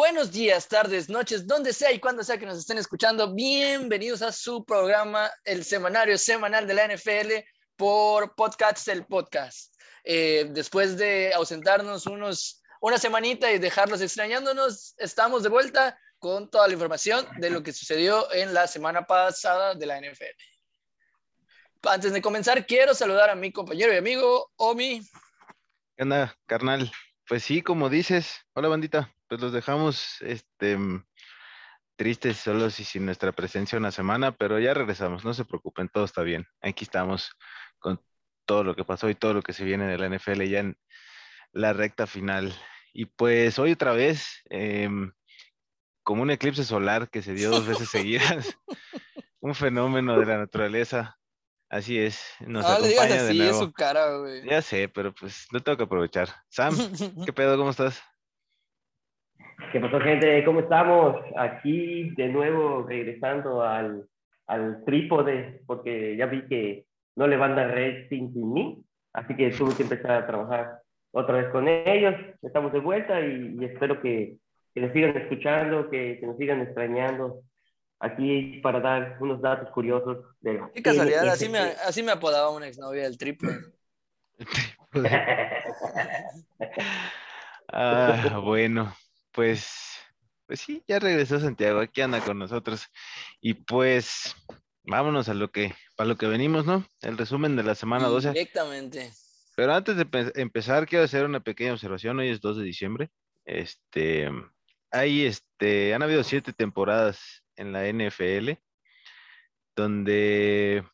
Buenos días, tardes, noches, donde sea y cuando sea que nos estén escuchando. Bienvenidos a su programa, el semanario semanal de la NFL por Podcasts, el podcast. Eh, después de ausentarnos unos, una semanita y dejarlos extrañándonos, estamos de vuelta con toda la información de lo que sucedió en la semana pasada de la NFL. Antes de comenzar, quiero saludar a mi compañero y amigo Omi. ¿Qué onda, carnal? Pues sí, como dices, hola bandita, pues los dejamos este, tristes, solos y sin nuestra presencia una semana, pero ya regresamos, no se preocupen, todo está bien. Aquí estamos con todo lo que pasó y todo lo que se viene de la NFL ya en la recta final. Y pues hoy otra vez, em, como un eclipse solar que se dio dos veces seguidas, un fenómeno de la naturaleza. Así es, nos No le digas acompaña de es nuevo. su cara, güey. Ya sé, pero pues no tengo que aprovechar. Sam, ¿qué pedo? ¿Cómo estás? ¿Qué pasó, gente? ¿Cómo estamos? Aquí de nuevo regresando al, al trípode, porque ya vi que no le van a dar rating sin mí, así que tuve que empezar a trabajar otra vez con ellos. Estamos de vuelta y, y espero que, que nos sigan escuchando, que, que nos sigan extrañando. Aquí para dar unos datos curiosos de la Qué casualidad, así me, así me apodaba una exnovia del triple. Ah, bueno, pues, pues sí, ya regresó Santiago, aquí anda con nosotros. Y pues, vámonos a lo que, para lo que venimos, ¿no? El resumen de la semana 12. Directamente. Pero antes de pe- empezar, quiero hacer una pequeña observación. Hoy es 2 de diciembre. Este, hay, este, han habido siete temporadas en la NFL donde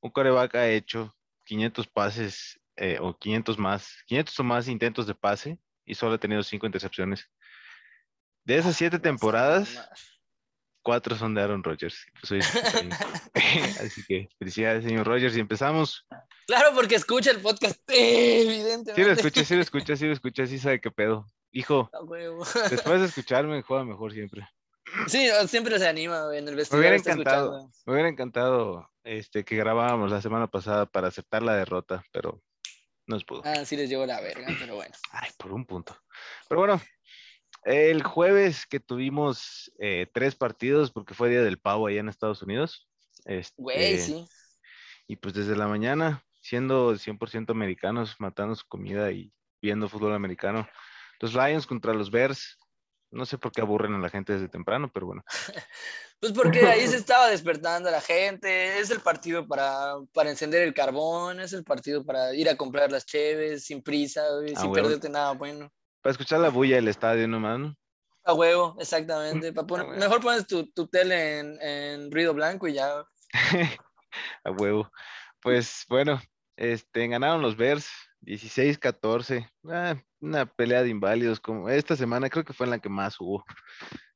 un coreback ha hecho 500 pases eh, o 500 más, 500 o más intentos de pase y solo ha tenido cinco intercepciones. De esas siete temporadas, cuatro son de Aaron Rodgers. Pues cumpleaños. Así que felicidades, señor Rodgers. Y empezamos. Claro, porque escucha el podcast, evidentemente. Sí lo escuché, sí lo escuché, sí lo escuché, sí sabe qué pedo. Hijo, después de escucharme, juega mejor siempre. Sí, siempre se anima, güey, en el Me vestidor. hubiera está encantado, escuchando. me hubiera encantado este, que grabábamos la semana pasada para aceptar la derrota, pero no se pudo. Ah, sí les llevo la verga, pero bueno. Ay, por un punto. Pero bueno, el jueves que tuvimos eh, tres partidos, porque fue Día del Pavo allá en Estados Unidos. este, Güey, sí. Y pues desde la mañana, siendo 100% americanos, matando su comida y viendo fútbol americano. Los Lions contra los Bears. No sé por qué aburren a la gente desde temprano, pero bueno. Pues porque ahí se estaba despertando la gente, es el partido para, para encender el carbón, es el partido para ir a comprar las cheves sin prisa, güey, Ah, sin perderte nada bueno. Para escuchar la bulla del estadio nomás, ¿no? A huevo, exactamente. pa' poner- huevo. Mejor pones tu, tu tele en, en ruido blanco y ya. a huevo. Pues bueno, este, ganaron los Bears 16-14. Ah, una pelea de inválidos como esta semana creo que fue en la que más hubo.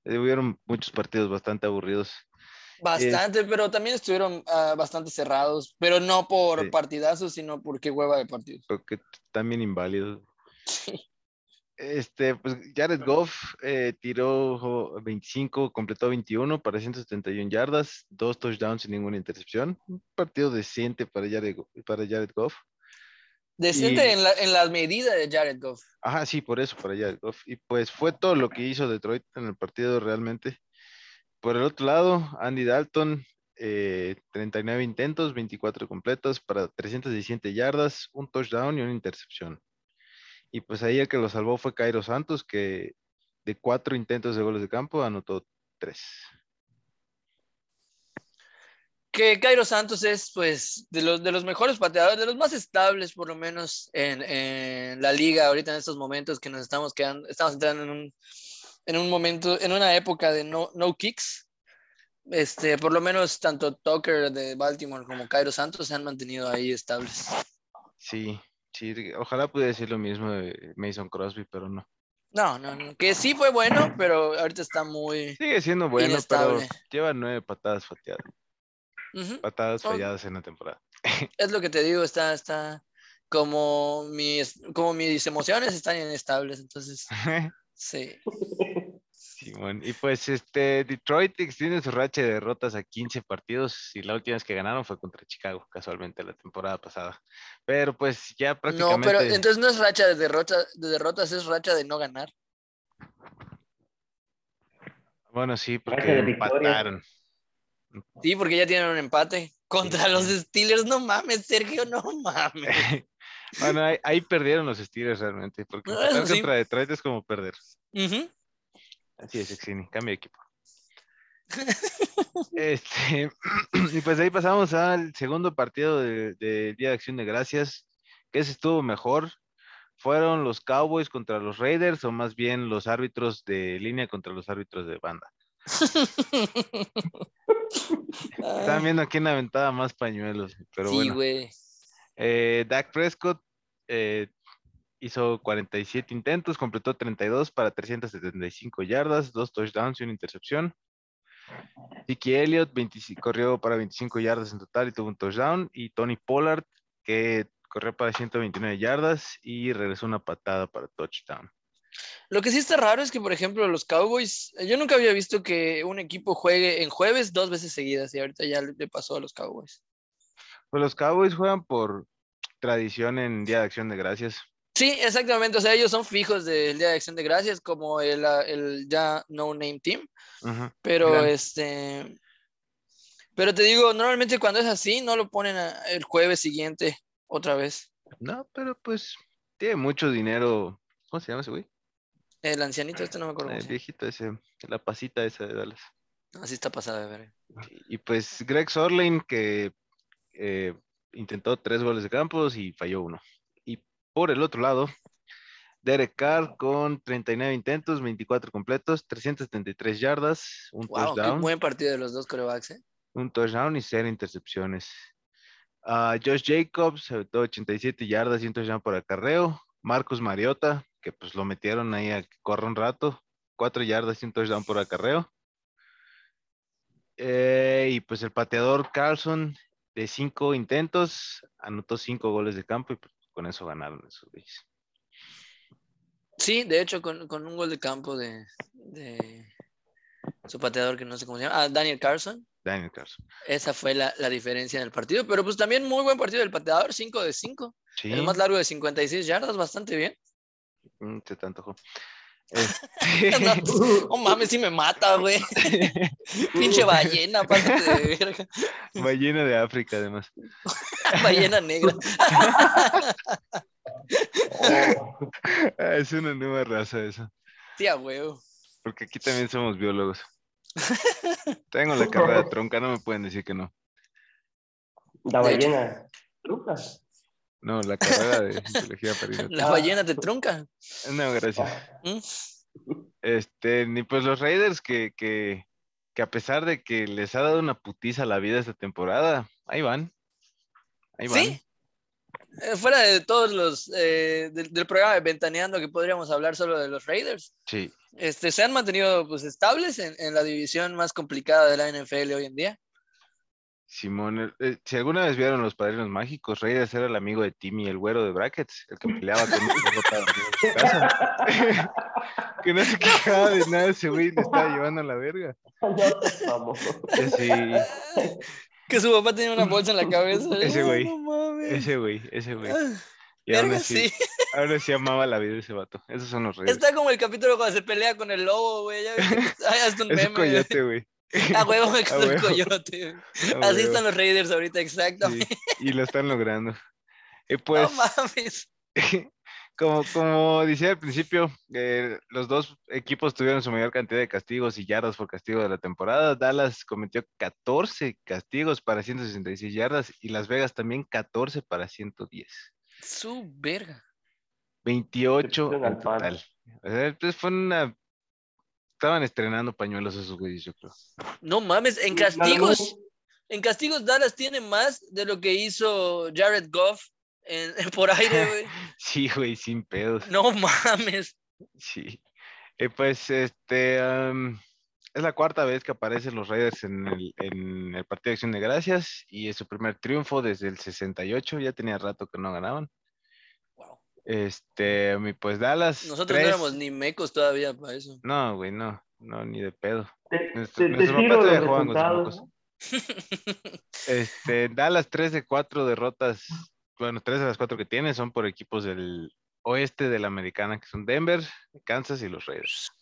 Eh, hubieron muchos partidos bastante aburridos. Bastante, pero también estuvieron ah, bastante cerrados, pero no por Sí. partidazos, sino porque hueva de partidos. Creo que también inválidos. Este, pues Jared Goff eh, tiró jo, 25, completó 21 para 171 yardas, dos touchdowns sin ninguna intercepción. Un partido decente para Jared, para Jared Goff. Decente Y- en, la, en la medida de Jared Goff. Ajá, sí, por eso, para Jared Goff. Y pues fue todo lo que hizo Detroit en el partido realmente. Por el otro lado, Andy Dalton, eh, 39 intentos, 24 completos para 317 yardas, un touchdown y una intercepción. Y pues ahí el que lo salvó fue Cairo Santos, que de cuatro intentos de goles de campo anotó tres. Que Cairo Santos es, pues, de los, de los mejores pateadores, de los más estables, por lo menos, en, en la liga ahorita en estos momentos que nos estamos quedando, estamos entrando en un, en un momento, en una época de no, no kicks. Este, por lo menos tanto Tucker de Baltimore como Cairo Santos se han mantenido ahí estables. Sí, sí, ojalá pudiera decir lo mismo de Mason Crosby, pero no. No, no, no. Que sí fue bueno, pero ahorita está muy. Sigue siendo bueno, pero lleva nueve patadas fateadas, patadas Oh. falladas en la temporada. Es lo que te digo, está, está como mis, como mis emociones están inestables, entonces sí. Simón, y pues este Detroit extiende su racha de derrotas a 15 partidos y la última vez que ganaron fue contra Chicago, casualmente la temporada pasada. Pero pues ya No, prácticamente pero entonces no es racha de, derrota, de derrotas, es racha de no ganar. Bueno, sí, porque empataron. Sí, porque ya tienen un empate contra los Steelers. No mames, Sergio, no mames. bueno, ahí, ahí perdieron los Steelers realmente, porque sí. contra Detroit es como perder. Ujú. Así es, Exini, cambia de equipo. Este, y pues ahí pasamos al segundo partido de- del Día de Acción de Gracias, que ese estuvo mejor. ¿Fueron los Cowboys contra los Raiders o más bien los árbitros de línea contra los árbitros de banda? Ay, viendo quién aventaba más pañuelos, pero sí, bueno. güey. Eh, Dak Prescott eh, hizo 47 intentos, completó 32 para 375 yardas, dos touchdowns y una intercepción. Tiki Elliott 25 corrió para 25 yardas en total y tuvo un touchdown. Y Tony Pollard, que corrió para 129 yardas y regresó una patada para touchdown. Lo que sí está raro es que, por ejemplo, los Cowboys, yo nunca había visto que un equipo juegue en jueves dos veces seguidas y ahorita ya le le pasó a los Cowboys. Pues los Cowboys juegan por tradición en Día de Acción de Gracias. Sí, exactamente. O sea, ellos son fijos del Día de Acción de Gracias, como el, ah, el ya no name team. Pero Gran. este. Pero te digo, normalmente cuando es así, no lo ponen el jueves siguiente otra vez. No, pero pues tiene mucho dinero. ¿Cómo se llama ese güey? El ancianito, este no me acuerdo. El viejito ese, la pasita esa de Dallas. Así está pasada de ver. Y pues Greg Sorlin que eh, intentó tres goles de campos y falló uno. Por el otro lado, Derek Carr con 39 intentos, 24 completos, 373 yardas, un Wow, qué touchdown, buen partido de los dos corebacks, ¿eh? un touchdown y cero intercepciones. Ah, Josh Jacobs, aventó 87 yardas y un touchdown por acarreo. Marcus Mariota, que pues lo metieron ahí a que corra un rato, 4 yardas y un touchdown por acarreo. Eh, y pues el pateador Carlson, de 5 intentos, anotó 5 goles de campo y pues, con eso ganaron esos güeyes. Sí, de hecho, con, con un gol de campo de, de su pateador, que no sé cómo se llama, ah, Daniel Carson. Daniel Carlson. Esa fue la, la diferencia en el partido. Pero pues también muy buen partido del pateador, 5 de 5. Sí, El más largo de 56 yardas, bastante bien. mm, se te antojó. Este, No, Oh mames, sí me mata, güey. Pinche ballena, pásate de verga. Ballena de África, además. Ballena negra. Oh, Ah, es una nueva raza esa. Sí, a huevo. Porque aquí también somos biólogos. Tengo la carrera tronca, no me pueden decir que no. la De ballena. Truca. No, la carrera de biología marina. La ballena te trunca. No, gracias. ¿Mm? Este, ni pues los Raiders que, que, que a pesar de que les ha dado una putiza la vida esta temporada, ahí van. Ahí van. Sí. Eh, fuera de todos los eh, del, del programa de Ventaneando que podríamos hablar solo de los Raiders, Sí. este, se han mantenido pues estables en, en la división más complicada de la NFL hoy en día. Simón, eh, si alguna vez vieron los padrinos mágicos, Raiders era el amigo de Timmy, el güero de brackets, el que peleaba con el casa. que no se quejaba de nada, ese güey le estaba llevando a la verga. Eh, Sí, Que su papá tenía una bolsa en la cabeza. Ese güey, no ese güey, ese güey. Ah, Y aún verga, así, sí. ahora sí amaba la vida de ese vato. Esos son los Raiders. Está como el capítulo cuando se pelea con el lobo, güey. Ya ves que- Ay, hasta un Es un meme. güey. coyote, güey. A huevo me quedó el coyote. Así huevo. están los Raiders ahorita, exactamente. Sí, y lo están logrando. Y pues, No mames. como, como decía al principio, eh, los dos equipos tuvieron su mayor cantidad de castigos y yardas por castigo de la temporada. Dallas cometió 14 castigos para 166 yardas y Las Vegas también 14 para 110. Su verga. 28 Pusieron al en total. O sea, pues fue una... Estaban estrenando pañuelos esos güeyes, yo creo. No mames, en castigos, en castigos Dallas tiene más de lo que hizo Jared Goff en, en- por aire, güey. Sí, güey, sin pedos. No mames. Sí. Eh, pues este es la cuarta vez que aparecen los Raiders en el, en el partido de acción de gracias y es su primer triunfo desde el 68. Ya tenía rato que no ganaban. Este, mi pues Dallas. Nosotros tres- no éramos ni mecos todavía para eso. No, güey, no, no, ni de pedo. Te, Nuestro- te- te tiro los resultados. Este, Dallas 3 de 4 derrotas. Bueno, tres de las cuatro que tiene son por equipos del oeste de la americana, que son Denver, Kansas y los Raiders.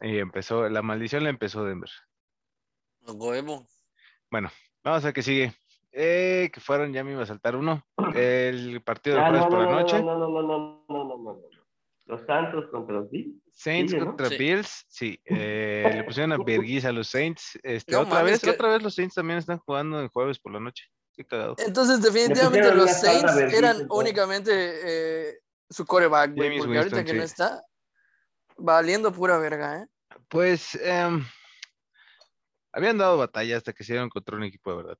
Y empezó, la maldición la empezó Denver. Bueno, vamos a ver qué sigue. Eh, que fueron, ya me iba a saltar uno. El partido de Ah, jueves no, por no, la no, noche. no, no, no, no, no, no, no, no. Los Santos contra los Bills. Saints ¿no? contra Sí. Bills, sí. eh, le pusieron a Berguiz a los Saints. Este, No otra mames, vez, que- otra vez los Saints también están jugando el jueves por la noche. Qué cagado. Entonces, definitivamente los Saints vergüenza, eran entonces. únicamente eh, su coreback, güey. Porque ahorita Winston, que no sí. está, valiendo pura verga, ¿eh? Pues em, habían dado batalla hasta que se dieron contra un equipo de verdad.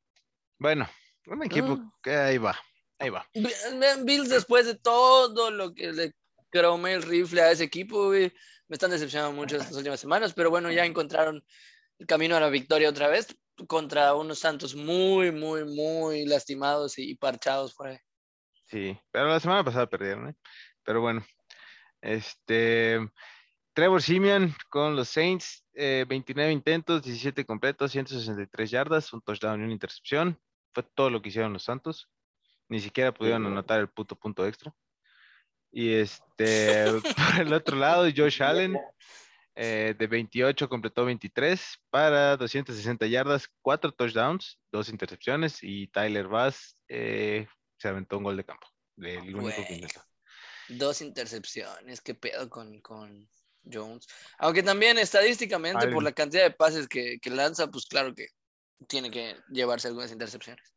Bueno, un equipo Ah. que ahí va, ahí va. Vean, Bills, después de todo lo que le cromé el rifle a ese equipo, güey, me están decepcionando mucho estas últimas semanas, pero bueno, ya encontraron el camino a la victoria otra vez contra unos Santos muy, muy, muy lastimados y parchados por ahí. Sí, pero la semana pasada perdieron, ¿eh? Pero bueno, este, Trevor Simeon con los Saints, eh, 29 intentos, 17 completos, 163 yardas, un touchdown y una intercepción. Fue todo lo que hicieron los Santos. Ni siquiera pudieron anotar el puto punto extra. Y este, por el otro lado, Josh Allen, eh, de 28 completó 23 para 260 yardas, 4 touchdowns, 2 intercepciones y Tyler Bass eh, se aventó un gol de campo. El único que. Dos intercepciones, qué pedo con, con Jones. Aunque también estadísticamente, por la cantidad de pases que, que lanza, pues claro que tiene que llevarse algunas intercepciones.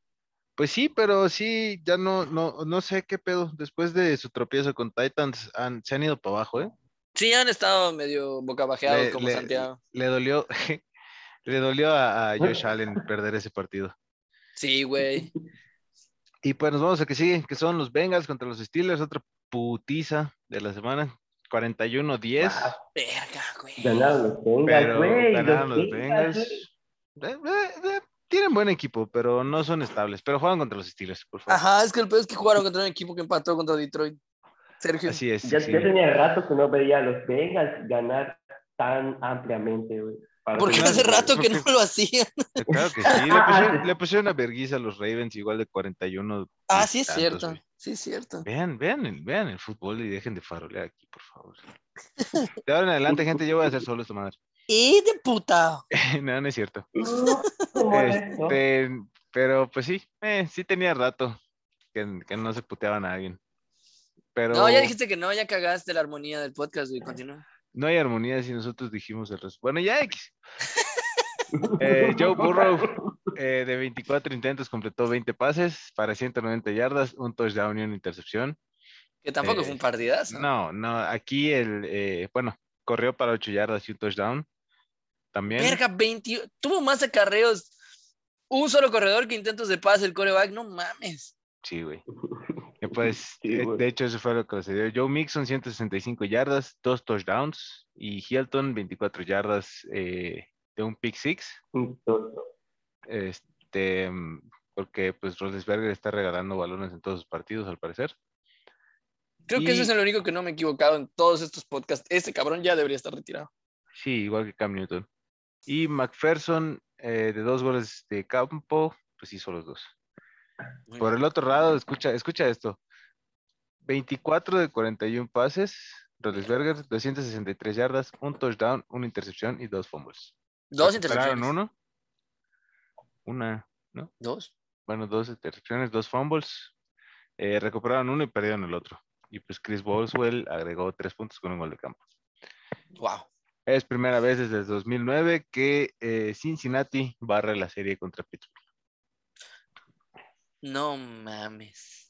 Pues sí, pero sí, ya no, no, no sé qué pedo. Después de su tropiezo con Titans, han, se han ido para abajo, ¿eh? Sí, han estado medio bocabajeados Le- como le- Santiago. Le dolió, le dolió a, a Josh Allen perder ese partido. Sí, güey. Y pues nos vamos a que sigue, que son los Bengals contra los Steelers, otra putiza de la semana. 41-10. Ah, Verga, güey. Ganaron los Bengals, güey. ganaron los Bengals, Bengals. Eh, eh, eh, tienen buen equipo, pero no son estables. Pero juegan contra los Steelers, por favor. Ajá, es que el peor es que jugaron contra un equipo que empató contra Detroit. Sergio. Así es. Ya, sí. ya tenía rato que no veía a los Bengals ganar tan ampliamente, güey. Porque hace rato que no lo hacían. Claro que sí. Le pusieron, le pusieron a vergüenza a los Ravens igual de 41. Ah, sí es tantos, cierto. Sí es cierto. Vean, vean, el, vean el fútbol y dejen de farolear aquí, por favor. De ahora en adelante, gente, yo voy a hacer solo esta madre. Y de puta. no, no es cierto. Este, pero pues sí, eh, sí tenía rato que, que no se puteaban a alguien. Pero No, ya dijiste que no, ya cagaste la armonía del podcast, güey. Continúa. no hay armonía si nosotros dijimos el resto. Bueno, ya X. Eh, Joe Burrow, eh, de 24 intentos, completó 20 pases para 190 yardas, un touchdown y una intercepción. Que tampoco Eh, fue un partidazo. No, no, aquí el, eh, bueno, corrió para 8 yardas y un touchdown. También. Verga, 20. Tuvo más acarreos. Un solo corredor que intentos de pase el coreback. No mames. Sí, güey. Pues, Sí, eh, güey. de hecho, eso fue lo que se dio. Joe Mixon, 165 yardas, dos touchdowns. Y Hilton, 24 yardas eh, de un pick six. Este, porque pues Roethlisberger está regalando balones en todos sus partidos, al parecer. Creo que eso es el único que no me he equivocado en todos estos podcasts. Este cabrón ya debería estar retirado. Sí, igual que Cam Newton. Y McPherson, eh, de dos goles de campo, pues hizo los dos. Muy Por bien. el otro lado, escucha, escucha esto. 24 de 41 pases, Roethlisberger, 263 yardas, un touchdown, una intercepción y dos fumbles. Dos intercepciones. uno. Una, ¿no? Dos. Bueno, dos intercepciones, dos fumbles. Eh, recuperaron uno y perdieron el otro. Y pues Chris Boswell agregó tres puntos con un gol de campo. Wow. Es primera vez desde el 2009 que eh, Cincinnati barre la serie contra Pittsburgh. No mames.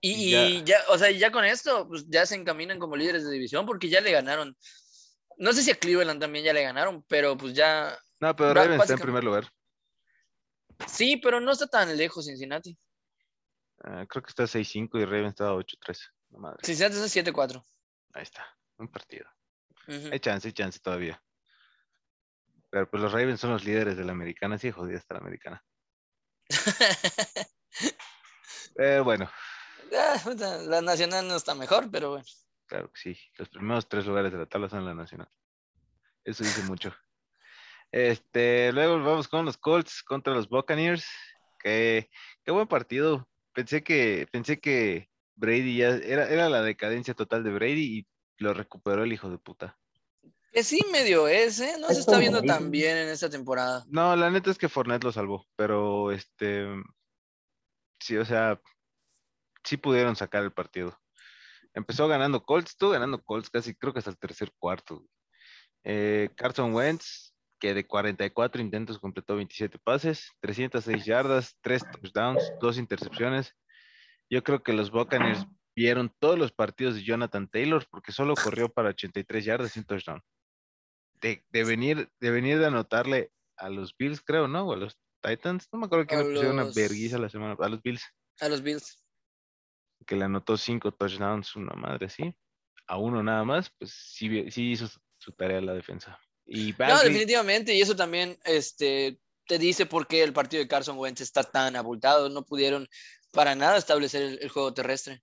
Y, ya, o sea, ya con esto, pues ya se encaminan como líderes de división porque ya le ganaron. No sé si a Cleveland también ya le ganaron, pero pues ya. No, pero Ravens está en primer lugar. Sí, pero no está tan lejos Cincinnati. Ah, creo que está 6-5 y Ravens está 8-3. No madre. Cincinnati es 7-4. Ahí está, un partido. Hay chance, hay chance todavía. Pero pues los Ravens son los líderes de la americana, sí, jodida está la americana. Eh, bueno, Ah, la nacional no está mejor, pero bueno. claro que sí. Los primeros tres lugares de la tabla son la nacional. Eso dice mucho. Este, luego vamos con los Colts contra los Buccaneers. Qué, qué buen partido. Pensé que, pensé que Brady ya era, era la decadencia total de Brady y lo recuperó el hijo de puta. Que sí medio es, ¿eh? No se está viendo tan bien en esta temporada. No, la neta es que Fournette lo salvó, pero este, sí, o sea, sí pudieron sacar el partido. Empezó ganando Colts, estuvo ganando Colts casi, creo que hasta el tercer cuarto. Eh, Carson Wentz, que de 44 intentos completó 27 pases, 306 yardas, 3 touchdowns, 2 intercepciones. Yo creo que los Buccaneers vieron todos los partidos de Jonathan Taylor porque solo corrió para 83 yardas y un touchdown. De, de, venir, de venir de anotarle a los Bills, creo, ¿no? O a los Titans. No me acuerdo A le pusieron una verguiza la semana. A los Bills, A los Bills. que le anotó cinco touchdowns, una madre así. A uno nada más, pues sí, sí hizo su, su tarea la defensa. Y No, definitivamente, y eso también este, te dice por qué el partido de Carson Wentz está tan abultado. No pudieron para nada establecer el, el juego terrestre.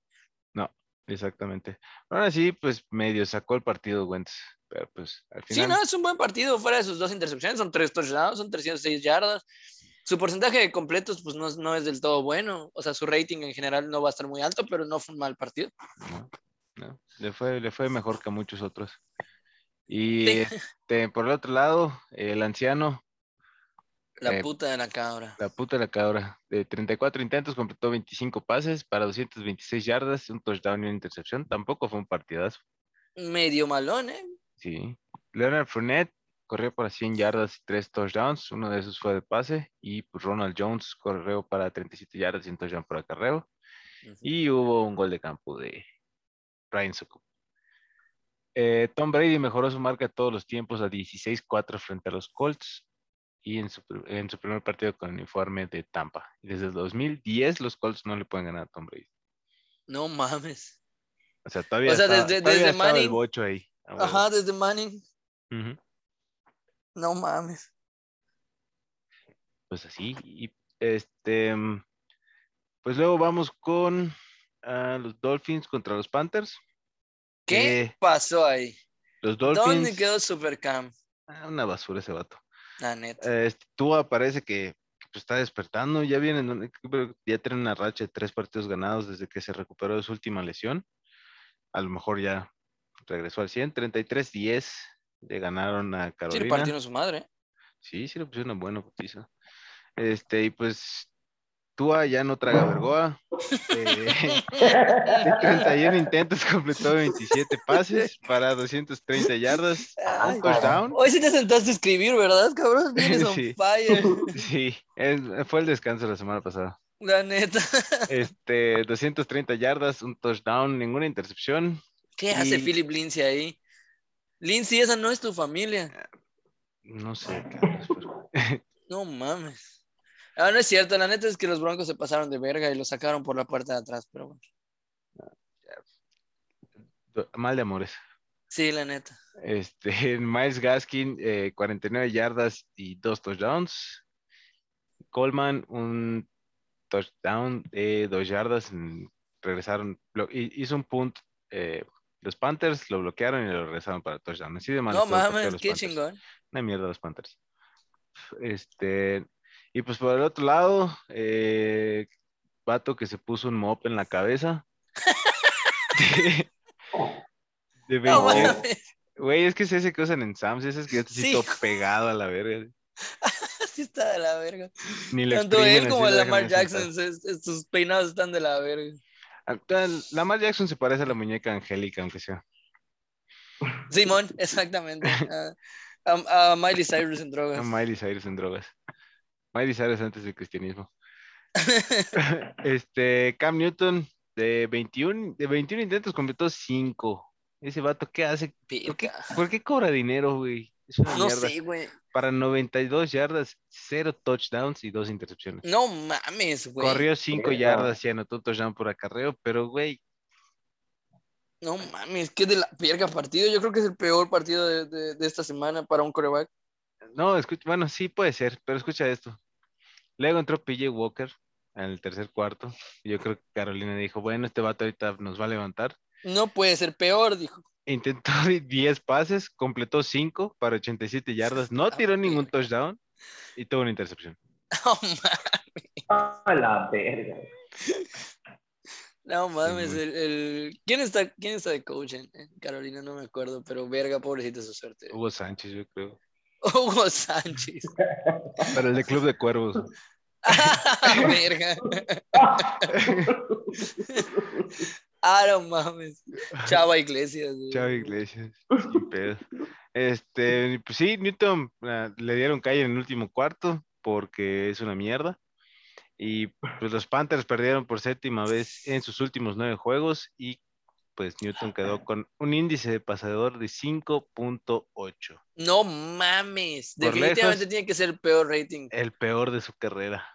Exactamente. Ahora sí, pues medio sacó el partido Wentz, pero pues al Sí, final. no, es un buen partido fuera de sus dos intercepciones. Son tres touchdowns, son 306 yardas. Su porcentaje de completos, pues no, no es del todo bueno. O sea, su rating en general no va a estar muy alto, pero no fue un mal partido. No, no, Le, fue, le fue mejor que a muchos otros. Y Sí. este, por el otro lado, el anciano, La Eh, puta de la cabra. la puta de la cabra, de 34 intentos, completó 25 pases para 226 yardas, un touchdown y una intercepción. Tampoco fue un partidazo. Medio malón, ¿eh? Sí. Leonard Fournette corrió para 100 yardas y 3 touchdowns. Uno de esos fue de pase. Y pues, Ronald Jones corrió para 37 yardas y un touchdown por acarreo. Y hubo un gol de campo de Ryan Suckup. Eh, Tom Brady mejoró su marca todos los tiempos a 16-4 frente a los Colts y en su, en su primer partido con uniforme de Tampa. Desde el 2010 los Colts no le pueden ganar a Tom Brady. No mames. O sea, todavía, O sea, estaba- desde- todavía desde el bocho ahí. Ajá, desde Manning. No mames. Pues así. Y este, pues luego vamos con los Dolphins contra los Panthers. ¿Qué que pasó ahí? Los ¿Dónde Dolphins. quedó Supercam? ah, una basura ese vato. La neta. Este, Tua parece que pues, está despertando, ya vienen, ya tiene una racha de tres partidos ganados desde que se recuperó de su última lesión. A lo mejor ya regresó al 100, 33-10 le ganaron a Sí, le Carolina. partieron su madre. Sí, sí le pusieron una buena putiza. Este, y pues Tua ya no traga vergoa. Eh, de 31 intentos completó 27 pases para 230 yardas, Ay, un touchdown. Hoy sí te sentaste a escribir, ¿verdad, cabrón? Vienes on Sí. fire. Sí, fue el descanso la semana pasada. La neta. Este, 230 yardas, un touchdown, ninguna intercepción. ¿Qué hace Philip Lindsay ahí? Lindsay, esa no es tu familia. No sé pero- No mames. Ah, no es cierto, la neta es que los Broncos se pasaron de verga y lo sacaron por la puerta de atrás, pero bueno. Mal de amores. Sí, la neta. Este, Miles Gaskin, eh, 49 yardas y dos touchdowns. Coleman, un touchdown de dos yardas. regresaron, lo- hi- hizo un punt. eh, los Panthers lo bloquearon y lo regresaron para touchdown. Así de mal No mames, qué Panthers. chingón. Una mierda los Panthers. Este, y pues por el otro lado, eh, vato que se puso un mop en la cabeza. de, de No 20 mames. Güey, es que es ese que usan en Sam's, ese es que así Sí. todo pegado a la verga. Así está de la verga. Ni le Tanto él como Lamar Jackson, sus peinados están de la verga. Lamar Jackson se parece a la muñeca angélica, aunque sea. Simón, exactamente. A, a- a Miley Cyrus en A drogas. Miley Cyrus en drogas. Miley Cyrus antes del cristianismo. este, Cam Newton, de 21, de 21 intentos, completó 5. Ese vato, ¿qué hace? ¿Por qué, Pica. por qué cobra dinero, güey? Es una No mierda. sé, güey. Para 92 yardas, 0 touchdowns y 2 intercepciones. No mames, güey. Corrió 5 Verga. yardas y anotó touchdown por acarreo, pero, güey, No mames, qué de la verga partido. Yo creo que es el peor partido de, de- de esta semana para un coreback. No, escucha, bueno, sí puede ser, pero escucha esto. Luego entró PJ Walker en el tercer cuarto. Y yo creo que Carolina dijo, bueno, este vato ahorita nos va a levantar. No puede ser peor, dijo. Intentó 10 pases, completó 5 para 87 yardas, no tiró ningún touchdown y tuvo una intercepción. No mames. A la verga. No mames, el, el- ¿Quién, está, ¿quién está de coach en, Carolina? No me acuerdo, pero verga, pobrecita su suerte. Hugo Sánchez, yo creo. Hugo Sánchez. Para el de Club de Cuervos. Ah, verga. Ah, no mames. Chava Iglesias. güey. Chava Iglesias, sin pedo. Este, pues sí, Newton ah, le dieron calle en el último cuarto porque es una mierda. Y pues los Panthers perdieron por séptima vez en sus últimos nueve juegos y pues Newton quedó con un índice de pasador de 5.8, No mames. Por Definitivamente lejos. tiene que ser el peor rating. el peor de su carrera.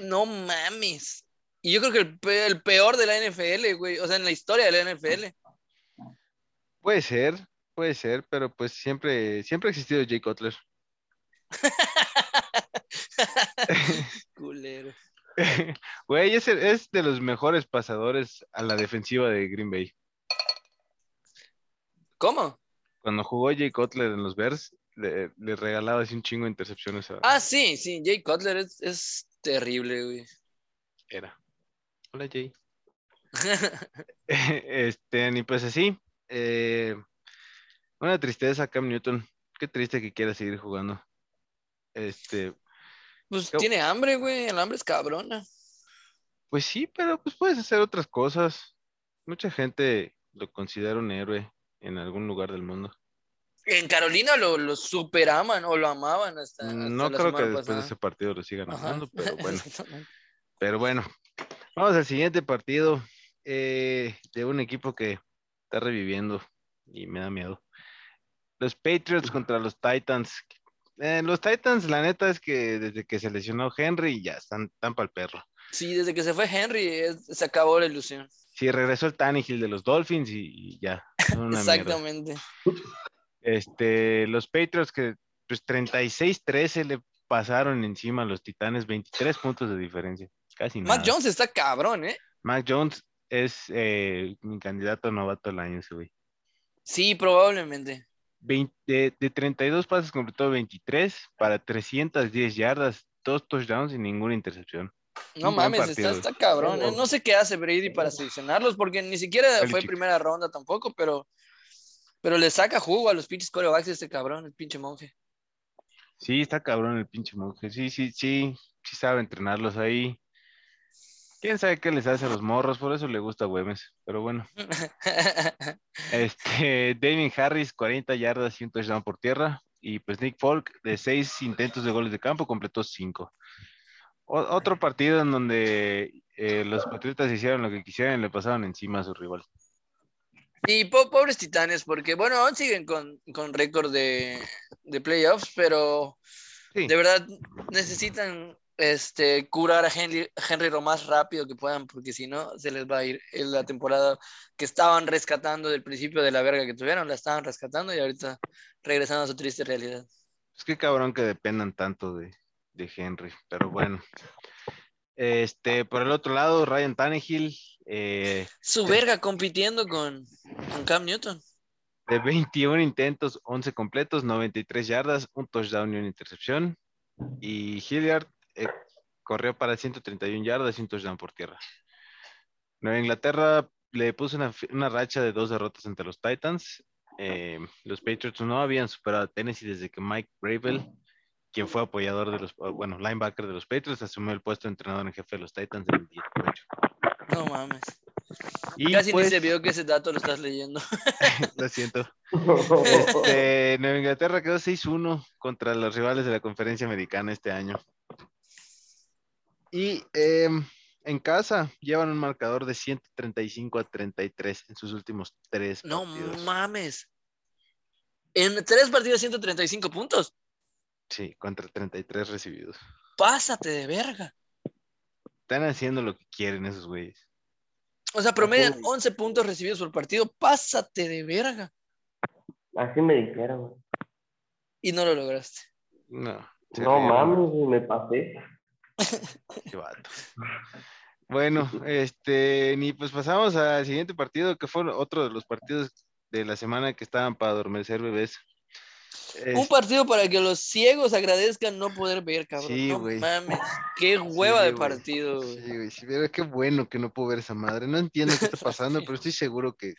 No mames. Y yo creo que el peor de la NFL, güey. O sea, en la historia de la NFL. Puede ser, puede ser, pero pues siempre, siempre ha existido Jay Cutler. Culero. Güey, es, el- es de los mejores pasadores a la defensiva de Green Bay. ¿Cómo? Cuando jugó Jay Cutler en los Bears, le, le regalaba así un chingo de intercepciones a Ah, sí, sí. Jay Cutler es, es terrible, güey. Era. Hola Jay. Este, y pues así. eh, una tristeza, Cam Newton. Qué triste que quiera seguir jugando. Este, Pues Yo- tiene hambre, güey. El hambre es cabrona. pues sí, pero pues puedes hacer otras cosas. Mucha gente lo considera un héroe en algún lugar del mundo. En Carolina lo, lo superaman o lo amaban hasta. hasta No la creo que después de ese partido lo sigan amando, pero bueno. Pero bueno, vamos al siguiente partido eh, de un equipo que está reviviendo y me da miedo. Los Patriots contra los Titans. Eh, los Titans, la neta es que desde que se lesionó Henry ya están tan para el perro. Sí, desde que se fue Henry es- se acabó la ilusión. Sí, regresó el Tannehill de los Dolphins y, y ya. mierda. Exactamente. Este, los Patriots que pues 36-13 le pasaron encima a los Titanes, 23 puntos de diferencia. Casi nada. Mac Jones está cabrón, ¿eh? Mac Jones es eh, mi candidato a novato del año, ese güey. Sí, probablemente. 20 de, de 32 pases completó 23 para 310 yardas, dos touchdowns y ninguna intercepción. No Un mames, está, está cabrón. ¿eh? No sé qué hace Brady para seleccionarlos, porque ni siquiera fue primera ronda tampoco, pero, pero le saca jugo a los pinches corebacks este cabrón, el pinche monje. Sí, está cabrón el pinche monje. Sí, sí, sí, sí sabe entrenarlos ahí. Quién sabe qué les hace a los morros, por eso le gusta Güemes. Pero bueno, este, Damien Harris, 40 yardas y un touchdown por tierra. Y pues Nick Folk, de seis intentos de goles de campo, completó cinco. O- otro partido en donde eh, los Patriotas hicieron lo que quisieran y le pasaron encima a su rival. Y po- pobres titanes, porque bueno, aún siguen con, con récord de, de playoffs, pero Sí. de verdad necesitan este, curar a Henry, Henry lo más rápido que puedan, porque si no, se les va a ir en la temporada que estaban rescatando del principio de la verga que tuvieron, la estaban rescatando y ahorita regresando a su triste realidad. Es que cabrón que dependan tanto de, de Henry, pero bueno. Este, por el otro lado, Ryan Tannehill, eh, Su verga compitiendo con, con Cam Newton. de 21 intentos, 11 completos, 93 yardas, un touchdown y una intercepción. Y Hilliard eh, corrió para 131 yardas y un touchdown por tierra. Nueva Inglaterra le puso una, racha de dos derrotas ante los Titans. Eh, los Patriots no habían superado a Tennessee desde que Mike Bravel, quien fue apoyador de los, bueno, linebacker de los Patriots, asumió el puesto de entrenador en jefe de los Titans en el 18. No mames. Y Casi pues, ni se vio que ese dato lo estás leyendo. lo siento. Este, Nueva Inglaterra quedó 6-1 contra los rivales de la conferencia americana este año. Y em, en casa llevan un marcador de 135 a 33 en sus últimos tres No partidos. mames. En tres partidos, 135 puntos. Sí, contra 33 recibidos. Pásate de verga. Están haciendo lo que quieren esos güeyes. O sea, promedian Uy. 11 puntos recibidos por partido. Pásate de verga. Así me dijeron. güey. Y no lo lograste. No. No mames, me pasé. Qué vato. Bueno, este, ni pues pasamos al siguiente partido, que fue otro de los partidos de la semana que estaban para adormecer bebés. Es- Un partido para que los ciegos agradezcan no poder ver, cabrón. Sí, no mames. Qué hueva Sí, de partido. Sí, güey, sí, pero qué bueno que no puedo ver esa madre. No entiendo qué está pasando, pero estoy seguro que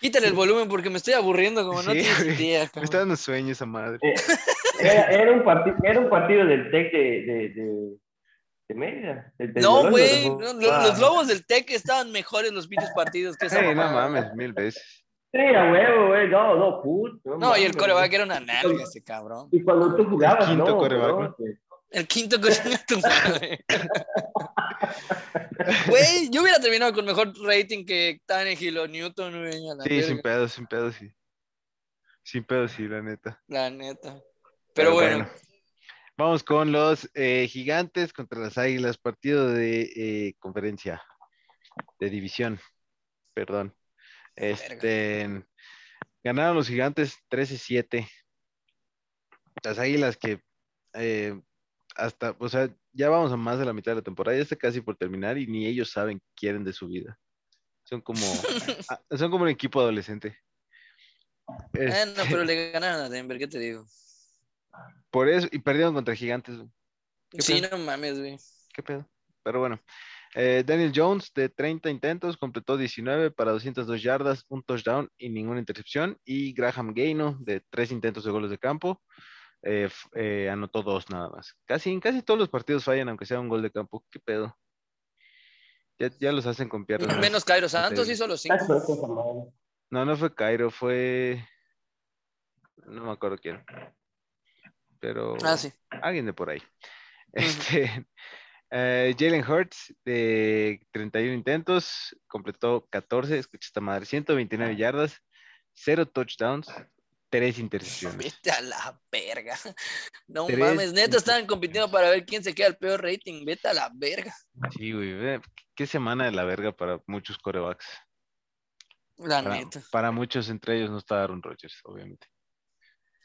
Quítale el volumen porque me estoy aburriendo como no tienes güey. idea, me está dando sueño esa madre. Eh, Era, era un partido, era un partido del TEC de, de, de, de Mérida. del No, güey. ¿no? no, lo- Ah. Los lobos del Tec estaban mejores los pinches partidos que esa Ey, no mames, mil veces. Sí, a huevo, güey. No, no, put. No, y mames, el coreback era una nalga ese cabrón. Y cuando tú jugabas, quinto no, coreback, pues, El quinto coreback. Güey, yo hubiera terminado con mejor rating que Tannehill o Newton, güey. Sí, verga, sin pedo, sin pedo, sí. Sin pedo, sí, la neta. La neta. Pero bueno, Vamos con los eh, gigantes contra las águilas, partido de eh, conferencia, de división, perdón. Este, ganaron los gigantes 13-7. Las águilas que eh, hasta, o sea, ya vamos a más de la mitad de la temporada, ya está casi por terminar y ni ellos saben qué quieren de su vida. Son como, ah, son como un equipo adolescente. Eh, no, Este, pero le ganaron a Denver, ¿qué te digo? Por eso, y perdieron contra gigantes. güey. ¿Qué Sí, pedo? no mames, güey. ¿Qué pedo? Pero bueno. Eh, Daniel Jones, de 30 intentos, completó 19 para 202 yardas, un touchdown y ninguna intercepción. Y Graham Gaino, de 3 intentos de goles de campo, eh, eh, anotó dos nada más. Casi, en casi todos los partidos fallan, aunque sea un gol de campo. ¿Qué pedo? Ya, ya los hacen con piernas. Menos Cairo Santos hizo los cinco. No, no fue Cairo, fue. No me acuerdo quién. Pero. Ah, sí. alguien de por ahí. Este, eh, Jalen Hurts, de 31 intentos, completó 14, escucha esta madre, 129 yardas, 0 touchdowns, 3 intercepciones. Vete a la verga. No Tres mames, neta estaban compitiendo para ver quién se queda el peor rating. Vete a la verga. Sí, güey, qué semana de la verga para muchos corebacks. La Para, neta. para muchos, entre ellos, no está Aaron Rodgers, obviamente.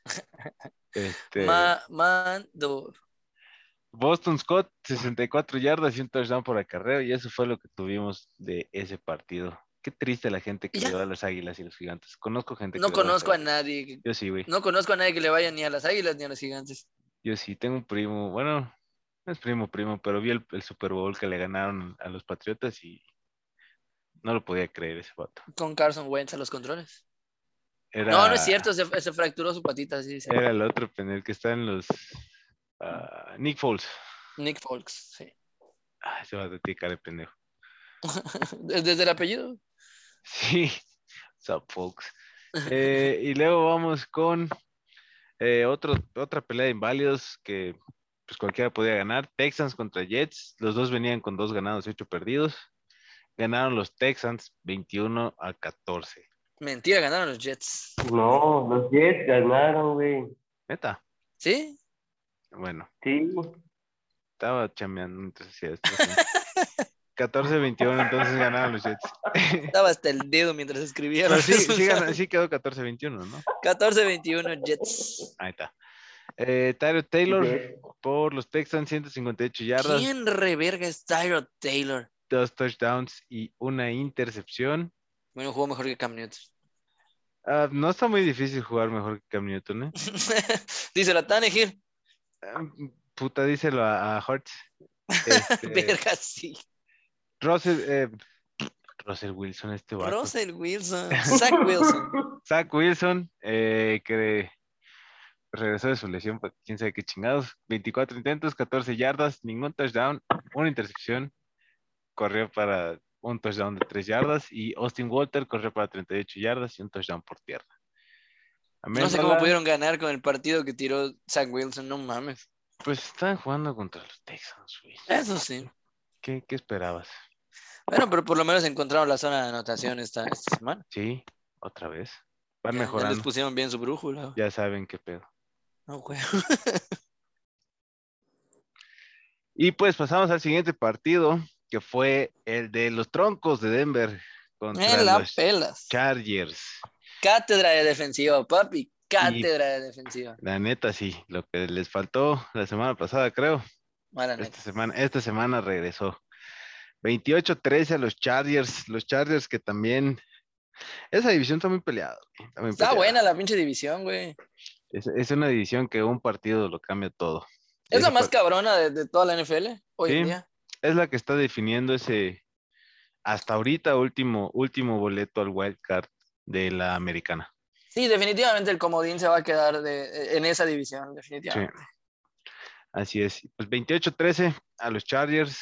Este, Ma- mando. Boston Scott, 64 yardas y un touchdown por acarreo, y eso fue lo que tuvimos de ese partido. Qué triste la gente que Ya. le va a las águilas y los gigantes. Conozco gente que No va las conozco a nadie. Yo sí, güey. No conozco a nadie que le vaya ni a las águilas ni a los gigantes. Yo sí, tengo un primo, bueno, no es primo, primo, pero vi el, el Super Bowl que le ganaron a los Patriotas y no lo podía creer ese vato. Con Carson Wentz a los controles. Era, No, no es cierto, se, se fracturó su patita, sí, sí. Era el otro penel que está en los ah, Nick Foles. Nick Folks, sí. Ah, se va a dedicar de pendejo. Desde el apellido. Sí, sup, folks. Eh, y luego vamos con eh, otro, otra pelea de inválidos que pues cualquiera podía ganar. Texans contra Jets. Los dos venían con dos ganados y ocho perdidos. Ganaron los Texans 21 a 14. Mentira, ganaron los Jets. No, los Jets ganaron, güey. Neta. ¿Sí? Bueno, Sí. estaba chameando mientras hacía esto. 14-21, entonces ganaron los Jets. Estaba hasta el dedo mientras escribía. Pero los sí, quedó 14-21, ¿no? 14-21 Jets. Ahí está. Eh, Tyler Taylor por los Texans, 158 yardas. ¿Quién reverga es Tyrod Taylor? dos touchdowns y una intercepción. Bueno, jugó mejor que Cam Newton. Ah, no está muy difícil jugar mejor que Cam Newton, ¿eh? Dice la Tannehill. Ah, Puta, díselo a, a Hurts. Este, Verga, sí. Russell, eh, Russell Wilson, este vato. Russell Wilson. Zach Wilson. Zach Wilson, eh, que regresó de su lesión, pues, quién sabe qué chingados. 24 intentos, 14 yardas, ningún touchdown, una intercepción. Corrió para un touchdown de 3 yardas y Austin Walter corrió para 38 yardas y un touchdown por tierra. No sé cómo pudieron ganar con el partido que tiró Zach Wilson, no mames. Pues están jugando contra los Texans, güey. Eso sí. ¿Qué, qué esperabas? Bueno, pero por lo menos encontraron la zona de anotación esta, esta semana. Sí, otra vez. Van Ya- ya les mejorando. pusieron bien su brújula. Ya saben qué pedo. No, güey. Y pues pasamos al siguiente partido, que fue el de los troncos de Denver contra En la los pelas. Chargers. Cátedra de defensiva, papi. Cátedra de defensiva. La neta, sí, lo que les faltó la semana pasada, creo. Mala neta. Esta semana, esta semana regresó. 28-13 a los Chargers. Los Chargers que también. Esa división está muy peleada. está muy Está peleada. buena la pinche división, güey. Es, es una división que un partido lo cambia todo. Es la más cabrona de, de toda la NFL hoy en día. Es la que está definiendo ese, hasta ahorita, último, último boleto al wild card de la americana. Sí, definitivamente el comodín se va a quedar de, en esa división, definitivamente. Así es. Pues 28-13 a los Chargers.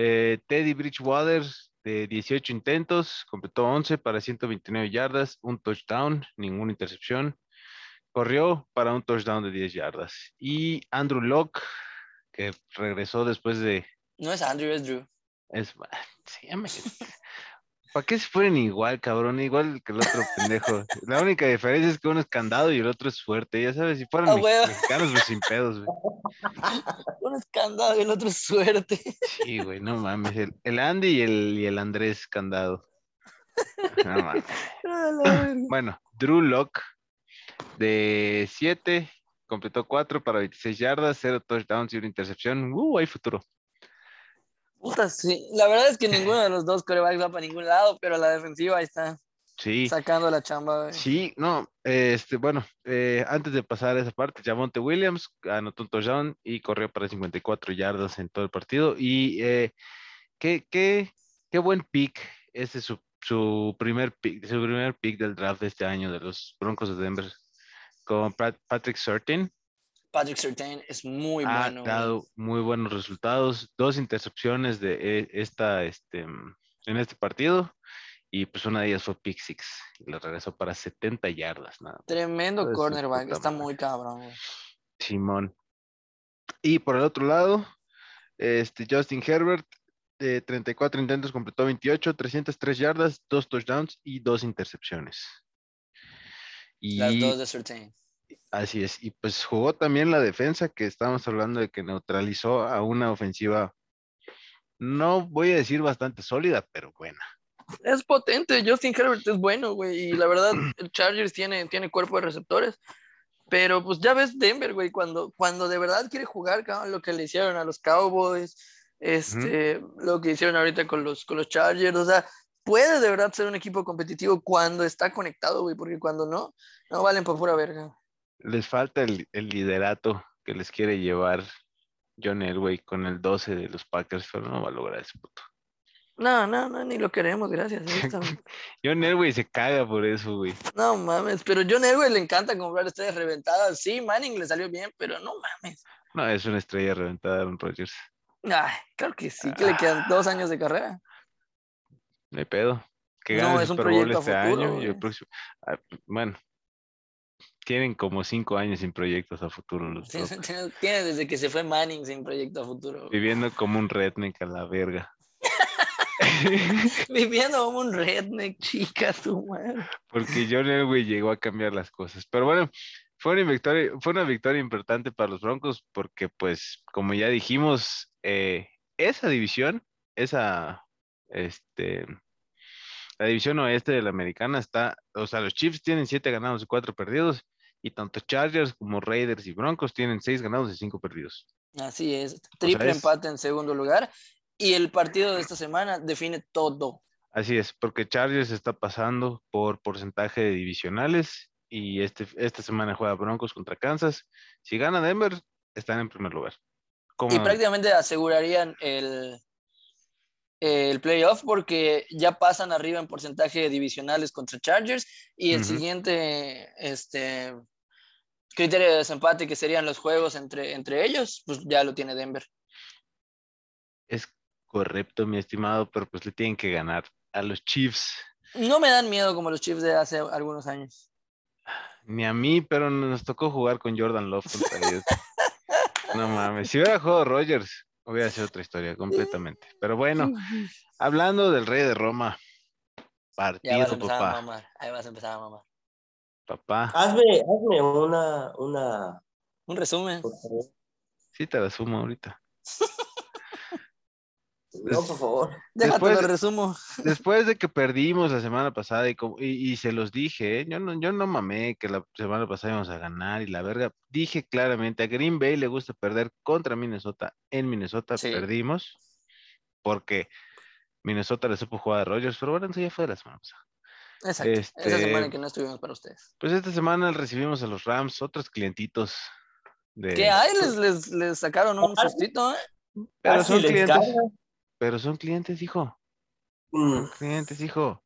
Eh, Teddy Bridgewater de 18 intentos, completó 11 para 129 yardas, un touchdown, ninguna intercepción. Corrió para un touchdown de 10 yardas. Y Andrew Locke, que regresó después de... No es Andrew, es Drew. Es, sí, ¿Para qué se fueron igual, cabrón? Igual que el otro pendejo. La única diferencia es que uno es candado y el otro es fuerte. Ya sabes, si fueran huevo. mexicanos, pues sin pedos, güey. Un escándalo y el otro es suerte. Sí, güey, no mames. El, el Andy y el, y el Andrés Candado. No mames. Bueno, Drew Lock de 7, completó 4 para 26 yardas, 0 touchdowns y una intercepción. Uh, hay futuro. Puta, sí. La verdad es que ninguno de los dos corebacks va para ningún lado, pero la defensiva ahí está Sí, sacando la chamba. güey. sí, no. Este, bueno, eh, antes de pasar a esa parte, Jamonte Williams anotó un touchdown y corrió para 54 yardas en todo el partido. Y eh, qué, qué, qué buen pick. Este es su, su primer pick, su primer pick del draft de este año de los Broncos de Denver con Pat- Patrick Surtain. Patrick Surtain es muy ha bueno. güey. dado muy buenos resultados, dos intercepciones de eh, esta, este, mm, en este partido y pues una de ellas fue pick six y le regresó para 70 yardas, nada. más. Tremendo cornerback. Está muy cabrón. güey. Simón. Y por el otro lado, este Justin Herbert de 34 intentos completó 28, 303 yardas, dos touchdowns y dos intercepciones. Y Las dos de Surtain. Así es, y pues jugó también la defensa que estábamos hablando de que neutralizó a una ofensiva, no voy a decir bastante sólida, pero buena. Es potente. Justin Herbert es bueno, güey. Y la verdad, el Chargers tiene, tiene cuerpo de receptores. Pero pues ya ves Denver, güey, cuando, cuando de verdad quiere jugar, cabrón, lo que le hicieron a los Cowboys, este, lo que hicieron ahorita con los, con los Chargers, o sea, puede de verdad ser un equipo competitivo cuando está conectado, güey, porque cuando no, no valen por pura verga. Les falta el, el liderato que les quiere llevar John Elway con el 12 de los Packers, pero no va a lograr ese puto. No, no, no, ni lo queremos, gracias. John Elway se caga por eso, güey. No mames, pero John Elway le encanta comprar estrellas reventadas. Sí, Manning le salió bien, pero no mames. No, es una estrella reventada Aaron Rodgers. Ay, claro que sí, que le quedan dos años de carrera. No hay pedo. Que No, es un proyecto a este futuro, año y el próximo. Ah, bueno, tienen como cinco años sin proyectos a futuro los Sí, tiene desde que se fue Manning sin proyecto a futuro. Viviendo como un redneck a la verga. Viviendo como un redneck, chica, tu madre. Porque John Elway llegó a cambiar las cosas. Pero bueno, fue una victoria, fue una victoria importante para los Broncos porque, pues, como ya dijimos, eh, esa división, esa, este, la división oeste de la americana está, o sea, los Chiefs tienen siete ganados y cuatro perdidos, y tanto Chargers como Raiders y Broncos tienen seis ganados y cinco perdidos. Así es, triple es- empate en segundo lugar. Y el partido de esta semana define todo. Así es, porque Chargers está pasando por porcentaje de divisionales y este, esta semana juega Broncos contra Kansas. Si gana Denver, están en primer lugar. Y prácticamente asegurarían el, el playoff porque ya pasan arriba en porcentaje de divisionales contra Chargers y el siguiente este, criterio de desempate que serían los juegos entre, entre ellos, pues ya lo tiene Denver. Es correcto, mi estimado, pero pues le tienen que ganar a los Chiefs. No me dan miedo como los Chiefs de hace algunos años. Ni a mí, pero nos tocó jugar con Jordan Love contra ellos. No mames, si hubiera jugado Rogers, hubiera sido otra historia completamente. Pero bueno, hablando del rey de Roma, ya vas a partido, papá. mamar. Ahí vas a empezar a mamar. Papá, Hazme, hazme una, una, Un resumen. por favor. sí te la sumo ahorita. No, por favor. Déjate Después- lo resumo. Después de que perdimos la semana pasada y, como- y, y se los dije, ¿eh? yo, no, yo no mamé que la semana pasada íbamos a ganar y la verga, dije claramente, a Green Bay le gusta perder contra Minnesota. En Minnesota Sí. perdimos porque Minnesota le supo jugar a Rogers, pero bueno, eso ya fue de la semana pasada. Exacto. Esa Este- semana que no estuvimos para ustedes. Pues esta semana recibimos a los Rams, otros clientitos. De... ¿Qué hay? Les, les, les sacaron un Ah, sustito, ¿eh? Pero son clientes. carga. Pero son clientes, hijo. Mm, Son clientes, hijo.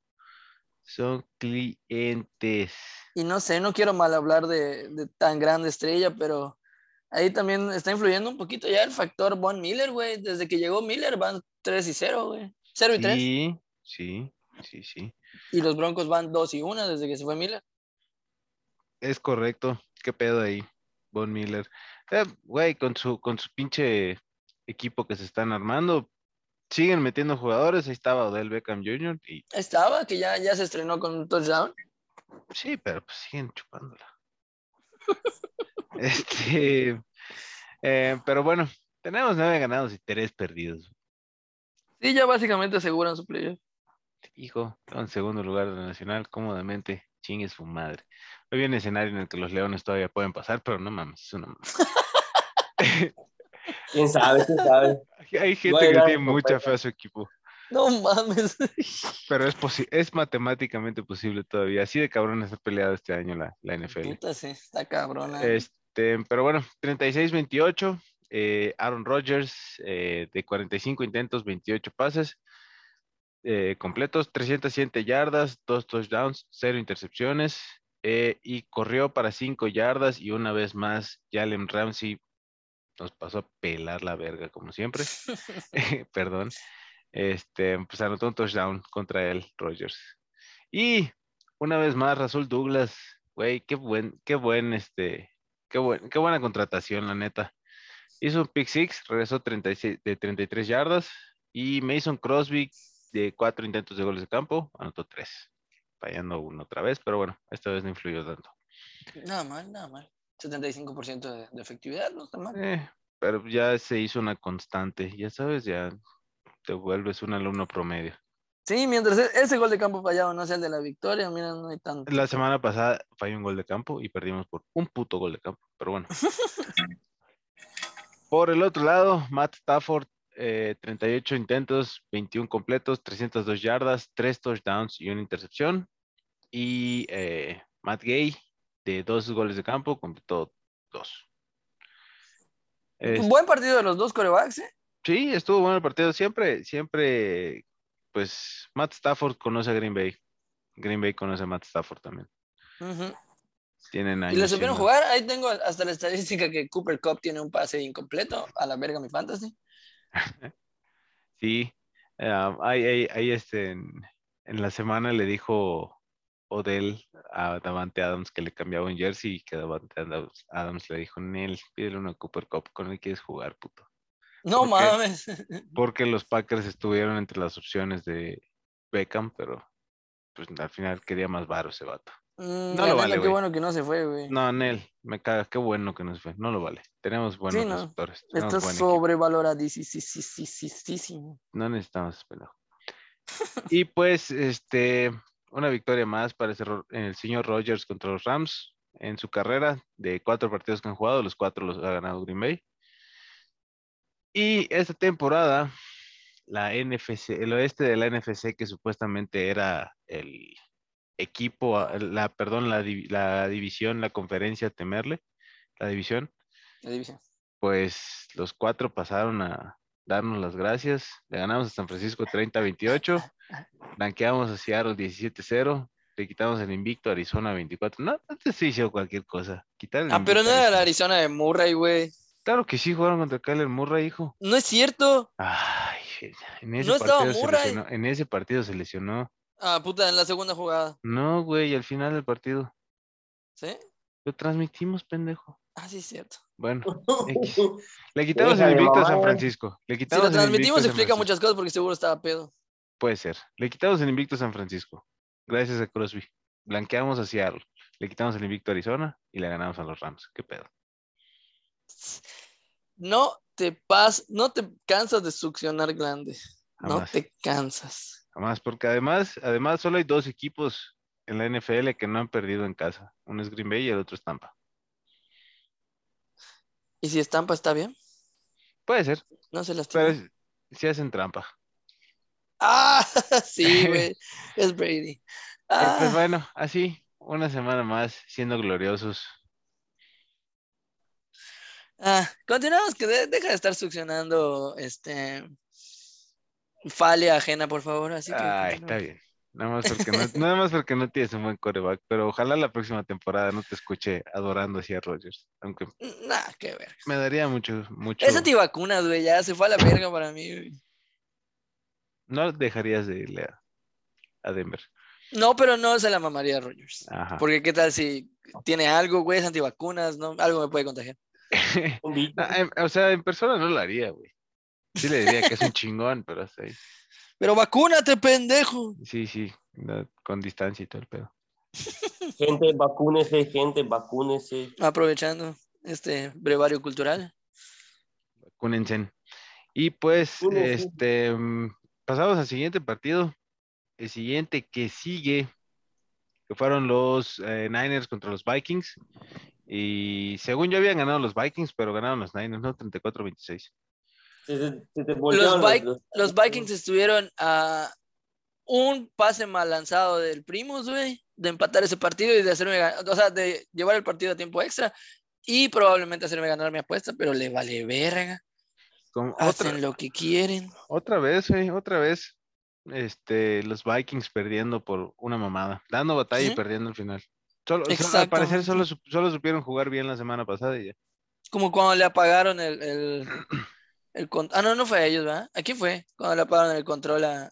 Son clientes. Y no sé, no quiero mal hablar de, de tan grande estrella, pero ahí también está influyendo un poquito ya el factor Von Miller, güey. Desde que llegó Miller van 3 y 0, güey. 0 y 3. Sí, sí, sí, sí. Y los Broncos van 2 y 1 desde que se fue Miller. Es correcto. ¿Qué pedo ahí? Von Miller. Eh, Güey, con su, con su pinche equipo que se están armando, siguen metiendo jugadores. Ahí estaba Odell Beckham Jr. Y Estaba, que ya, ya se estrenó con un touchdown. sí, pero pues siguen chupándola. este, eh, pero bueno, tenemos nueve ganados y tres perdidos. Sí, ya básicamente aseguran su playoff. Hijo, en segundo lugar de la nacional, cómodamente, chingue su madre. Hoy viene escenario en el que los leones todavía pueden pasar, pero no mames, es una mamada. ¿Quién sabe? ¿Quién sabe? Hay- gente Voy que tiene mucha fe a su equipo, No mames. pero es, es matemáticamente posible todavía. Así de cabrón está peleado este año la, la NFL. Puta, sí, está cabrona. Este, pero bueno, 36-28. eh, Aaron Rodgers eh, de 45 intentos, 28 pases eh, completos, 307 yardas, 2 touchdowns, 0 intercepciones eh, y corrió para 5 yardas y una vez más Jalen Ramsey nos pasó a pelar la verga como siempre. Perdón. Este, pues anotó un touchdown contra él, Rodgers. Y una vez más, Rasul Douglas, güey, qué buen, qué buen, este, qué buen, qué buena contratación, la neta. Hizo un pick six, regresó 36, de 33 yardas y Mason Crosby de cuatro intentos de goles de campo, anotó tres, fallando uno otra vez, pero bueno, esta vez no influyó tanto. Nada mal, nada mal. 75% de, de efectividad, no está mal. Eh, pero ya se hizo una constante, ya sabes, ya te vuelves un alumno promedio. Sí, mientras e- ese gol de campo fallado no sea el de la victoria, mira, no hay tanto. La semana pasada falló un gol de campo y perdimos por un puto gol de campo, pero bueno. Por el otro lado, Matt Stafford, eh, 38 intentos, 21 completos, 302 yardas, 3 touchdowns y una intercepción. Y eh, Matt Gay, de dos goles de campo, completó dos. Es- Buen partido de los dos corebacks, ¿eh? sí, estuvo bueno el partido. Siempre, siempre, pues Matt Stafford conoce a Green Bay. Green Bay conoce a Matt Stafford también. Tienen Y años le supieron siendo- jugar. Ahí tengo hasta la estadística que Cooper Cup tiene un pase incompleto. A la verga mi fantasy. Sí, ah, ahí, ahí- ahí, este, en, en la semana le dijo Odell a Davante Adams que le cambiaba un jersey y que Davante Adams, Adams le dijo, Nel, pídele una Cooper Cup, con él quieres jugar, puto. No ¿Por qué? mames. Porque los Packers estuvieron entre las opciones de Beckham, pero pues al final quería más varo ese vato. Mm, No lo vale, qué bueno que no se fue, güey. No, Nel, me caga, qué bueno que nos fue, no lo vale. Tenemos buenos no. receptores, Está buen equipo. sobrevaloradísimo. No necesitamos pendejo. Y pues, este, una victoria más para el señor Rogers contra los Rams en su carrera de cuatro partidos que han jugado, los cuatro los ha ganado Green Bay. Y esta temporada, la NFC, el oeste de la NFC, que supuestamente era el equipo, la, perdón, la, la división, la conferencia temerle, la división, La división. pues los cuatro pasaron a darnos las gracias. Le ganamos a San Francisco 30-28, blanqueamos a Seattle 17-0, le quitamos el invicto a Arizona 24. No, te estoy diciendo cualquier cosa. Quitar Ah, pero no era la Arizona. De Murray, güey. Claro que sí, jugaron contra Kyler Murray, hijo. No es cierto. Ay, en ese, No estaba partido se lesionó, en ese partido se lesionó. Ah, puta, en la segunda jugada. No, güey, al final del partido. ¿Sí? Lo transmitimos, pendejo. Ah, sí, es cierto. Bueno, le quitamos el invicto a San. Francisco. Le Si lo el transmitimos San explica muchas cosas porque seguro estaba pedo. Puede ser. Le quitamos el invicto a San Francisco. Gracias a Crosby. Blanqueamos a Seattle. Le quitamos el invicto a Arizona y le ganamos a los Rams. ¿Qué pedo? No te pas, no te cansas de succionar glande. No te cansas. Jamás, porque además, además solo hay dos equipos en la NFL que no han perdido en casa. Uno es Green Bay y el otro es Tampa. ¿Y si estampa está bien? Puede ser, No se las pero es- si hacen trampa. Ah, sí, güey. Es Brady. Eh, pues Ah, bueno, así, una semana más siendo gloriosos. ah, continuamos, que de- deja de estar succionando este falia ajena, por favor. Así que Ay, continúa. está bien. Nada más porque no, nada más porque no tienes un buen coreback, pero ojalá la próxima temporada no te escuche adorando así a Rodgers, aunque Nah, qué ver. me daría mucho, mucho. Es antivacunas, güey, ya se fue a la verga para mí, güey. No dejarías de irle a, a Denver. No, pero no se la mamaría a Rogers. Ajá. Porque qué tal si tiene algo, güey, es antivacunas, ¿no? Algo me puede contagiar. Ah, o sea, en persona no lo haría, güey. Sí le diría que es un chingón, pero hasta ahí. Pero vacúnate, pendejo. Sí, sí, no, con distancia y todo el pedo. Gente, vacúnese, gente, vacúnese. Aprovechando este brevario cultural. Cúnense. Y pues, este, pasamos al siguiente partido. El siguiente que sigue, que fueron los eh, Niners contra los Vikings. Y según yo habían ganado los Vikings, pero ganaron los Niners, ¿no? 34-26. Se, se- se te Los, Vikings estuvieron a un pase mal lanzado del Primus, güey, de empatar ese partido y de hacerme ganar, o sea, de llevar el partido a tiempo extra y probablemente hacerme ganar mi apuesta, pero le vale verga. Como Hacen otra, lo que quieren. otra vez, güey, otra vez. Este, los Vikings perdiendo por una mamada, dando batalla y perdiendo al final. Solo, solo- al parecer solo, solo supieron jugar bien la semana pasada y ya. Como cuando le apagaron el, el, el con- Ah, no, no fue a ellos, ¿verdad? ¿A quién fue? Cuando le apagaron el control a-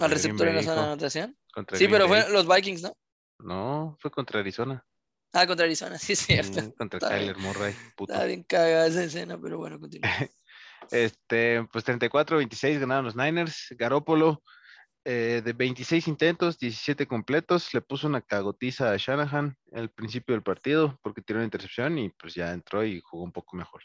al receptor en la zona de anotación. Sí, pero fue los Vikings, ¿no? No, fue contra Arizona. Ah, contra Arizona, sí, es cierto. Contra Está bien. Kyler Murray, puto. Está bien cagada esa escena, pero bueno, continúa. Este, pues 34-26 ganaron los Niners. Garópolo, eh, de 26 intentos, 17 completos, le puso una cagotiza a Shanahan al principio del partido porque tiró una intercepción y pues ya entró y jugó un poco mejor.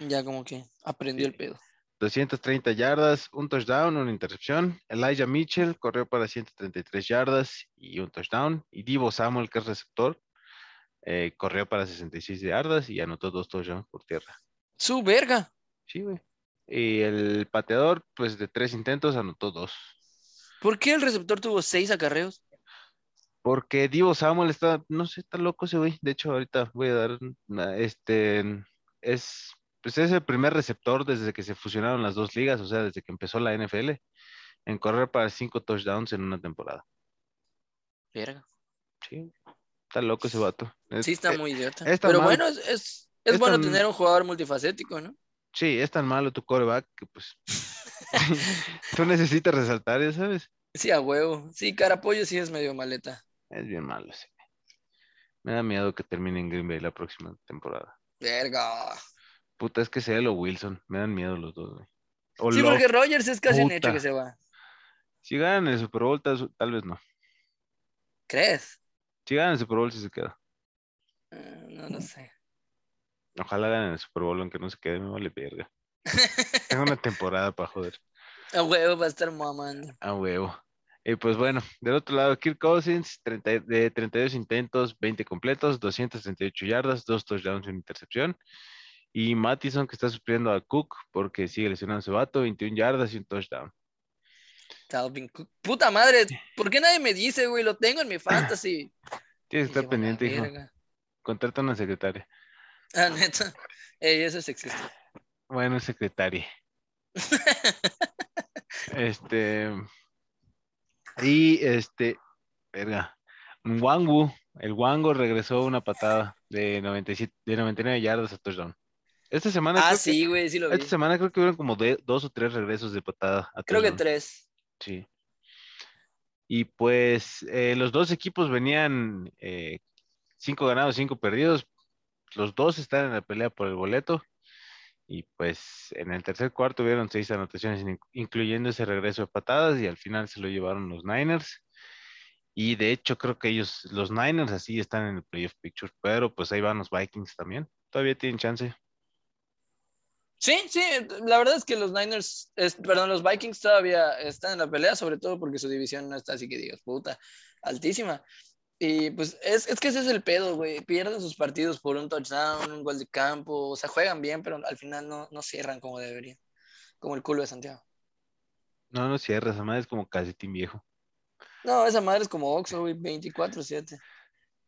Ya como que aprendió Sí. el pedo. 230 yardas, un touchdown, una intercepción. Elijah Mitchell corrió para 133 yardas y un touchdown. Y Divo Samuel, que es receptor, eh, corrió para 66 yardas y anotó dos touchdowns por tierra. Su verga. Sí, güey. Y el pateador, pues de tres intentos, anotó dos. ¿Por qué el receptor tuvo seis acarreos? Porque Divo Samuel está, no sé, está loco ese güey. De hecho, ahorita voy a dar, una- este, es, pues es el primer receptor desde que se fusionaron las dos ligas, o sea, desde que empezó la NFL, en correr para cinco touchdowns en una temporada. Verga. Sí, está loco ese vato. Es- Sí, está eh, muy idiota. es Pero malo. bueno, es, es, bueno tan- tener un jugador multifacético, ¿no? sí, es tan malo tu coreback que pues tú necesitas resaltar, ya sabes. Sí, a huevo. Sí, Carapollo sí es medio maleta. Es bien malo ese. Me da miedo que termine en Green Bay la próxima temporada. Verga. Puta, es que sea él o Wilson. Me dan miedo los dos, güey. O Sí, Love. porque Rogers es casi un hecho Puta. que se va. Si ganan el Super Bowl, tal, tal vez no. ¿Crees? Si ganan el Super Bowl, sí se queda. Eh, no lo sé. Ojalá ganen el Super Bowl, aunque no se quede, me vale verga. Tengo una temporada para joder. A huevo va a estar mamando. A huevo. Y pues bueno, del otro lado, Kirk Cousins, 30 de 32 intentos, 20 completos, 238 yardas, dos touchdowns y una intercepción. Y Mattison, que está supliendo a Cook porque sigue lesionando a ese vato, 21 yardas y un touchdown. Cook. Puta madre, ¿por qué nadie me dice, güey? Lo tengo en mi fantasy. Tienes que estar pendiente, hijo. Contrata a una secretaria. Ah, neta. Ey, eso es sexista. Bueno, secretaria. Este. Y este. Verga. Wangu, el Wango regresó una patada de 97, de 99 yardas a touchdown. Esta semana, Ah, creo sí, güey, sí lo que, vi. esta semana creo que hubieron como de- dos o tres regresos de patada a Creo que tres. Sí. Y pues eh, los dos equipos venían eh, cinco ganados, cinco perdidos. Los dos están en la pelea por el boleto. Y pues en el tercer cuarto hubieron seis anotaciones, in- incluyendo ese regreso de patadas, y al final se lo llevaron los Niners. Y de hecho creo que ellos, los Niners así están en el playoff picture, pero pues ahí van los Vikings también. Todavía tienen chance. Sí, sí, la verdad es que los Niners, es- perdón, los Vikings todavía están en la pelea, sobre todo porque su división no está así que digas, puta, altísima. Y pues es, es que ese es el pedo, güey. Pierden sus partidos por un touchdown, un gol de campo, o sea, juegan bien, pero al final no, no cierran como deberían. Como el culo de Santiago. No, no cierras, además es como calcetín viejo. No, esa madre es como Oxxo, güey, 24-7.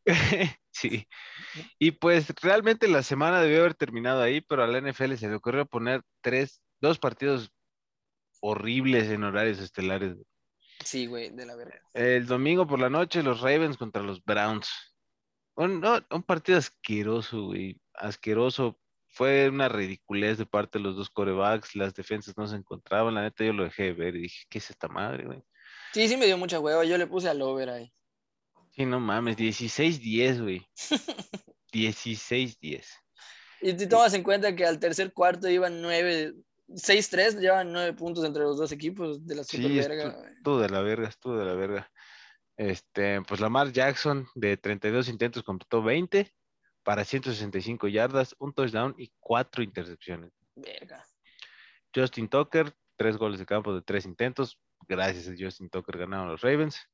sí. Y pues realmente la semana debió haber terminado ahí, pero a la NFL se le ocurrió poner tres, dos partidos horribles en horarios estelares. Sí, güey, de la verdad. El domingo por la noche, los Ravens contra los Browns. Un, un partido asqueroso, güey. Asqueroso. Fue una ridiculez de parte de los dos corebacks. Las defensas no se encontraban. La neta, yo lo dejé de ver y dije, ¿qué es esta madre, güey? Sí, sí me dio mucha hueva. Yo le puse al over ahí. Sí, no mames, 16-10, güey. 16-10. Y si tomas en cuenta que al tercer cuarto iban 9, 6-3, llevan 9 puntos entre los dos equipos de la super Sí, estuvo de la verga, estuvo de la verga. Este, pues Lamar Jackson de 32 intentos completó 20 para 165 yardas, un touchdown y cuatro intercepciones. Verga. Justin Tucker, tres goles de campo de tres intentos. Gracias a Justin Tucker ganaron los Ravens.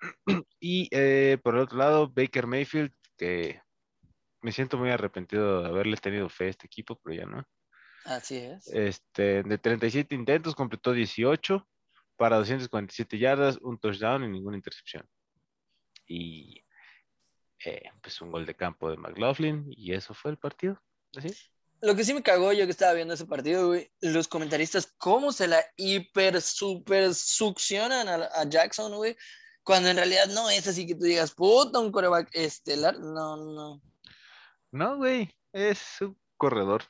Y eh, por el otro lado, Baker Mayfield, que me siento muy arrepentido de haberle tenido fe a este equipo, pero ya no. Así es. Este, de 37 intentos, completó 18 para 247 yardas, un touchdown y ninguna intercepción. Y eh, pues un gol de campo de McLaughlin y eso fue el partido. ¿Así? Lo que sí me cagó yo que estaba viendo ese partido, güey, los comentaristas, cómo se la hiper, super succionan a, a Jackson, güey, cuando en realidad no es así que tú digas, puta, un coreback estelar. No, no. No, güey, es un corredor.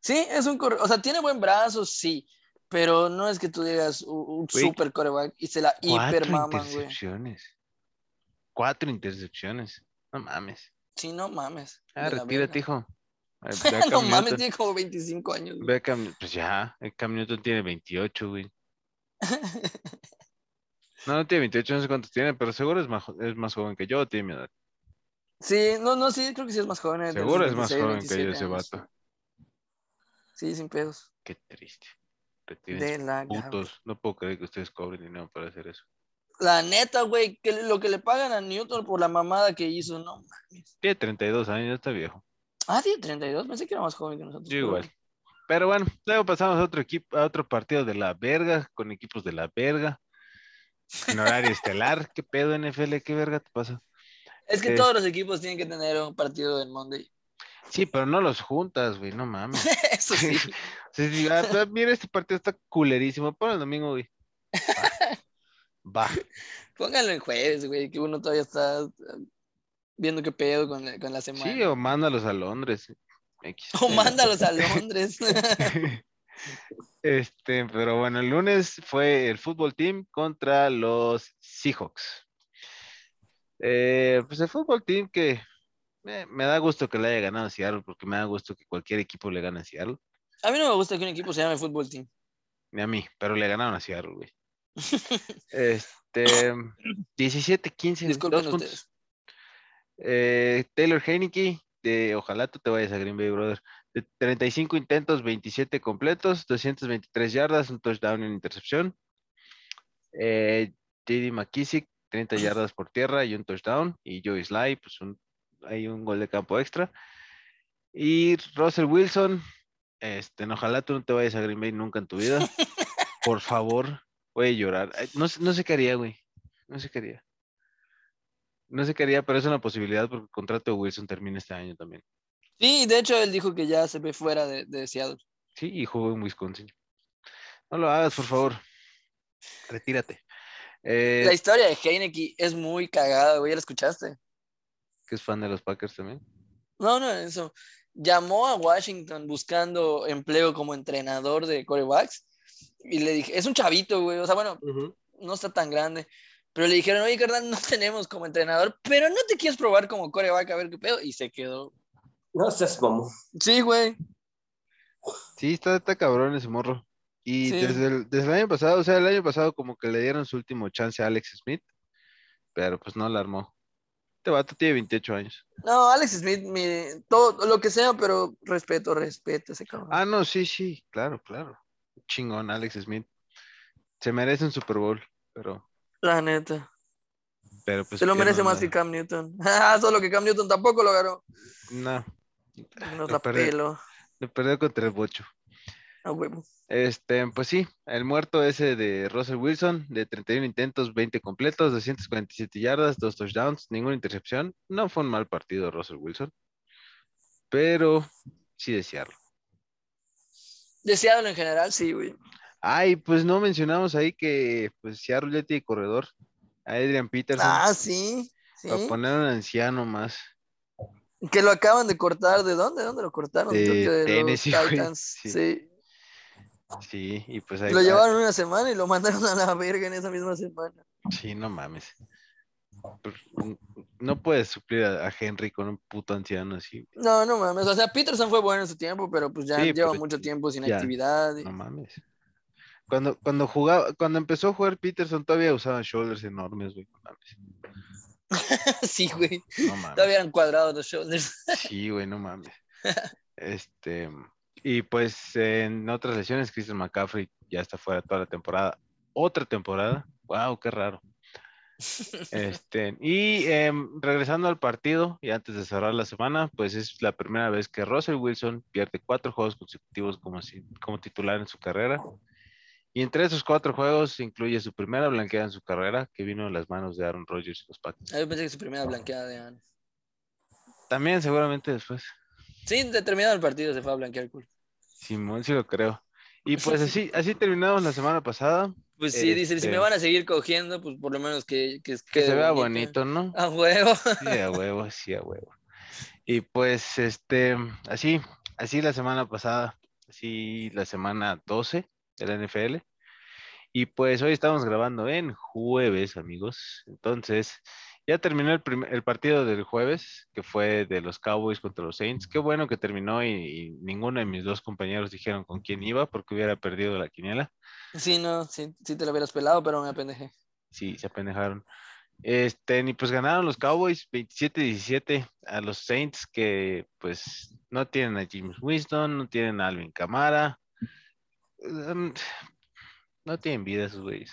Sí, es un corredor, o sea, tiene buen brazo, sí, pero no es que tú digas un, super coreback y se la hiper Cuatro maman, güey. intercepciones. Cuatro intercepciones. No mames. Sí, no mames. Ah, retírate, hijo. No mames, tiene como 25 años. Ve a Cam- pues ya, el Cam Newton tiene 28, güey. No, no tiene 28, no sé cuántos tiene, pero seguro es más, es más joven que yo, tiene mi edad. Sí, no, no, sí, creo que sí es más joven. Seguro es más 26, joven que yo 27 ese años. vato. Sí, sin pedos. Qué triste. De la putos. No puedo creer que ustedes cobren dinero para hacer eso. La neta, güey, que lo que le pagan a Newton por la mamada que hizo, no mames. Tiene 32 años, está viejo. Ah, tiene 32, pensé que era más joven que nosotros. Yo igual. Pero bueno, luego pasamos a otro equipo, a otro partido de la verga, con equipos de la verga. En horario estelar. ¿Qué pedo, NFL? ¿Qué verga te pasa? Es que todos los equipos tienen que tener un partido en Monday. Sí, pero no los juntas, güey, no mames. Eso sí. Sí, sí, ah, pero mira, este partido está culerísimo. Pon el domingo, güey. Va. Va. Pónganlo en jueves, güey, que uno todavía está eh, viendo qué pedo con la, con la semana. Sí, o mándalos a Londres. X. O mándalos a Londres. Este, pero bueno, el lunes fue el fútbol team contra los Seahawks. Eh, pues el fútbol team que me da gusto que le haya ganado a Seattle, porque me da gusto que cualquier equipo le gane a Seattle. a mí no me gusta que un equipo se llame fútbol team. Ni a mí, pero le ganaron a Seattle, güey. Este, 17-15. Disculpen dos puntos. ustedes. Eh, Taylor Heineke, de ojalá tú te vayas a Green Bay, brother. De 35 intentos, 27 completos, 223 yardas, un touchdown y una intercepción. Eh, JD McKissick, 30 yardas por tierra y un touchdown. Y Joey Sly, pues un, hay un gol de campo extra. Y Russell Wilson, este, no, ojalá tú no te vayas a Green Bay nunca en tu vida. Por favor, voy a llorar. No, no sé qué haría, güey. No sé qué haría. No sé qué haría, pero es una posibilidad porque el contrato de Wilson termina este año también. Sí, de hecho él dijo que ya se ve fuera de, de Seattle. Sí, y jugó en Wisconsin. No lo hagas, por favor. Retírate. Eh, La historia de Heineke es muy cagada, güey, ¿ya la escuchaste? que es fan de los Packers también. No, no, eso. Llamó a Washington buscando empleo como entrenador de corebacks y le dije, es un chavito, güey, o sea, bueno, no está tan grande, pero le dijeron, oye, carnal, no tenemos como entrenador, pero no te quieres probar como coreback a ver qué pedo, y se quedó. No seas como. Sí, güey. Sí, está, está cabrón ese morro. Y Sí. desde, el, desde el año pasado, o sea, el año pasado como que le dieron su último chance a Alex Smith, pero pues no la armó. Este vato tiene 28 años. No, Alex Smith, mi, todo lo que sea, pero respeto, respeto ese cabrón. Ah, no, sí, sí, claro, claro. Chingón, Alex Smith. Se merece un Super Bowl, pero, La neta. pero pues. Se lo ¿qué merece no más que Cam Newton. Ah, Solo que Cam Newton tampoco lo ganó. No, Nos la le perdió contra el bocho. A huevo. Este, pues sí, el muerto ese de Russell Wilson, de 31 intentos, 20 completos, 247 yardas, dos touchdowns, ninguna intercepción. No fue un mal partido Russell Wilson, pero sí desearlo. Deseado en general, sí, güey. Ay, pues no mencionamos ahí que pues Seattle ya tiene corredor. A Adrian Peterson. Ah, sí. sí. Para poner un anciano más. Que lo acaban de cortar. ¿De dónde? ¿De dónde lo cortaron? De Creo que de Tennessee, los. Titans. Sí. Sí. Sí, y pues ahí Lo va. llevaron una semana y lo mandaron a la verga en esa misma semana. Sí, no mames. Pues, No puedes suplir a, Henry con un puto anciano así. No, no mames. O sea, Peterson fue bueno en su tiempo, pero pues ya Sí, lleva pero mucho tiempo sin ya, actividad. y- No mames. Cuando, cuando jugaba, cuando empezó a jugar Peterson, todavía usaba shoulders enormes, güey. No mames. sí, güey. No mames. Todavía eran cuadrados los shoulders. Sí, güey, no mames. Este, y pues en otras lesiones, Christian McCaffrey ya está fuera toda la temporada. Otra temporada. Wow, qué raro. Este, y em, regresando al partido, y antes de cerrar la semana, pues es la primera vez que Russell Wilson pierde cuatro juegos consecutivos como, si- como titular en su carrera. Y entre esos cuatro juegos incluye su primera blanqueada en su carrera, que vino en las manos de Aaron Rodgers y los Packers. Ah, Yo pensé que su primera blanqueada de Anne. También seguramente después. Sí, determinado el partido se fue a blanquear el culo. Simón, sí lo creo. Y pues así, así terminamos la semana pasada. Pues sí, dice, si Este- me van a seguir cogiendo, pues por lo menos que, que, Que se vea bonito. bonito, ¿no? A huevo. Sí, a huevo, sí, a huevo. Y pues, este, así, así la semana pasada, así la semana 12 de la NFL. Y pues hoy estamos grabando en jueves, amigos. Entonces, ya terminó el, el partido del jueves, que fue de los Cowboys contra los Saints. Qué bueno que terminó y, y ninguno de mis dos compañeros dijeron con quién iba porque hubiera perdido la quiniela. Sí, no, sí, sí te lo hubieras pelado, pero me apendejé. Sí, se apendejaron. Este, y pues ganaron los Cowboys 27-17 a los Saints que pues no tienen a James Winston, no tienen a Alvin Kamara. Um, no tienen vida esos güeyes.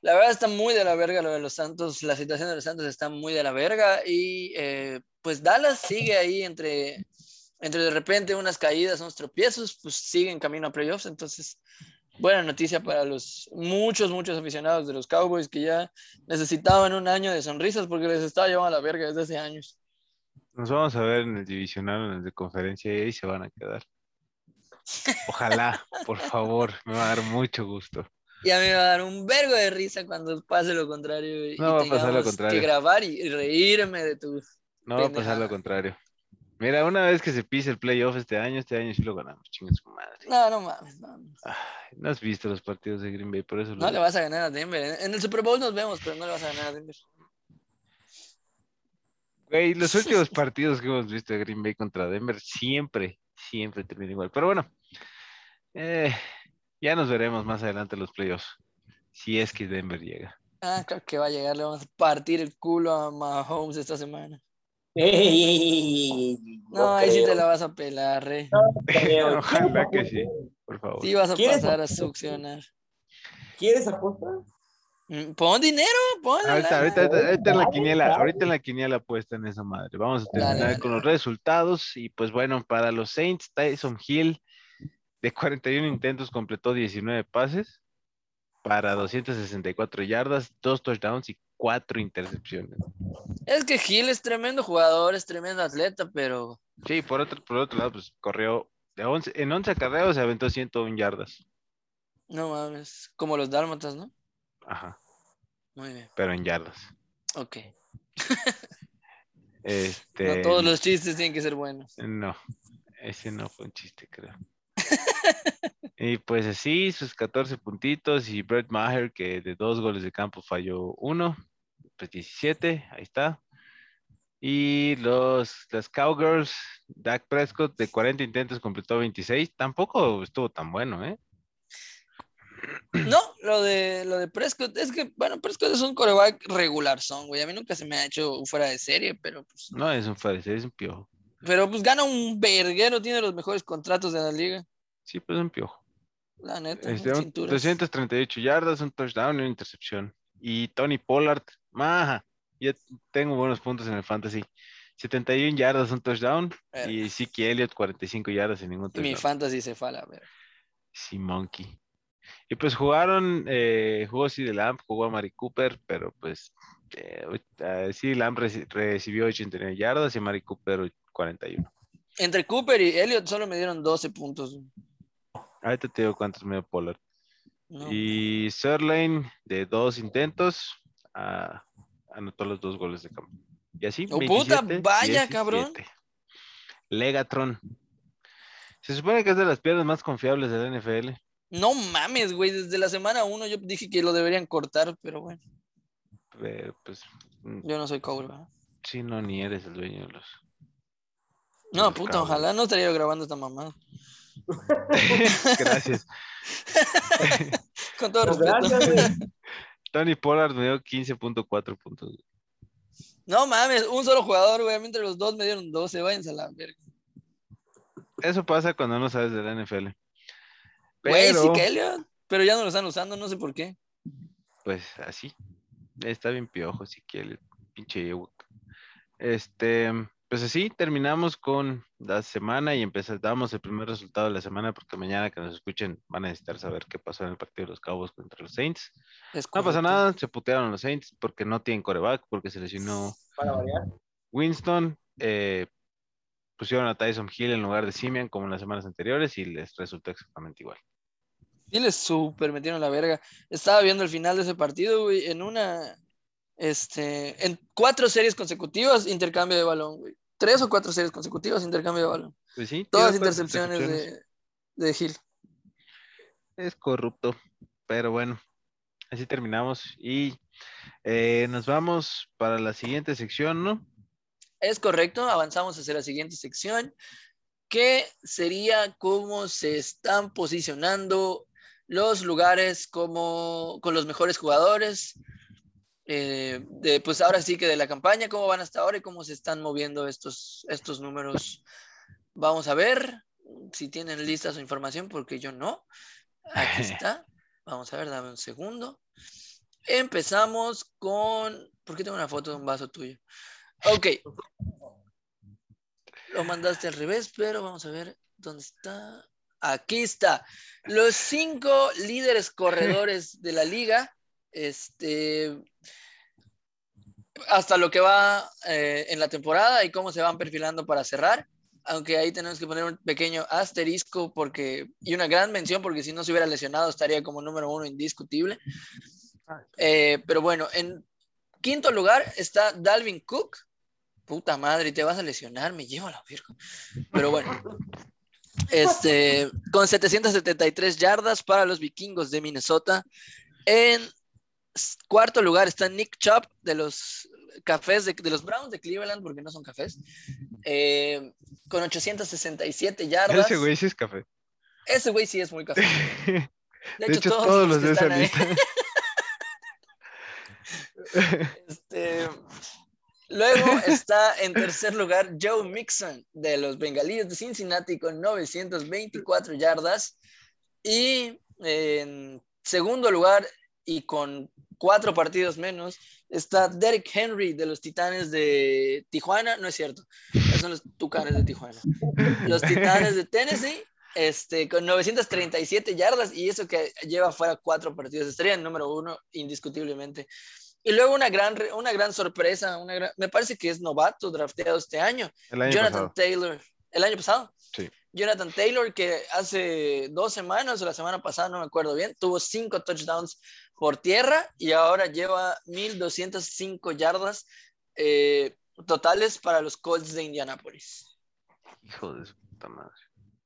La verdad está muy de la verga lo de los Santos, la situación de los Santos está muy de la verga y eh, pues Dallas sigue ahí entre, entre de repente unas caídas, unos tropiezos, pues sigue en camino a playoffs, entonces buena noticia para los muchos, muchos aficionados de los Cowboys que ya necesitaban un año de sonrisas porque les estaba llevando a la verga desde hace años. Nos vamos a ver en el divisional, en el de conferencia y ahí se van a quedar. Ojalá, por favor, me va a dar mucho gusto. Y a mí me va a dar un vergo de risa cuando pase lo contrario y No va a pasar lo contrario. que grabar y, reírme de tu... No va a pasar lo contrario. Mira, una vez que se pise el playoff este año, este año sí lo ganamos, chingue su madre. No, no mames, no. no. Ay, no has visto los partidos de Green Bay, por eso No le vas a ganar a Denver. En- En el Super Bowl nos vemos, pero no le vas a ganar a Denver. Güey, los últimos partidos que hemos visto de Green Bay contra Denver siempre, siempre terminan igual. Pero bueno, eh, ya nos veremos más adelante en los playoffs. Si es que Denver llega. Ah, claro que va a llegar. Le vamos a partir el culo a Mahomes esta semana. Ey, No, ahí sí creo, te la vas a pelar, re. creo. Ojalá que sí, por favor. Sí vas a ¿Quieres pasar a succionar. ¿Quieres apostar? Mm, Pon dinero, pon la Ahorita, ahorita, ahorita, ahorita en la quiniela, ahorita en la quiniela puesta en esa madre. Vamos a terminar dale, con los resultados. Y pues bueno, para los Saints, Tyson Hill de 41 intentos completó 19 pases para 264 yardas, dos touchdowns y cuatro intercepciones. Es que Gil es tremendo jugador, es tremendo atleta, pero Sí, por otro, por otro lado, pues corrió de 11, en 11 acarreos se aventó 101 yardas. no mames. Como los dálmatas, ¿no? Ajá, Muy bien. pero en yardas. Ok. Este, No todos los chistes tienen que ser buenos. No, ese no fue un chiste, creo. y pues así, sus 14 puntitos y Brett Maher, que de dos goles de campo falló uno, pues 17, ahí está. Y los, las Cowgirls, Dak Prescott de 40 intentos completó 26, tampoco estuvo tan bueno, ¿eh? No, lo de, lo de Prescott, es que, bueno, Prescott es un coreback regular son, güey. A mí nunca se me ha hecho fuera de serie, pero pues, No es un parecer, es un piojo. pero pues gana un verguero, tiene los mejores contratos de la liga. Sí, pues un piojo. La neta, Este, un un- cinturas. 238 yardas, un touchdown y una intercepción. Y Tony Pollard, maja, ya tengo buenos puntos en el fantasy. 71 yardas, un touchdown. Verga. Y Siki Elliott, 45 yardas y ningún Mi touchdown. fantasy se fue a verga. Sí, Monkey. Y pues jugaron, eh, jugó CD Lamp, jugó a Mari Cooper, pero pues eh, eh, CD reci- recibió 89 yardas y Mari Cooper 41. Entre Cooper y Elliot solo me dieron 12 puntos. Ahorita te digo cuántos me dio Pollard. No. Y Sirlane, de dos intentos, anotó los dos goles de campo. Y así. ¡Oh, puta! 27, ¡Vaya, cabrón! 17. Legatron. Se supone que es de las piernas más confiables de la NFL. No mames, güey. Desde la semana 1 yo dije que lo deberían cortar, pero bueno, Pero pues, mm, yo no soy coach, ¿verdad? sí, no, ni eres el dueño de los. No, Los puta, ojalá no estaría grabando esta mamada. Gracias. Con todo Pues respeto. gracias. Tony Pollard me dio 15.4 puntos. No mames, un solo jugador, güey. Mientras los dos me dieron 12, váyanse a la verga. Eso pasa cuando no sabes de la NFL. Güey, sí Pero, que Elliot. Pero ya no lo están usando, no sé por qué. pues así. Está bien piojo, quiere, pinche Ewok. Este, pues así terminamos con la semana y empezamos, damos el primer resultado de la semana porque mañana que nos escuchen van a necesitar saber qué pasó en el partido de los Cowboys contra los Saints. No pasa nada, se putearon los Saints porque no tienen coreback, porque se lesionó Para variar. Winston. eh, pusieron a Tyson Hill en lugar de Simeon como en las semanas anteriores y les resultó exactamente igual. Sí, les súper metieron la verga. Estaba viendo el final de ese partido, güey, en una, este, en cuatro series consecutivas, intercambio de balón, güey. Tres o cuatro series consecutivas, intercambio de balón. Pues sí, Todas intercepciones intercepciones. de, de Hill. Es corrupto, pero bueno, así terminamos y eh, nos vamos para la siguiente sección, ¿no? Es correcto, avanzamos hacia la siguiente sección, que sería cómo se están posicionando los lugares como con los mejores jugadores. eh, de, pues ahora sí que de la campaña, cómo van hasta ahora y cómo se están moviendo estos, estos números. Vamos a ver si tienen lista su información, porque yo no. Aquí está. Vamos a ver, dame un segundo. Empezamos con. ¿Por qué tengo una foto de un vaso tuyo? Ok. Lo mandaste al revés, pero vamos a ver dónde está. Aquí está. Los cinco líderes corredores de la liga. Este. Hasta lo que va eh, en la temporada y cómo se van perfilando para cerrar. Aunque ahí tenemos que poner un pequeño asterisco porque, y una gran mención porque si no se hubiera lesionado estaría como número uno indiscutible. Eh, pero bueno, en quinto lugar está Dalvin Cook. Puta madre, te vas a lesionar, me llevo a la virgo. Pero bueno, este, con 773 yardas para los vikingos de Minnesota. En cuarto lugar está Nick Chubb de los cafés de, de los Browns de Cleveland, porque no son cafés, eh, con 867 yardas. Ese güey sí es café. Ese güey sí es muy café. De, De, hecho, todos, los que de esa lista. Este, luego está en tercer lugar Joe Mixon de los Bengalíes de Cincinnati con 924 yardas. Y en segundo lugar y con cuatro partidos menos está Derek Henry de los Titanes de Tijuana. No es cierto, esos son los Tucanes de Tijuana. Los Titanes de Tennessee este, con 937 yardas y eso que lleva fuera cuatro partidos. Estaría en número uno indiscutiblemente. Y luego una gran, una gran sorpresa, una gran- me parece que es novato drafteado este año, El año Jonathan pasado. Taylor, el año pasado. Sí. Jonathan Taylor, que hace dos semanas o la semana pasada, no me acuerdo bien, tuvo cinco touchdowns por tierra y ahora lleva 1205 yardas eh, totales para los Colts de Indianapolis. Hijo de su puta madre.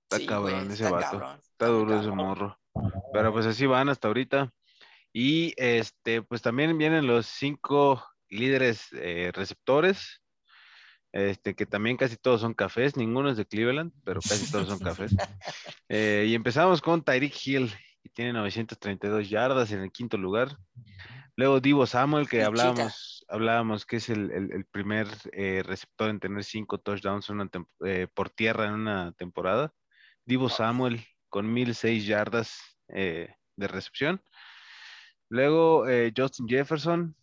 Está Sí, cabrón ese está vato. cabrón, Está duro ese cabrón. morro. Pero pues así van hasta ahorita. Y este, pues también vienen los cinco líderes eh, receptores. Este, que también casi todos son cafés, ninguno es de Cleveland, pero casi todos son cafés. Eh, y empezamos con Tyreek Hill, que tiene 932 yardas en el quinto lugar. Luego Divo Samuel, que hablábamos, hablábamos que es el, el- el primer eh, receptor en tener cinco touchdowns una por tierra en una temporada. Divo Samuel con 1006 yardas de recepción. Luego eh, Justin Jefferson,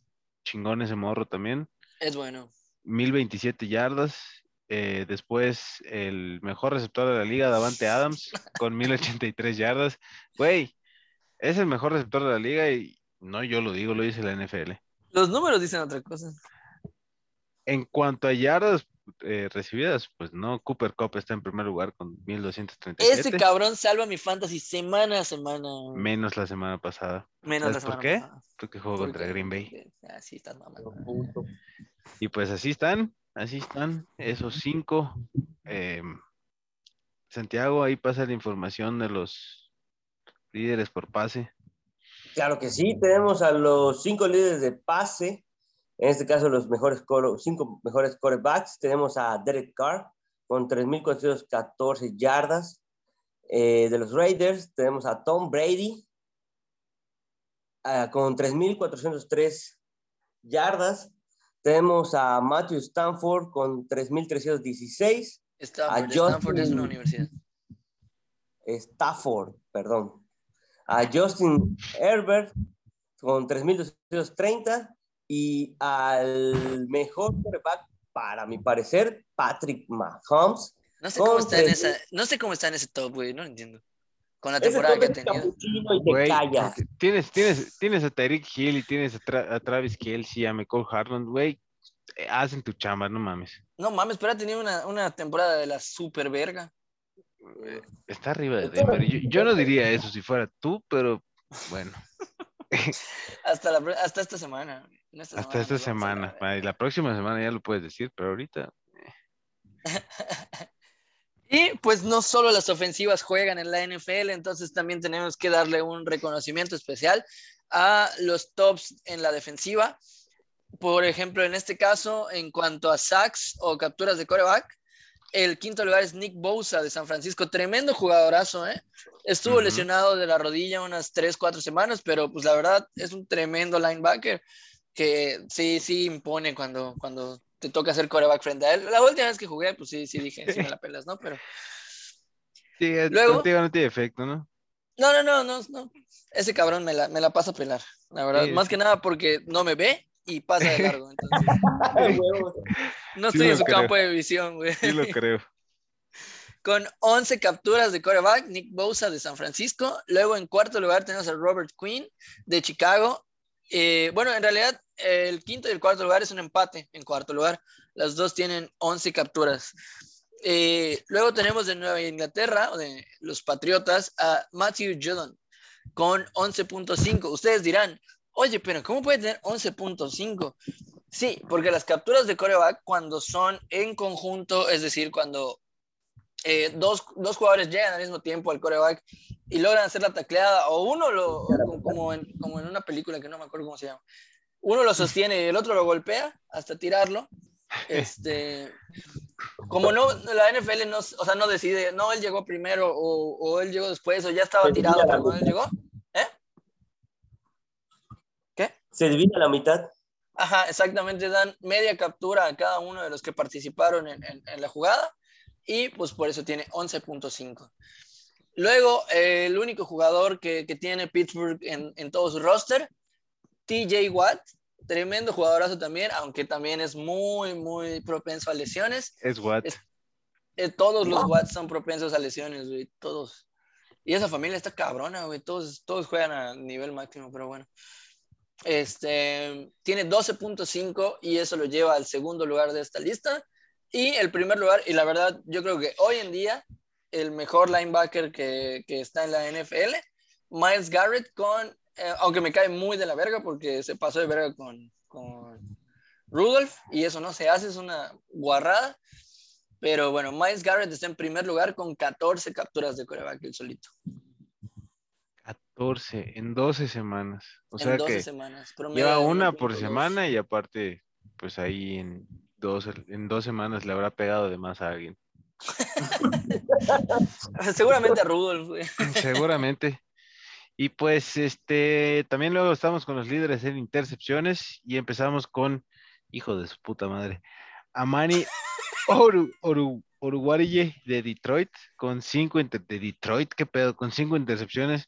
chingón ese morro también, Es bueno. 1027 yardas. Eh, después, el mejor receptor de la liga, Davante Adams, con 1083 yardas. Güey, es el mejor receptor de la liga y no yo lo digo, lo dice la NFL. Los números dicen otra cosa. En cuanto a yardas eh, recibidas, pues no, Cooper Cup está en primer lugar con 1237. Ese cabrón salva mi fantasy semana a semana. Menos la semana pasada. Menos la ¿Sabes semana por qué? pasada. Porque jugó contra Green Bay. Así mamando. Punto. Y pues así están, así están esos cinco. Eh, Santiago, ahí pasa la información de los líderes por pase. Claro que sí, tenemos a los cinco líderes de pase, en este caso los mejores cinco mejores quarterbacks. Tenemos a Derek Carr con 3.414 yardas. Eh, de los Raiders tenemos a Tom Brady ah, con 3.403 yardas. Tenemos a Matthew Stanford con 3.316. Stanford, Justin- Stanford es una universidad. Stafford, perdón. A Justin Herbert con 3.230 y al mejor quarterback, para mi parecer, Patrick Mahomes. No sé cómo está en esa, no sé cómo está en ese top, güey, no lo entiendo. Con la temporada que ha tenido. Güey, tienes, tienes, tienes a Tyreek Hill y tienes a, Tra- a Travis Kelsey, a Michael Harlan, güey. eh, Hacen tu chamba, no mames. No mames, pero ha tenido una, una temporada de la super verga. Está arriba de Denver. Yo, yo no diría eso si fuera tú, pero bueno, Hasta, la, hasta esta semana. Esta hasta esta semana. Ay, La próxima semana ya lo puedes decir, pero ahorita Y pues no solo las ofensivas juegan en la NFL, entonces también tenemos que darle un reconocimiento especial a los tops en la defensiva. Por ejemplo, en este caso, en cuanto a sacks o capturas de coreback, el quinto lugar es Nick Bosa de San Francisco, tremendo jugadorazo, ¿eh? Estuvo Ujú. lesionado de la rodilla unas 3, 4 semanas, pero pues la verdad es un tremendo linebacker que sí, sí impone cuando, cuando te toca hacer coreback frente a él. La última vez que jugué, pues sí, sí dije, sí me la pelas, ¿no? Pero sí, Luego- contigo no tiene efecto, ¿no? no, no, no, no, no. Ese cabrón me la, me la pasa a pelar, la verdad. Sí, Más sí. que nada porque no me ve y pasa de largo. Entonces, no Sí estoy en lo su creo. campo de visión, güey. Sí lo creo. Con 11 capturas de coreback, Nick Bosa de San Francisco. Luego en cuarto lugar tenemos a Robert Quinn de Chicago. Eh, bueno, en realidad el quinto y el cuarto lugar es un empate en cuarto lugar. Las dos tienen 11 capturas. Eh, luego tenemos de Nueva Inglaterra, de los Patriotas, a Matthew Judon con 11.5. Ustedes dirán, oye, pero ¿cómo puede tener 11.5? Sí, porque las capturas de coreback cuando son en conjunto, es decir, cuando eh, dos, dos jugadores llegan al mismo tiempo al coreback y logran hacer la tacleada, o uno lo, como, en, como en una película que no me acuerdo cómo se llama, uno lo sostiene y el otro lo golpea hasta tirarlo. Este, como no, la NFL no, o sea, no decide, no, él llegó primero o, o él llegó después o ya estaba Se tirado cuando él llegó. ¿Eh? ¿Qué? Se divide a la mitad. Ajá, exactamente, dan media captura a cada uno de los que participaron en, en- en la jugada y pues por eso tiene 11.5. Luego, eh, el único jugador que, que tiene Pittsburgh en, en todo su roster, TJ Watt, tremendo jugadorazo también, aunque también es muy, muy propenso a lesiones. Es what. Es- Eh, todos los Watts son propensos a lesiones, güey, todos. Y esa familia está cabrona, güey, todos, todos juegan a nivel máximo, pero bueno. Este, tiene 12.5 y eso lo lleva al segundo lugar de esta lista. Y el primer lugar, y la verdad, yo creo que hoy en día, el mejor linebacker que, que está en la NFL, Miles Garrett, con, eh, aunque me cae muy de la verga porque se pasó de verga con, con Rudolph, y eso no se hace, es una guarrada. Pero bueno, Miles Garrett está en primer lugar con 14 capturas de coreback el solito. 14 en 12 semanas. O en sea 12 que semanas. promedio lleva una por 1.2. semana y aparte, pues ahí en dos, en dos semanas le habrá pegado de más a alguien. Seguramente a Rudolph, güey. Seguramente. Y pues este, también luego estamos con los líderes en intercepciones y empezamos con, hijo de su puta madre, Amani Oru, Oru, Oruguarille de Detroit, con cinco inter- de Detroit, qué pedo, con cinco intercepciones.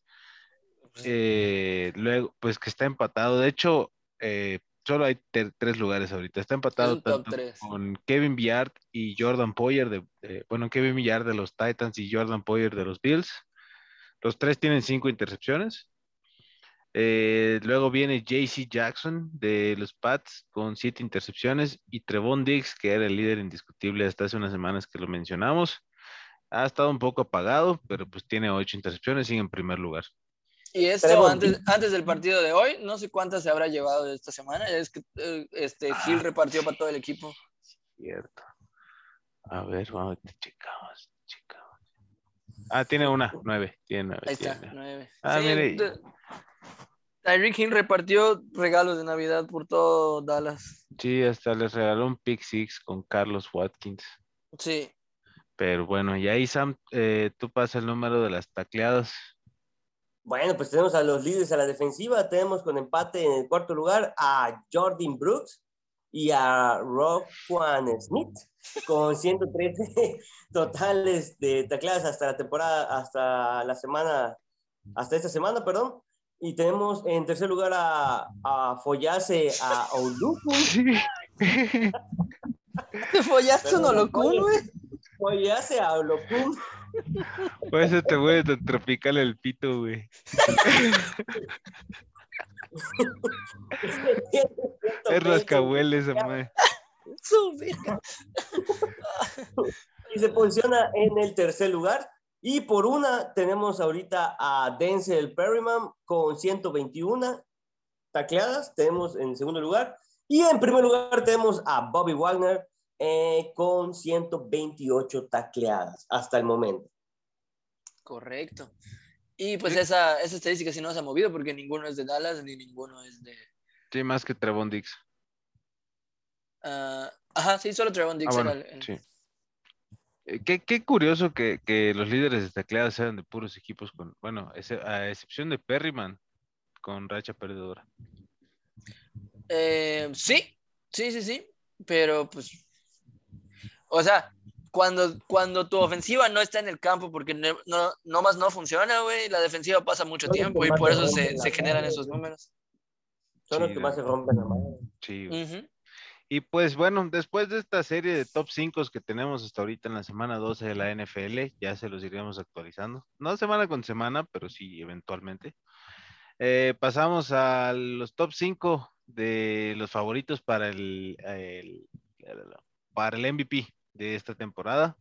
Eh, luego, pues que está empatado. De hecho, eh, solo hay tres lugares ahorita. Está empatado tanto con Kevin Billard y Jordan Poyer, de, bueno, Kevin Billard de los Titans y Jordan Poyer de los Bills. Los tres tienen cinco intercepciones. Eh, luego viene JC Jackson de los Pats con siete intercepciones y Trevon Diggs, que era el líder indiscutible hasta hace unas semanas que lo mencionamos. Ha estado un poco apagado, pero pues tiene ocho intercepciones, y en primer lugar. Y esto antes, antes, del partido de hoy, no sé cuántas se habrá llevado esta semana. Es que eh, este Gil ah, repartió para todo el equipo. Cierto. A ver, vamos, checamos, checamos. Ah, tiene una, nueve. Tiene nueve. Ahí está, nueve. Ah, mire. Tyreek Hill repartió regalos de Navidad por todo Dallas. Sí, hasta les regaló un pick six con Carlos Watkins. Sí. Pero bueno, y ahí Sam, eh, tú pasas el número de las tacleadas. Bueno, pues tenemos a los líderes a la defensiva. Tenemos con empate en el cuarto lugar a Jordan Brooks y a Roquan Smith con 113 totales de tacleadas hasta la temporada, hasta la semana, hasta esta semana, perdón. Y tenemos en tercer lugar a, a Follase a Olukun. ¿Follaste un Olukun, güey? Follase a Olukun. Pues te voy a tropical el pito, güey. es rascahueles, madre. y se posiciona en el tercer lugar. Y por una tenemos ahorita a Denzel Perryman con 121 tacleadas. Tenemos en segundo lugar. Y en primer lugar tenemos a Bobby Wagner eh, con 128 tacleadas hasta el momento. Correcto. Y pues esa, esa estadística sí no se ha movido porque ninguno es de Dallas ni ninguno es de... Sí, más que Trevon Dix. Ah, ajá, sí, solo Trevon Dix ah, sí. Eh, qué, qué, curioso que, que, los líderes de tacleadas sean de puros equipos con, bueno, a excepción de Perryman, con racha perdedora. Eh, sí, sí, sí, sí, pero pues o sea, cuando, cuando tu ofensiva no está en el campo porque no, no, más no funciona, güey, la defensiva pasa mucho tiempo y por eso se, se generan esos números. Son los que más se rompen la madre. Sí. Y pues bueno, después de esta serie de top 5 que tenemos hasta ahorita en la semana 12 de la NFL, ya se los iremos actualizando. No semana con semana, pero sí eventualmente. Eh, pasamos a los top 5 de los favoritos para el, el, para el MVP de esta temporada.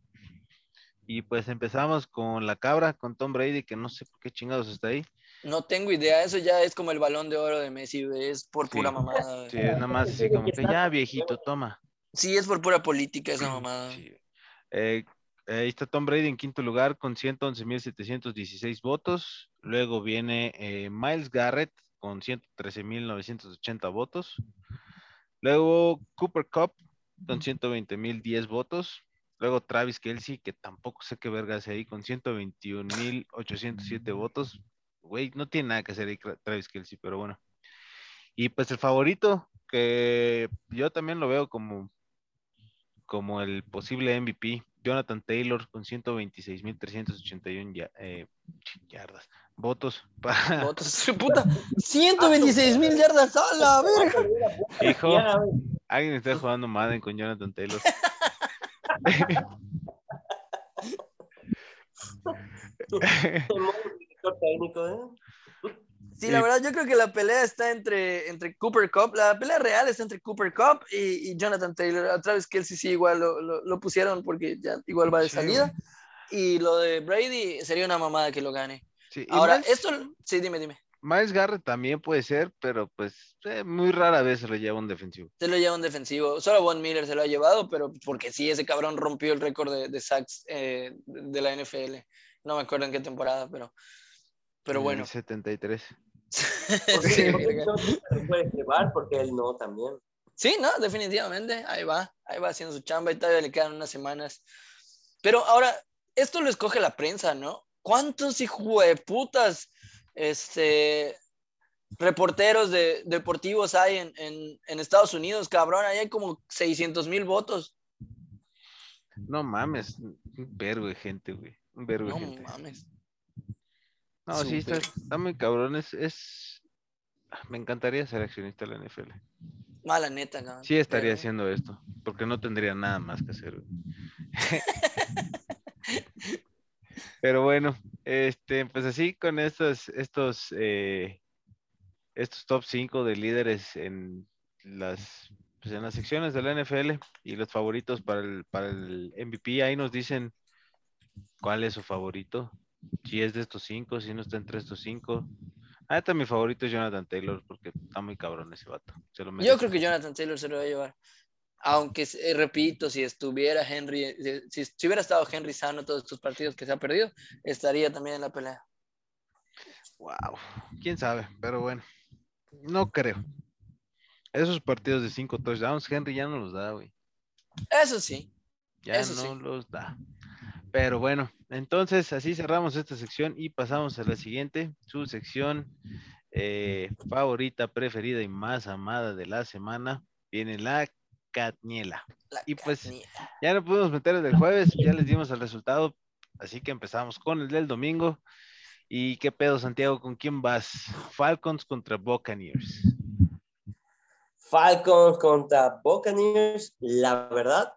Y pues empezamos con la cabra, con Tom Brady, que no sé por qué chingados está ahí. No tengo idea, eso ya es como el balón de oro de Messi, es por pura mamada. Sí, es nada más así como que ya viejito, toma. Sí, es por pura política esa mamada. Eh, ahí está Tom Brady en quinto lugar con 111.716 votos. Luego viene eh, Miles Garrett con 113.980 votos. Luego Cooper Cup con 120 mil 10 votos. Luego Travis Kelsey, que tampoco sé qué verga hace ahí, con 121 mil 807 votos. Güey, no tiene nada que hacer ahí Travis Kelsey, pero bueno. Y pues el favorito, que yo también lo veo como, como el posible MVP, Jonathan Taylor con 126.381 eh, yardas. Votos. Para... Votos, puta. 126.000 yardas a la verga. Hijo, alguien está jugando Madden con Jonathan Taylor. Sí, la verdad, yo creo que la pelea está entre, entre Cooper Cup, la pelea real está entre Cooper Cup y, Jonathan Taylor. A Travis Kelsey sí igual lo, lo, pusieron porque ya igual va de salida. Y lo de Brady sería una mamada que lo gane. Ahora, esto, sí, dime, dime. Miles Garrett también puede ser, pero pues eh, muy rara vez se lo lleva un defensivo. Se lo lleva un defensivo. Solo Von Miller se lo ha llevado, pero porque sí, ese cabrón rompió el récord de, de sacks eh, de la NFL. No me acuerdo en qué temporada, pero, pero bueno. 73. Porque, porque puede llevar, porque él no también. Sí, no, definitivamente. Ahí va, ahí va haciendo su chamba y todavía le quedan unas semanas. Pero ahora, esto lo escoge la prensa, ¿no? ¿Cuántos putas este, reporteros de, deportivos hay en, en, Estados Unidos, cabrón? Ahí hay como 600 mil votos. No mames, un vergo de gente, güey. Un vergo de gente. No mames. No, sí, está, muy cabrón. Es, Me encantaría ser accionista de la NFL. Mala neta, cabrón. Sí estaría Pero- haciendo esto, porque no tendría nada más que hacer. Pero bueno, este, pues así con estos, estos, eh, estos top 5 de líderes en las, pues en las secciones de la NFL y los favoritos para el, para el MVP, ahí nos dicen cuál es su favorito. Si es de estos cinco, si no está entre estos cinco. Ah, está mi favorito es Jonathan Taylor, porque está muy cabrón ese vato. Se lo Yo creo que Jonathan Taylor se lo va a llevar. Aunque, eh, repito, si estuviera Henry, eh, si, si hubiera estado Henry sano todos estos partidos que se ha perdido, estaría también en la pelea. Wow, quién sabe, pero bueno, no creo. Esos partidos de cinco touchdowns, Henry ya no los da, güey. Eso sí. Ya Eso no sí. los da. Pero bueno, entonces así cerramos esta sección y pasamos a la siguiente, su sección eh, favorita, preferida y más amada de la semana. Viene la Catniela. La Y pues, carnita. Ya no pudimos meter el del jueves, ya les dimos el resultado, así que empezamos con el del domingo. ¿Y qué pedo, Santiago? ¿Con quién vas? Falcons contra Buccaneers. Falcons contra Buccaneers, la verdad,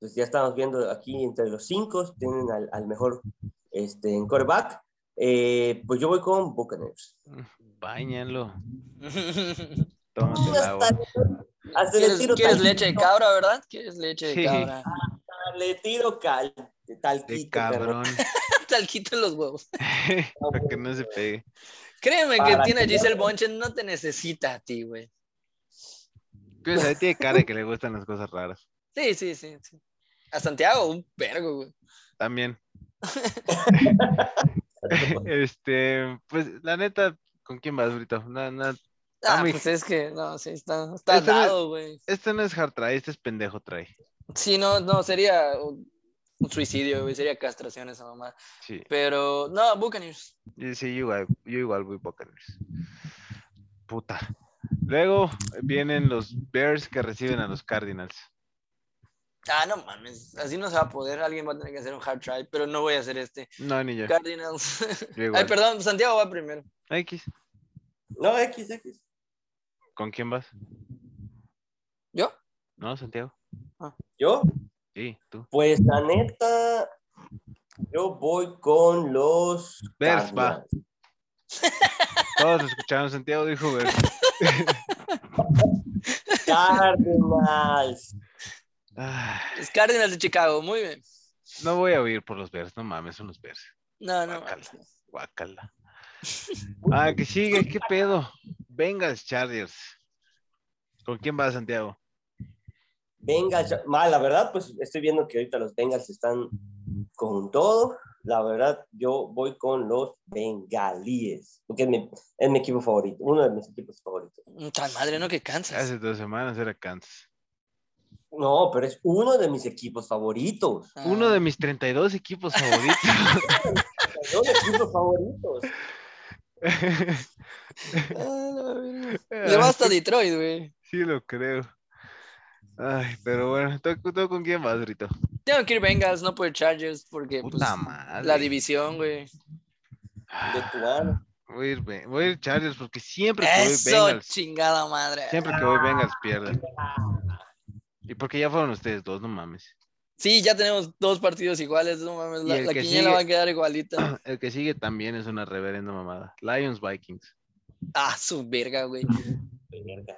pues ya estamos viendo aquí entre los cinco, tienen al, al mejor este, en quarterback. Eh, pues yo voy con Buccaneers. Báñalo, tómate el agua. Hasta, hasta le ¿Quieres, tiro quieres talquito, leche de cabra, verdad? ¿Quieres leche de Sí. cabra? Le tiro cal, talquito. De cabrón, Talquito en los huevos. para que no se pegue. Créeme que tiene Giselle no- Bonchen, no te necesita a ti, güey. Pues ahí tiene cara de que le gustan las cosas raras. Sí, sí, sí, sí. A Santiago, un vergo, güey. También. Este, pues la neta, ¿con quién vas, Brito? No, no, Ah, mi- pues es que, no, sí, está, está Este no es- dado, güey. este no es hard try, este es pendejo try. Sí, no, no, sería un, un suicidio, güey, sería castración esa mamá. Sí, Pero, no, Buccaneers. sí, yo igual, yo igual voy Buccaneers. Puta. Luego vienen los Bears que reciben a los Cardinals. Ah, no mames, así no se va a poder, alguien va a tener que hacer un hard try, pero no voy a hacer este. No, ni yo. Cardinals. Yo. Ay, perdón, Santiago va primero. X. No, X, X. ¿Con quién vas? ¿Yo? ¿No, Santiago? Yo, Sí, tú. pues la neta, yo voy con los Bears, va. Cardinals. Todos escucharon, Santiago dijo Bears. Cardinals. Ah, Los Cardinals de Chicago, muy bien. no voy a oír por los Bears, no mames, son los Bears. No, no Guácala. mames. Guácala. Ah, que sigue, qué pedo. Bengals Chargers. ¿Con quién va Santiago? Bengals, mal, la verdad, pues estoy viendo que ahorita los Bengals están con todo. La verdad, yo voy con los Bengalíes, porque es mi, es mi equipo favorito, uno de mis equipos favoritos. Tan madre, ¿no? Que cansas. Hace dos semanas era Kansas. No, pero es uno de mis equipos favoritos. Ah. Uno de mis 32 equipos favoritos. Dos equipos favoritos. Ah, la verga. Le basta a Detroit, güey. Sí, lo creo. Ay, pero bueno, ¿tú, tú con quién vas, Rito? Tengo que ir Bengals, no por Chargers, porque pues, la división, güey. De tu. Voy a ir, voy a ir Chargers porque siempre que voy Eso, Bengals, chingada madre. siempre que voy Bengals pierden. Y porque ya fueron ustedes dos, no mames. Sí, ya tenemos dos partidos iguales, no mames. La, la quiniela va a quedar igualita. El que sigue también es una reverenda mamada. Lions Vikings. Ah, su verga, güey. Verga.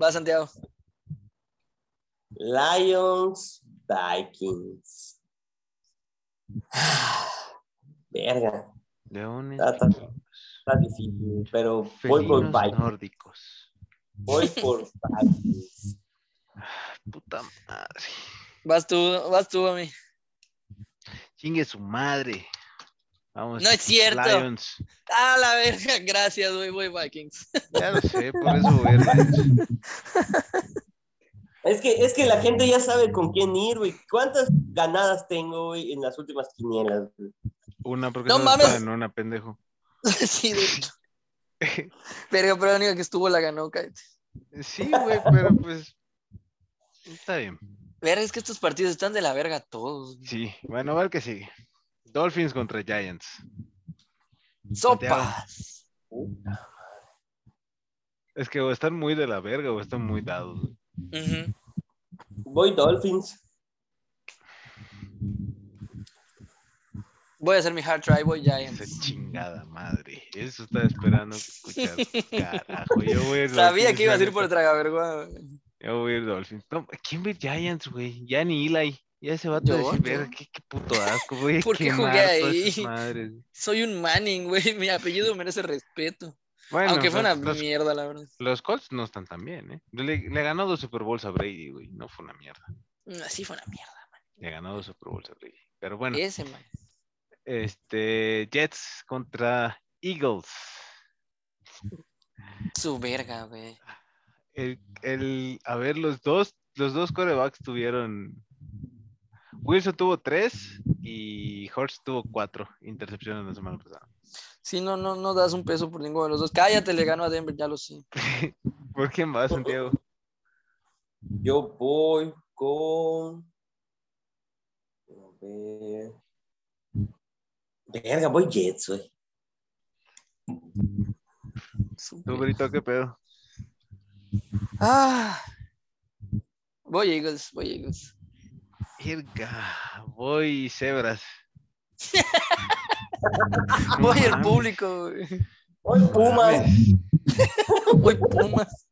Va, Santiago. Lions, Vikings. Verga, Leones. Está- está difícil, pero voy por Vikings. nórdicos. Voy por Vikings. Puta madre. Vas tú, vas tú a mí. Chingue su madre. Vamos. No es cierto. Lions. Ah, la verga, gracias, güey, voy Vikings. Ya lo sé, por eso voy a Lions. Es que, es que la gente ya sabe con quién ir, güey. ¿Cuántas ganadas tengo, güey, en las últimas quinielas? güey? Una porque No no mames. en una pendejo. sí, de hecho. Verga, pero la única que estuvo la ganó, cállate. Sí, güey, pero pues. Está bien. Verga, es que estos partidos están de la verga todos. güey. Sí, bueno, a ver qué sigue. Dolphins contra Giants. Sopas. Es que o están muy de la verga o están muy dados. Ujú. Voy Dolphins. Voy a hacer mi hard try, voy Esa Giants. chingada madre. Eso estaba esperando escuchar. Carajo, yo voy a ir Sabía Dolphins, que ibas a ir por tragavergüenza. Yo voy a ir Dolphins. No, ¿Quién ve Giants, güey? Ya ni Eli. Ya se va a Yo, decir, verga, qué, qué puto asco, güey. ¿Por qué jugué ahí? Soy un Manning, güey. Mi apellido merece respeto. Bueno, Aunque fue una los, mierda, la verdad. los Colts no están tan bien, ¿eh? Le, le ganó dos Super Bowls a Brady, güey. No fue una mierda. Así fue una mierda, man. Le ganó dos Super Bowls a Brady. Pero bueno, Ese, man. este Jets contra Eagles. Su verga, güey. El, el, a ver, los dos, los dos corebacks tuvieron. Wilson tuvo tres y Horst tuvo cuatro intercepciones la semana pasada. Si no, no, no das un peso por ninguno de los dos. Cállate, le ganó a Denver, ya lo sé. ¿Por quién va, Santiago? Yo voy con. A ver. Verga, voy Jets, güey. ¿Tú. Brito, qué pedo? Ah. Voy Eagles, voy Eagles. Irga, voy Cebras. Voy el público, güey. Voy Pumas. Voy Pumas.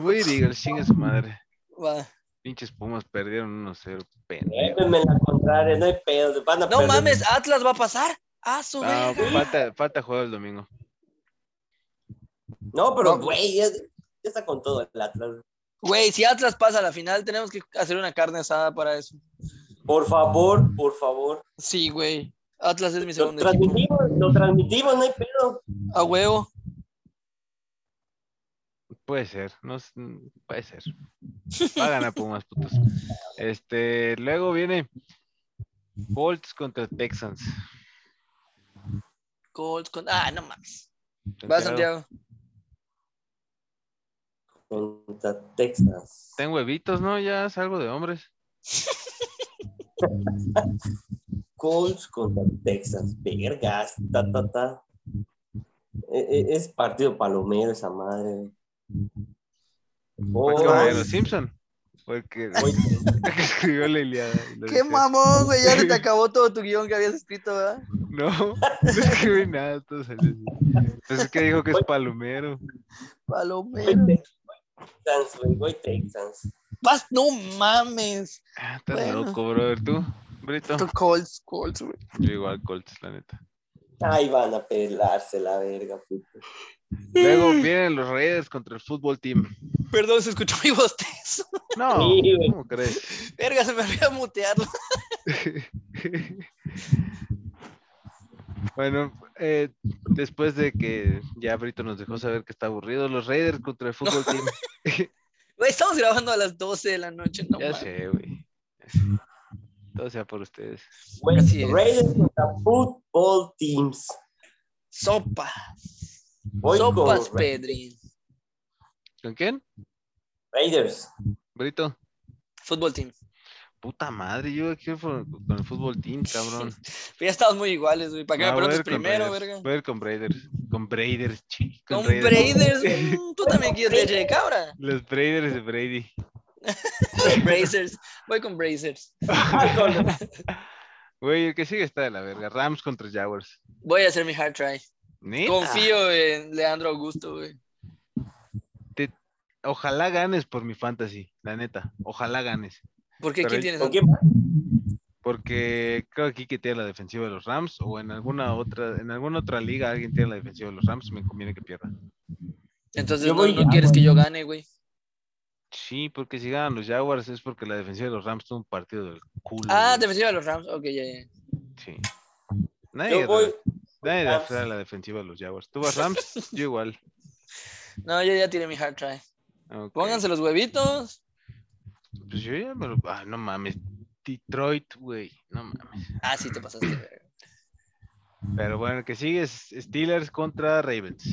Voy Eagles, chingue su madre. Va. Pinches Pumas perdieron 1-0, pendejo. Épenme la contraria, no hay pedo. Van a No perder. mames, Atlas va a pasar. Ah, su No, falta, falta juego el domingo. No, pero, No. güey, ya, ya está con todo el Atlas. Güey, si Atlas pasa a la final, tenemos que hacer una carne asada para eso. Por favor, por favor. Sí, güey. Atlas es mi Lo segundo equipo. transmitimos, lo transmitimos, no hay pedo. A huevo. Puede ser, no puede ser. Va a ganar Pumas, putos. Este, luego viene Colts contra Texans. Colts con. Ah, no mames. Va, Santiago. Contra Texas. Ten huevitos, ¿no? Ya es algo de hombres. Colts contra Texas. Vergas. Ta, ta, ta. E- e- Es partido palomero esa madre. ¿Por qué Oh, a los Simpson? Porque escribió la Iliada. Qué decía. mamón, güey. Ya se te acabó todo tu guion que habías escrito, ¿verdad? No, no escribí nada, todo salió así. Pues es que dijo que es palomero. Palomero. Texans, güey, voy Texans. Vas, no mames. Ah, estás Bueno. loco, brother. ¿Tú, Brito? Colts, Colts, güey. Yo igual Colts, la neta. Ahí van a pelarse la verga, puto. Luego vienen los Raiders contra el fútbol team. Perdón, se escuchó mi bostezo. No, Sí. ¿cómo crees? Verga, se me olvidó mutearlo. Bueno, eh, después de que ya Brito nos dejó saber que está aburrido, los Raiders contra el fútbol team. Güey, estamos grabando a las 12 de la noche, no ya sé, güey. Todo sea por ustedes. Güey, Así es. Raiders contra Football Teams. Sopas. Voy Sopas, con Pedri. ¿Con quién? Raiders. Brito. Fútbol team. Puta madre, yo quiero con con el fútbol team, cabrón. Pero ya estamos muy iguales, güey. ¿Para qué No, me voy a preguntas con primero, Raiders, verga? Voy a ir con Raiders. Con Raiders, chi. Con Raiders. Mm, tú también quieres leche de cabra. Los Raiders de Brady. Brazers. Voy con Brazers. Güey, el que sigue está de la verga. Rams contra Jaguars. Voy a hacer mi hard try. Confío en Leandro Augusto, güey. Te- Ojalá ganes por mi fantasy, la neta. Ojalá ganes. ¿Por qué? ¿Quién tienes? ¿Con quién? Porque creo que aquí que tiene la defensiva de los Rams o en alguna otra, en alguna otra liga alguien tiene la defensiva de los Rams, me conviene que pierda. Entonces Yo no, voy no ya, quieres güey. que yo gane, güey. Sí, porque si ganan los Jaguars es porque la defensiva de los Rams tuvo un partido del culo. Ah, güey. defensiva de los Rams. Ok, ya, ya. Sí. Nadie, Yo voy. nadie la defensiva de los Jaguars. ¿Tú vas Rams? Yo igual. No, yo ya tiré mi hard try. Pónganse los huevitos. Pues yo ya me lo. Ah, no mames. Detroit, güey. No mames. Ah, sí, te pasaste. Pero bueno, que sigue es Steelers contra Ravens.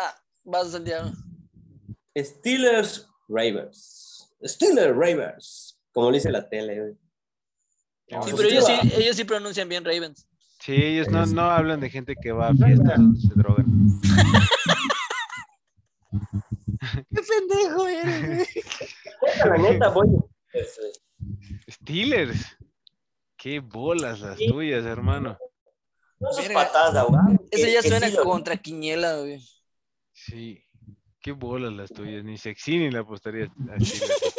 Ah, vas, Santiago. Steelers Ravens. Steelers Ravens. Como dice la tele, güey. Sí, Vamos. pero ellos sí, ellos sí pronuncian bien Ravens. Sí, ellos no, no hablan de gente que va a fiestas donde se drogan. pendejo eres. La neta, voy. Steelers. Qué bolas las Sí. tuyas, hermano. no de ahogado. Ese que- ya suena sí contra Quiñela, güey. Sí. Qué bolas las tuyas. Ni sexy ni la apostaría a Steelers.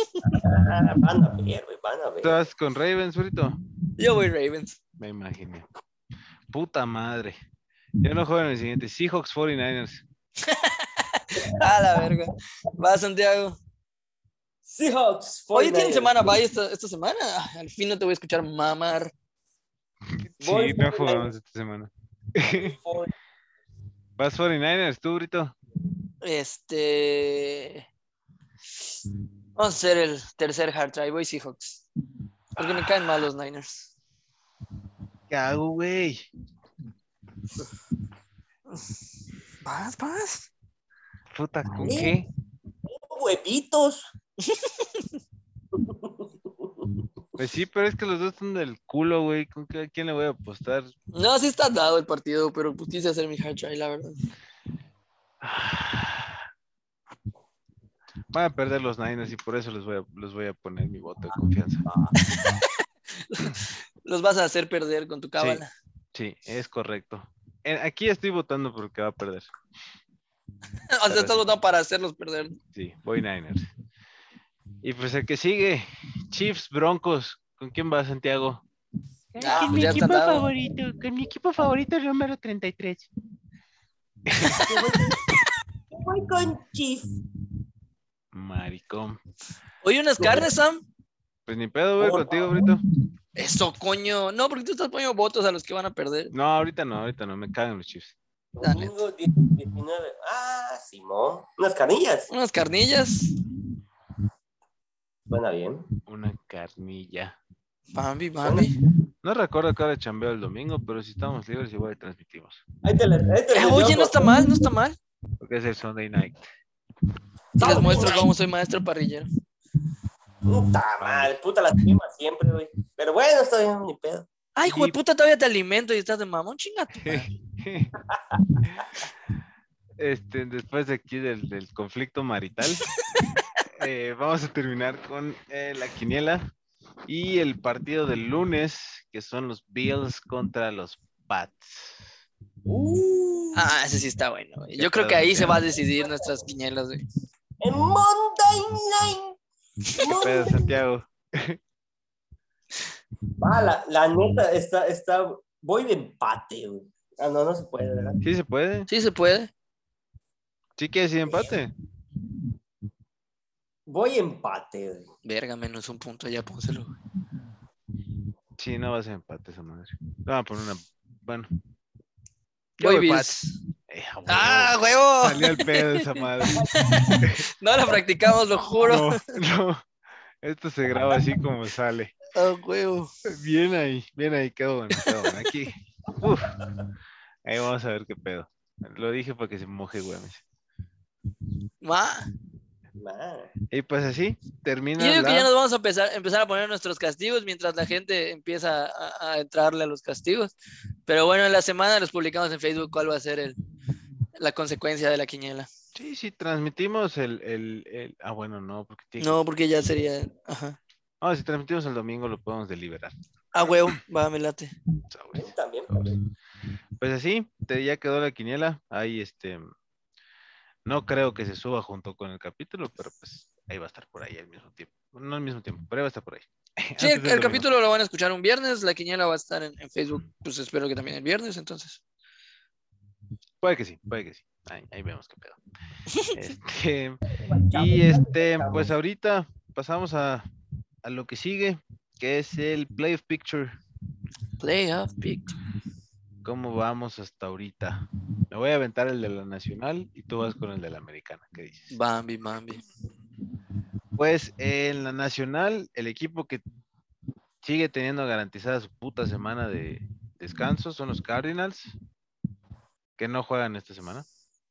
Ah, Van a ver, güey, van a ver. ¿Estás con Ravens, Brito? Yo voy Ravens. Me imaginé. Puta madre. Yo no juego en el siguiente. Seahawks 49ers. A la verga. Va, Santiago. Seahawks. Oye, ¿tienen 49ers. semana bye esta, esta semana? Al fin no te voy a escuchar mamar. Voy Sí, no 49ers. jugamos esta semana. For- Vas 49ers, tú, Brito. Este. Vamos a hacer el tercer hard try. Voy Seahawks. Porque me caen mal los Niners. ¿Qué hago, güey? Vas, vas. Puta, ¿con ¿Eh? qué? Huevitos. Pues sí, pero es que los dos están del culo, güey. ¿Con qué, a quién le voy a apostar? No, sí está dado el partido, pero pues quise hacer mi hard try, la verdad. Van a perder los Niners y por eso les voy a, les voy a poner mi voto de confianza. Los vas a hacer perder con tu cábala. Sí, es correcto. Eh, Aquí estoy votando porque va a perder. o sea, estás votando para hacerlos perder. Sí, voy Niners. Y pues el que sigue, Chiefs, Broncos. ¿Con quién va Santiago? Ah, con pues mi está equipo favorito, con mi equipo favorito número 33. Voy con Chief. Maricón. Oye, unas carnes, Sam. Pues ni pedo, Por contigo. Brito. Eso, coño. No, porque tú estás poniendo votos a los que van a perder. No, ahorita no, ahorita no, me cagan los Chiefs. Dale. Domingo 19. Ah, Simón. Unas canillas. Unas carnillas. Suena bien. Una carnilla. Bambi, Bambi. No recuerdo que ahora chambeo el domingo, pero si estamos libres igual transmitimos. Ahí te la- ahí te la Eh, oye, no está mal, no está mal. Porque es el Sunday night. Les muestro cómo soy maestro parrillero. Puta madre, puta las quemas siempre, güey. Pero bueno, está bien, ni pedo. Ay, hijo de Y- puta, todavía te alimento y estás de mamón, chinga tu madre. Este, después de aquí del, del conflicto marital, eh, vamos a terminar con eh, la quiniela y el partido del lunes, que son los Bills contra los Pats. Uh, Ah, ese sí está bueno. güey. Yo creo que ahí se va a decidir nuestras quinielas, güey. en Monday Night. ¿Qué Monday- pedo, Santiago? Ah, la, la neta está, está, voy de empate, güey. Ah, no, no se puede, ¿verdad? ¿Sí se puede? Sí se puede. ¿Sí quieres ir empate? Voy empate, güey. Verga, menos un punto, ya pónselo. Sí, no va a ser empate esa madre. Vamos a poner una... Bueno. Voy voy Bills. Eh. ¡Ah, huevo! Salió el pedo esa madre. No lo practicamos, lo juro. No, no. Esto se graba así como sale. ¡Ah, huevo! Bien ahí, bien ahí, quedó bueno, quedó bueno. Aquí. Uf. Ahí vamos a ver qué pedo. Lo dije para que se moje, güey. Va. Nah. Y pues así, termina Yo digo que ya nos vamos a empezar, empezar a poner nuestros castigos mientras la gente empieza a, a entrarle a los castigos. Pero bueno, en la semana los publicamos en Facebook cuál va a ser el, la consecuencia de la quiniela. Sí, sí, transmitimos el, el, el- Ah, bueno, no, porque tiene... No, porque ya sería... Ajá. Ah, si transmitimos el domingo lo podemos deliberar. Ah, huevo, va, me late. También. Pues así, te- ya quedó la quiniela. Ahí, este... No creo que se suba junto con el capítulo, pero pues ahí va a estar por ahí al mismo tiempo. No al mismo tiempo, pero ahí va a estar por ahí. Sí, el, capítulo lo van a escuchar un viernes, la quiniela va a estar en, en Facebook, pues espero que también el viernes, entonces. Puede que sí, puede que sí. Ahí, ahí vemos qué pedo. Este, y este, pues ahorita pasamos a, a lo que sigue, que es el Play of Picture. Playoff pick. ¿Cómo vamos hasta ahorita? Me voy a aventar el de la nacional y tú vas con el de la americana. ¿Qué dices? Bambi, Bambi. Pues en la nacional, el equipo que sigue teniendo garantizada su puta semana de descanso son los Cardinals, que no juegan esta semana.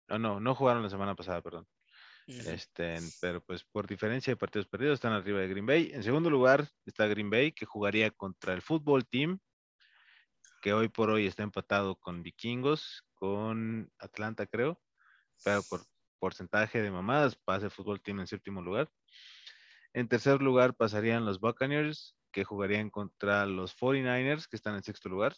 No, no, no jugaron la semana pasada, perdón. Este, pero pues por diferencia de partidos perdidos están arriba de Green Bay. En segundo lugar está Green Bay, que jugaría contra el fútbol team, que hoy por hoy está empatado con Vikingos, con Atlanta, creo, pero por porcentaje de mamadas, pase fútbol tiene en séptimo lugar. En tercer lugar pasarían los Buccaneers, que jugarían contra los 49ers, que están en sexto lugar.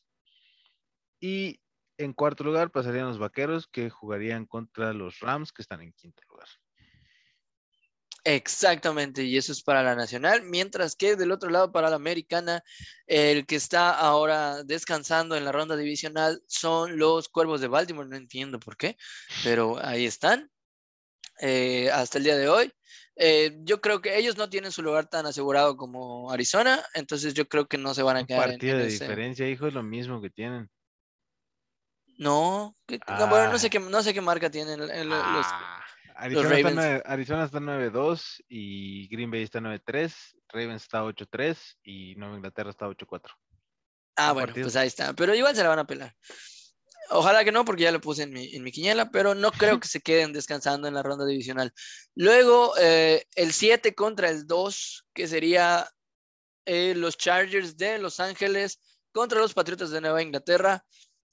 Y en cuarto lugar pasarían los Vaqueros, que jugarían contra los Rams, que están en quinto lugar. Exactamente, y eso es para la nacional, mientras que del otro lado para la americana, el que está ahora descansando en la ronda divisional son los Cuervos de Baltimore, no entiendo por qué, pero ahí están eh, hasta el día de hoy. Eh, yo creo que ellos no tienen su lugar tan asegurado como Arizona, entonces yo creo que no se van a Un quedar. en- partido en de ese- diferencia, hijo, es lo mismo que tienen. No, que- no, bueno, no sé Ah. qué, no sé qué marca tienen el- el- los, Ah, Arizona, está Ravens. nueve- Arizona está 9-2 y Green Bay está 9-3, Ravens está 8-3 y Nueva Inglaterra está 8-4. Ah, bueno, partido. pues ahí está. Pero igual se la van a pelar. Ojalá que no, porque ya lo puse en mi, en mi quiniela, pero no creo que se queden descansando en la ronda divisional. Luego, eh, el 7 contra el 2, que sería eh, los Chargers de Los Ángeles contra los Patriotas de Nueva Inglaterra.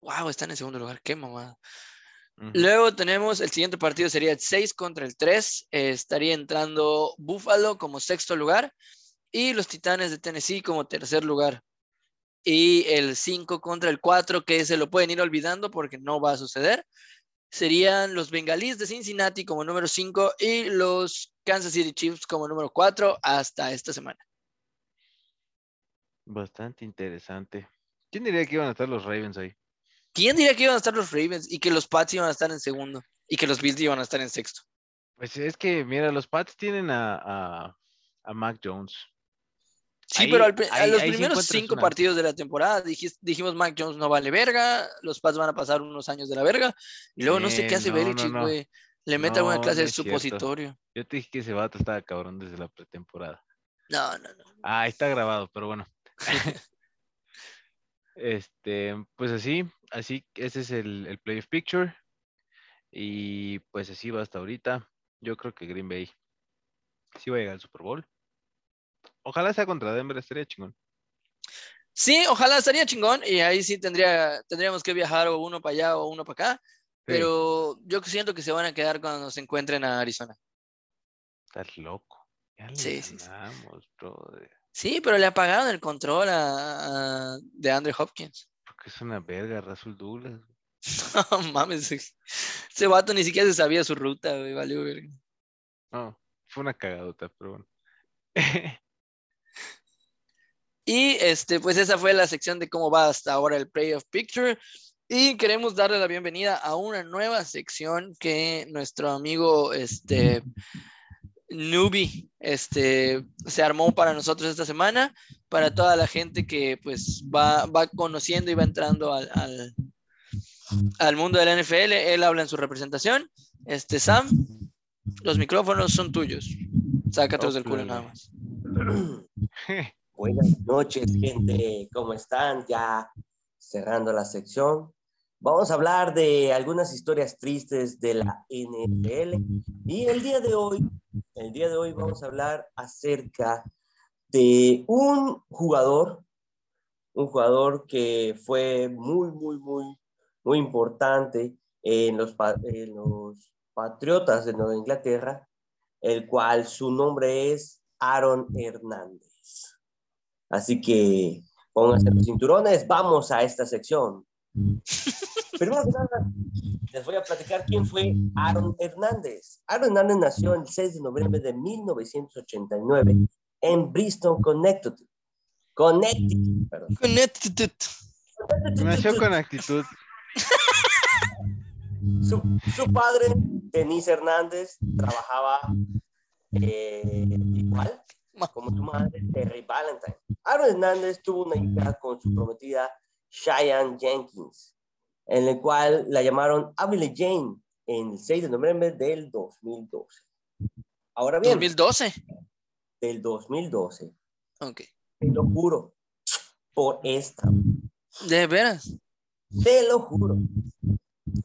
Wow, están en segundo lugar, qué mamada. Luego tenemos el siguiente partido sería el 6 contra el 3. eh, estaría entrando Buffalo como sexto lugar y los Titanes de Tennessee como tercer lugar. Y el 5 contra el 4, que se lo pueden ir olvidando porque no va a suceder, serían los Bengalíes de Cincinnati como número 5 y los Kansas City Chiefs como número 4 hasta esta semana. Bastante interesante. ¿Quién diría que iban a estar los Ravens ahí? ¿Quién diría que iban a estar los Ravens y que los Pats iban a estar en segundo y que los Bills iban a estar en sexto? Pues es que, mira, los Pats tienen a, a, a Mac Jones. Sí, Ahí- pero al a los primeros cinco una- partidos de la temporada dijis- dijimos Mac Jones no vale verga, los Pats van a pasar unos años de la verga, y luego no sé qué hace no, Belichick, no. güey. Le mete alguna clase de supositorio. Yo te dije que ese vato estaba cabrón desde la pretemporada. No, no, no. Ah, está grabado, pero bueno. este, pues así, así, ese es el, el playoff picture. Y pues así va hasta ahorita. Yo creo que Green Bay sí va a llegar al Super Bowl. Ojalá sea contra Denver, estaría chingón. Sí, ojalá estaría chingón, y ahí sí tendría, tendríamos que viajar o uno para allá o uno para acá, Sí, pero yo siento que se van a quedar cuando se encuentren a Arizona. Estás loco. Ya Sí, sí, sí. Sí, pero le apagaron el control a, a- de Andre Hopkins. Porque es una verga, Rasul Douglas. No mames, ese vato ni siquiera se sabía su ruta, güey, valió verga. No, fue una cagadota, pero bueno. Y este, pues esa fue la sección de cómo va hasta ahora el Playoff Picture. Y queremos darle la bienvenida a una nueva sección que nuestro amigo este, Nubi este, se armó para nosotros esta semana, para toda la gente que pues va, va conociendo y va entrando al, al, al mundo de la NFL. Él habla en su representación. Este, Sam, los micrófonos son tuyos. Sácatelos del culo nada más. Buenas noches, gente. ¿Cómo están? Ya cerrando la sección. Vamos a hablar de algunas historias tristes de la NFL. Y el día de hoy, el día de hoy vamos a hablar acerca de un jugador, un jugador que fue muy, muy, muy, muy importante en los, en Patriotas de Nueva Inglaterra, el cual su nombre es Aaron Hernández. Así que pónganse los cinturones, vamos a esta sección. Primero que nada, les voy a platicar quién fue Aaron Hernández. Aaron Hernández nació el 6 de noviembre de 1989 en Bristol, Connecticut. Connecticut, perdón. Connecticut. Nació con actitud. Su, su padre, Denise Hernández, trabajaba eh, igual como su madre, Terry Valentine. Aaron Hernández tuvo una hija con su prometida Cheyenne Jenkins, en el cual la llamaron Abilene Jane en el 6 de noviembre del 2012. Ahora bien, 2012. del 2012, Ok. te lo juro, por esta, De veras. te lo juro.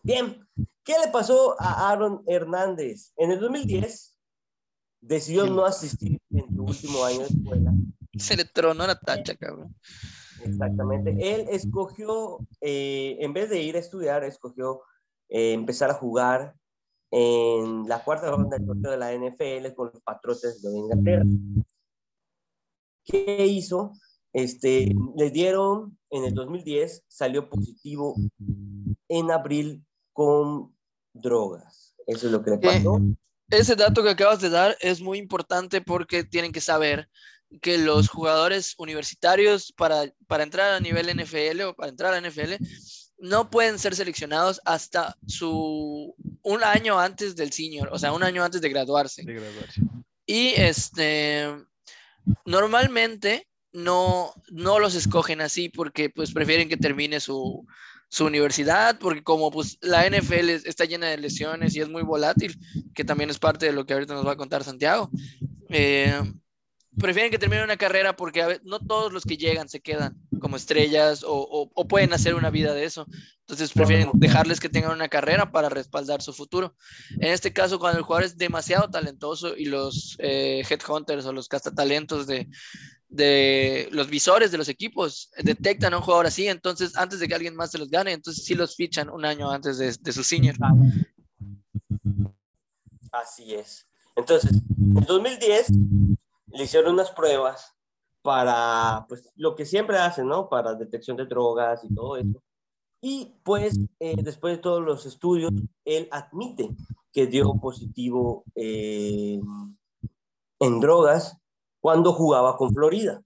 Bien, ¿qué le pasó a Aaron Hernández? En el 2010 decidió no asistir en su último año de escuela Se le tronó la tacha, cabrón. Exactamente. Él escogió, eh, en vez de ir a estudiar, escogió eh, empezar a jugar en la cuarta ronda del sorteo de la NFL con los Patriotas de Inglaterra. ¿Qué hizo? Este, le dieron en el 2010, salió positivo en abril con drogas. Eso es lo que le pasó. Ese dato que acabas de dar es muy importante porque tienen que saber que los jugadores universitarios para, para entrar a nivel NFL o para entrar a NFL no pueden ser seleccionados hasta su un año antes del senior, o sea, un año antes de graduarse. De graduarse. Y este normalmente no, no los escogen así porque pues prefieren que termine su, su universidad, porque como pues la NFL es- está llena de lesiones y es muy volátil, que también es parte de lo que ahorita nos va a contar Santiago, eh, prefieren que termine una carrera porque a no todos los que llegan se quedan como estrellas o, o- o pueden hacer una vida de eso. Entonces prefieren dejarles que tengan una carrera para respaldar su futuro. En este caso, cuando el jugador es demasiado talentoso y los eh, headhunters o los cazatalentos de, de los visores de los equipos detectan a un jugador así, entonces antes de que alguien más se los gane, entonces sí los fichan un año antes de, de su senior. Así es. Entonces, en 2010 le hicieron unas pruebas para, pues, lo que siempre hacen, ¿no? Para detección de drogas y todo eso. Y pues, eh, después de todos los estudios, él admite que dio positivo eh, en drogas cuando jugaba con Florida.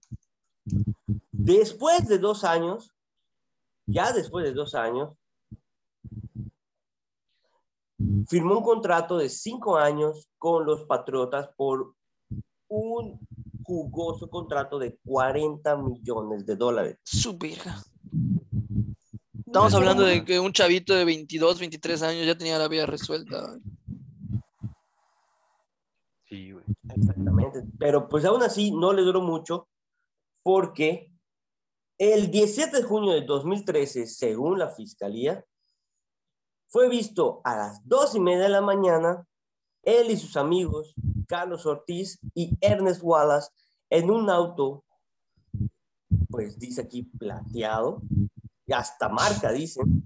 Después de dos años, ya después de dos años, firmó un contrato de cinco años con los Patriotas por un jugoso contrato de 40 millones de dólares. Su verga. Estamos hablando de que un chavito de 22, 23 años ya tenía la vida resuelta. Sí, güey. Exactamente. Pero pues aún así no le duró mucho porque el 17 de junio de 2013, según la fiscalía, fue visto a las dos y media de la mañana, él y sus amigos, Carlos Ortiz y Ernest Wallace, en un auto, pues dice aquí plateado, y hasta marca dicen,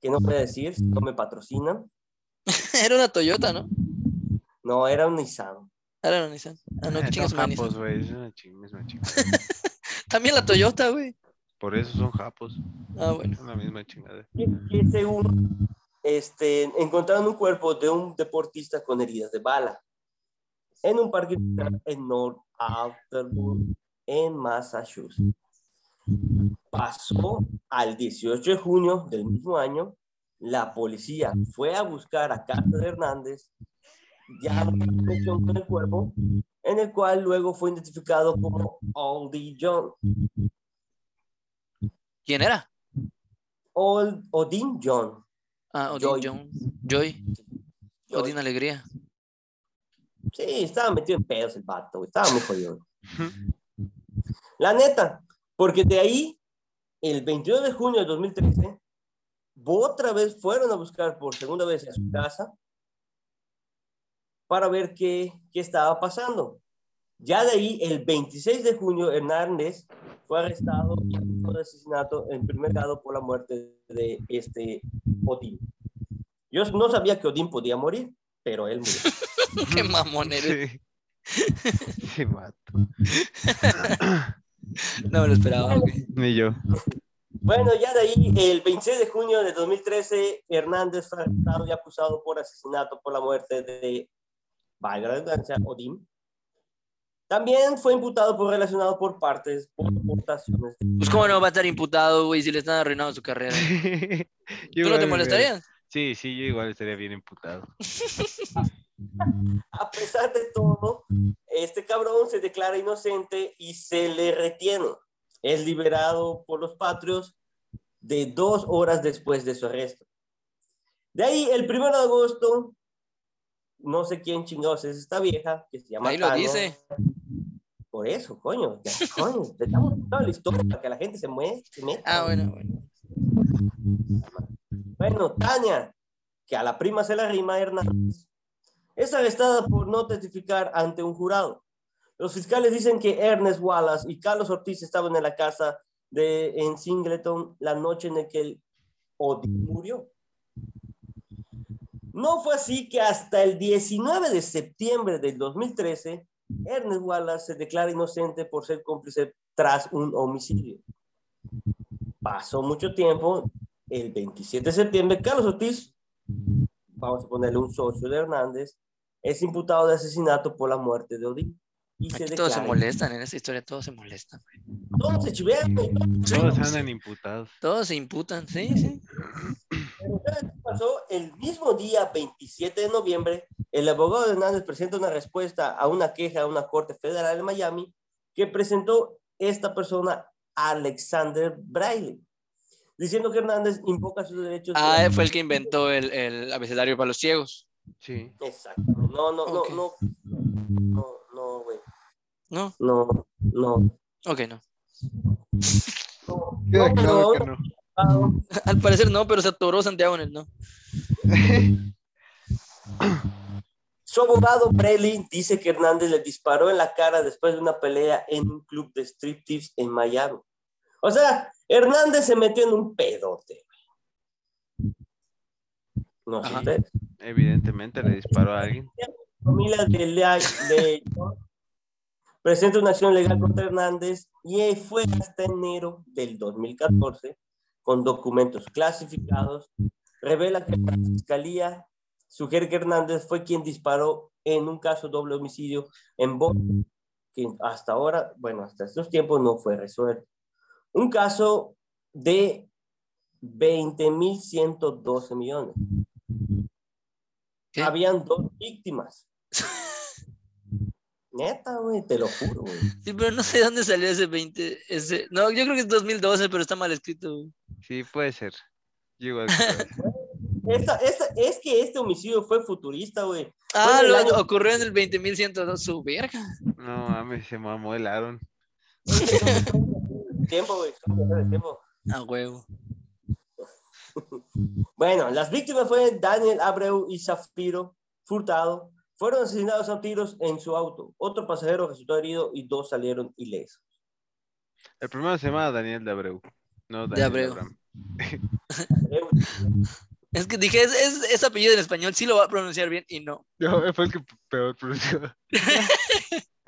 que no puede decir, si no me patrocinan. Era una Toyota, ¿no? No, era un Nissan. Era una Nissan. Ah, no, que chingas son japos, Nissan. güey. Es una ching- es una chingada. También la Toyota, güey. Por eso son japos. Ah, bueno. Es la misma chingada. que, que según este, encontraron un cuerpo de un deportista con heridas de bala en un parque en North Attleboro, en Massachusetts. Pasó al 18 de junio del mismo año. La policía fue a buscar a Carlos Hernández, ya con el cuerpo, en el cual luego fue identificado como Oldie John. ¿Quién era? Old, Odin John. Ah, Odin Joy. Jones. Joy. Joy. Odin Alegría. Sí, estaba metido en pedos el vato, güey, estaba muy jodido. La neta, porque de ahí, el 22 de junio de 2013, otra vez fueron a buscar por segunda vez a su casa para ver qué, qué estaba pasando. Ya de ahí, el 26 de junio, Hernández fue arrestado de asesinato en primer grado por la muerte de este Odín. Yo no sabía que Odín podía morir, pero él murió. Qué mamón eres. Sí. Vato. No me lo esperaba. Ni yo. Bueno, ya de ahí, el 26 de junio de 2013, Hernández fue arrestado y acusado por asesinato por la muerte de, valga la redundancia, Odín. También fue imputado por relacionado por partes por aportaciones. Pues cómo no va a estar imputado, güey, si le están arruinando su carrera. ¿Tú no te molestarías? Sí, sí, yo igual estaría bien imputado. A pesar de todo, este cabrón se declara inocente y se le retiene. Es liberado por los patrios de dos horas después de su arresto. De ahí, el 1 de agosto, no sé quién chingados es esta vieja, que se llama Ahí lo dice. Por eso, coño, ya, coño, te estamos contando la historia para que la gente se mueva, se meta. Ah, bueno, bueno. Bueno, Tania, que a la prima se la rima Hernández, es arrestada por no testificar ante un jurado. Los fiscales dicen que Ernest Wallace y Carlos Ortiz estaban en la casa de en Singleton la noche en la que el Odín murió. No fue así que hasta el 19 de septiembre del 2013, Ernest Wallace se declara inocente por ser cómplice tras un homicidio. Pasó mucho tiempo, el 27 de septiembre, Carlos Ortiz, vamos a ponerle un socio de Hernández, es imputado de asesinato por la muerte de Odín. Y se todos se molestan, en esta historia todos se molestan. Todos se chivean, güey. Todos andan imputados. Todos se imputan, sí, sí. El mismo día, 27 de noviembre, el abogado de Hernández presenta una respuesta a una queja a una corte federal de Miami que presentó esta persona, Alexander Braille, diciendo que Hernández invoca sus derechos. de- Ah, fue el que inventó el, el abecedario para los ciegos. Sí. Exactamente. No, no, Ok. no, no. No, no, güey. ¿No? No, no. Ok, no. No, Queda no, claro pero que no. Al parecer no, pero se atoró Santiago en el no. Su abogado Brelli dice que Hernández le disparó en la cara después de una pelea en un club de striptease en Miami. O sea, Hernández se metió en un pedote. No sé Ajá. ustedes. Evidentemente le disparó a alguien. La familia de, de presenta una acción legal contra Hernández y fue hasta enero del 2014 con documentos clasificados. Revela que la fiscalía sugiere que Hernández fue quien disparó en un caso doble homicidio en Boston, que hasta ahora, bueno, hasta estos tiempos no fue resuelto. Un caso de 20.112 millones. ¿Qué? Habían dos víctimas. Neta, güey, te lo juro, güey. Sí, pero no sé dónde salió ese 20. Ese... No, yo creo que es 2012, pero está mal escrito. güey. Sí, puede ser. Yo. Esta, esta, es que este homicidio fue futurista, güey. Ah, lo año- ocurrió en el 20.102, su verga. No mames, se mamó el Aaron. Tiempo, güey. tiempo. A huevo. Bueno, las víctimas fueron Daniel Abreu y Zafiro Furtado. Fueron asesinados a tiros en su auto. Otro pasajero resultó herido y dos salieron ilesos. El primero se llama Daniel de Abreu. No, De Daniel Abreu. Abraham. Abreu, Es que dije, es, es, ese apellido en español sí lo va a pronunciar bien y no. No, fue el que peor pronunció.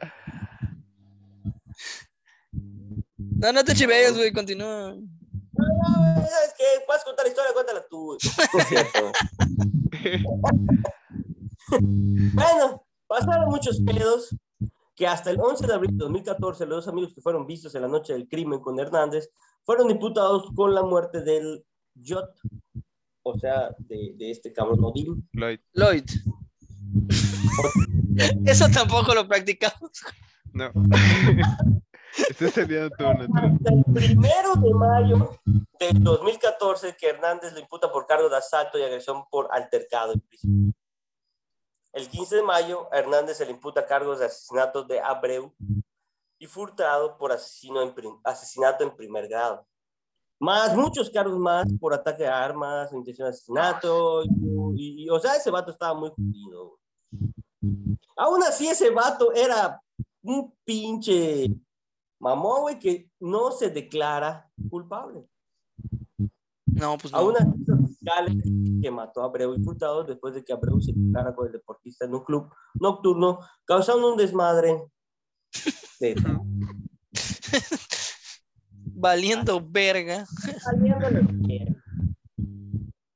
No, no te chivees, güey, continúa. "Ah, ¿Sabes qué? ¿Puedes contar la historia? Cuéntala tú. güey". No es cierto. Bueno, pasaron muchos pedos que hasta el 11 de abril de 2014 los dos amigos que fueron vistos en la noche del crimen con Hernández fueron imputados con la muerte del Jot, o sea, de, de este cabrón Odín. Lloyd. Lloyd. Eso tampoco lo practicamos. No. Estás saliendo todo el primero de mayo del 2014 que Hernández le imputa por cargo de asalto y agresión por altercado en prisión. El 15 de mayo, a Hernández se le imputa cargos de asesinato de Abreu y Furtado por asesino en asesinato en primer grado. Más muchos cargos más por ataque a armas, intención de asesinato. Y, y- o sea, ese vato estaba muy jodido. Aún así, ese vato era un pinche mamón, güey, que no se declara culpable. No, pues A no. una de los fiscales que mató a Abreu y Furtado después de que Abreu se tocara con el deportista en un club nocturno, causando un desmadre. de- Valiendo verga.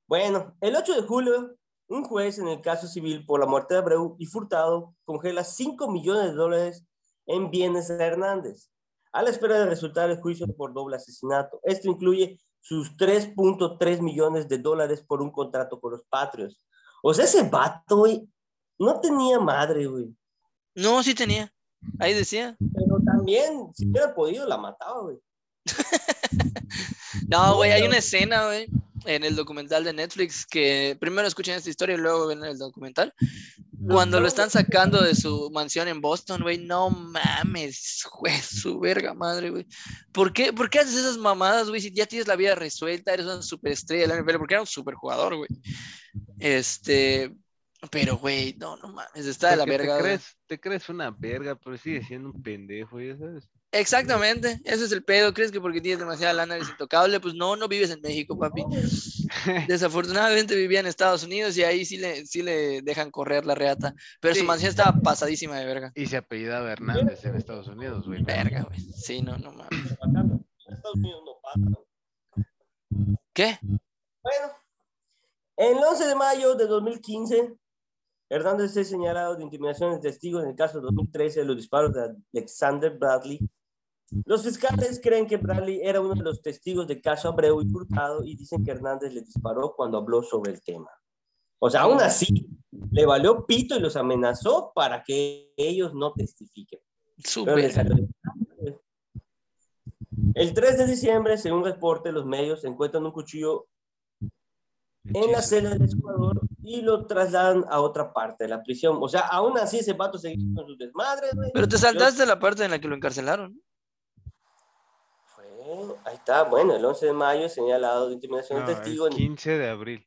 Bueno, el 8 de julio, un juez en el caso civil por la muerte de Abreu y Furtado congela 5 millones de dólares en bienes de Hernández, a la espera de resultar el juicio por doble asesinato. Esto incluye sus 3.3 millones de dólares por un contrato con los Patriots. O sea, ese vato, güey, no tenía madre, güey. No, sí tenía. Ahí decía. Pero también, si hubiera podido, la mataba, güey. No, güey, hay una escena, güey, en el documental de Netflix que primero escuchen esta historia y luego ven el documental. Cuando lo están sacando de su mansión en Boston, güey, no mames, güey, su verga madre, güey. ¿Por qué, ¿Por qué haces esas mamadas, güey? Si ya tienes la vida resuelta, eres una superestrella de la NFL, porque era un superjugador, güey. Este, pero, güey, no, no mames, está de la verga. Te crees, te crees una verga, pero sigue siendo un pendejo, ya sabes. Exactamente, ese es el pedo. ¿Crees que porque tienes demasiada lana eres intocable? Pues no, no vives en México, papi. Desafortunadamente vivía en Estados Unidos y ahí sí le, sí le dejan correr la reata. Pero su mansión estaba pasadísima de verga. Y se apellidaba Hernández en Estados Unidos, güey. Verga, güey. Sí, no, no mames. En Estados Unidos no pasa. ¿Qué? Bueno, el 11 de mayo de 2015, Hernández es señalado de intimidación de testigos en el caso de 2013 de los disparos de Alexander Bradley. Los fiscales creen que Bradley era uno de los testigos del caso Abreu y Hurtado y dicen que Hernández le disparó cuando habló sobre el tema. O sea, aún así, le valió pito y los amenazó para que ellos no testifiquen. De- El 3 de diciembre, según reporte de los medios, encuentran un cuchillo en la celda del jugador y lo trasladan a otra parte de la prisión. O sea, aún así ese vato seguía con sus desmadres, güey. Pero te saltaste la parte en la que lo encarcelaron. Ahí está, bueno, el 11 de mayo señalado de intimidación No, de el testigo. en- 15 de abril.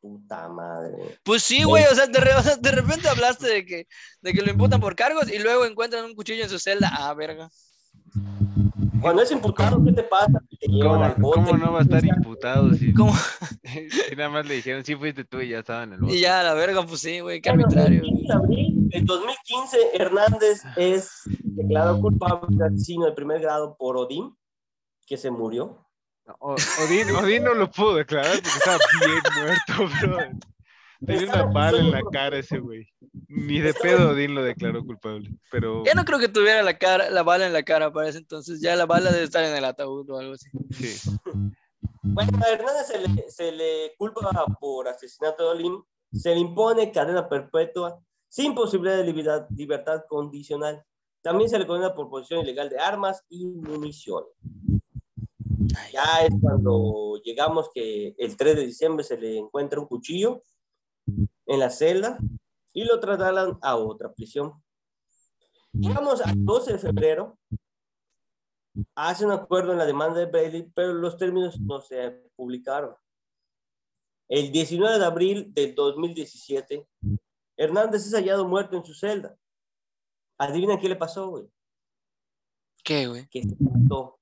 Puta madre. Pues sí, güey, o sea, de, re- o sea, de repente hablaste de que, de que lo imputan por cargos y luego encuentran un cuchillo en su celda. Ah, verga. Cuando es imputado, ¿qué te pasa? Te ¿Cómo, bote. cómo no va a estar imputado si, ¿Cómo? si nada más le dijeron, sí fuiste tú y ya estaba en el bote? Y ya, la verga, pues sí, güey, qué Bueno, arbitrario. El 15 de abril del 2015, Hernández es declarado culpable de asesino de primer grado por Odín, que se murió. O- Odín, Odín no lo pudo declarar porque estaba bien muerto, bro. Tenía una bala en la cara ese güey. Ni de pedo Odín lo declaró culpable. Pero Ya no creo que tuviera la cara, la bala en la cara para ese entonces. Ya la bala debe estar en el ataúd o algo así. sí. Bueno, a Hernández se le, se le culpa por asesinato de Olin, se le impone cadena perpetua sin posibilidad de libertad, libertad condicional. También se le condena por posesión ilegal de armas y munición. Ay, Ya es cuando llegamos que el 3 de diciembre se le encuentra un cuchillo en la celda y lo trasladan a otra prisión. Llegamos al 12 de febrero, hace un acuerdo en la demanda de Bailey, pero los términos no se publicaron. El 19 de abril del 2017, Hernández es hallado muerto en su celda. Adivina qué le pasó, güey. ¿Qué, güey? Que se mató,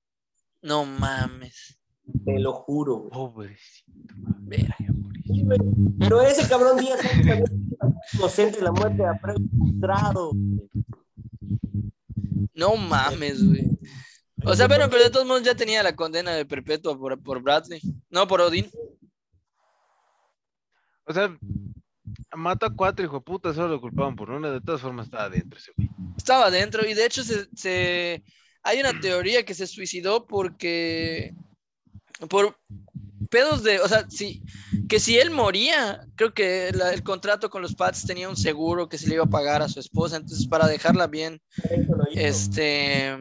No mames. te lo juro, güey. Pobrecito. Verga. Sí, güey. Pero ese cabrón Díaz inocente de la muerte Abreu frustrado. No mames, güey. O sea, pero, pero de todos modos ya tenía la condena de perpetua por, por Bradley. No, por Odín. O sea, mató a cuatro hijo de puta, solo lo culpaban por una. De todas formas estaba adentro ese güey. Estaba adentro y de hecho se, se- hay una teoría que se suicidó porque por pedos de, o sea, sí, que si él moría, creo que la- el contrato con los Pats tenía un seguro que se le iba a pagar a su esposa, entonces para dejarla bien, este,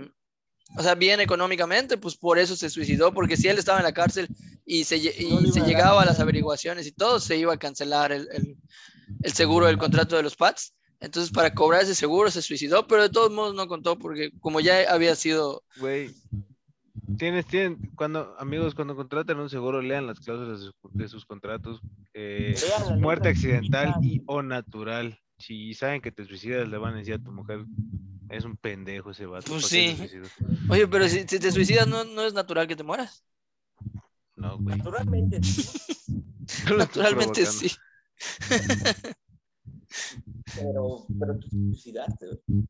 o sea, bien económicamente, pues por eso se suicidó, porque si él estaba en la cárcel y se, No y se llegaba a las averiguaciones y todo, se iba a cancelar el, el- el seguro del contrato de los Pats. Entonces, para cobrar ese seguro se suicidó, pero de todos modos no contó porque como ya había sido... Güey. Tienes, tienen, cuando, amigos, cuando contratan un seguro, lean las cláusulas de, su- de sus contratos. eh, muerte accidental y o natural. Si saben que te suicidas, le van a decir a tu mujer, es un pendejo ese vato. Pues ¿por qué se sí. suicidó?". Oye, pero si, si te suicidas, ¿no, ¿no es natural que te mueras? No, güey. Naturalmente, Naturalmente sí. pero, pero tú te suicidaste, güey.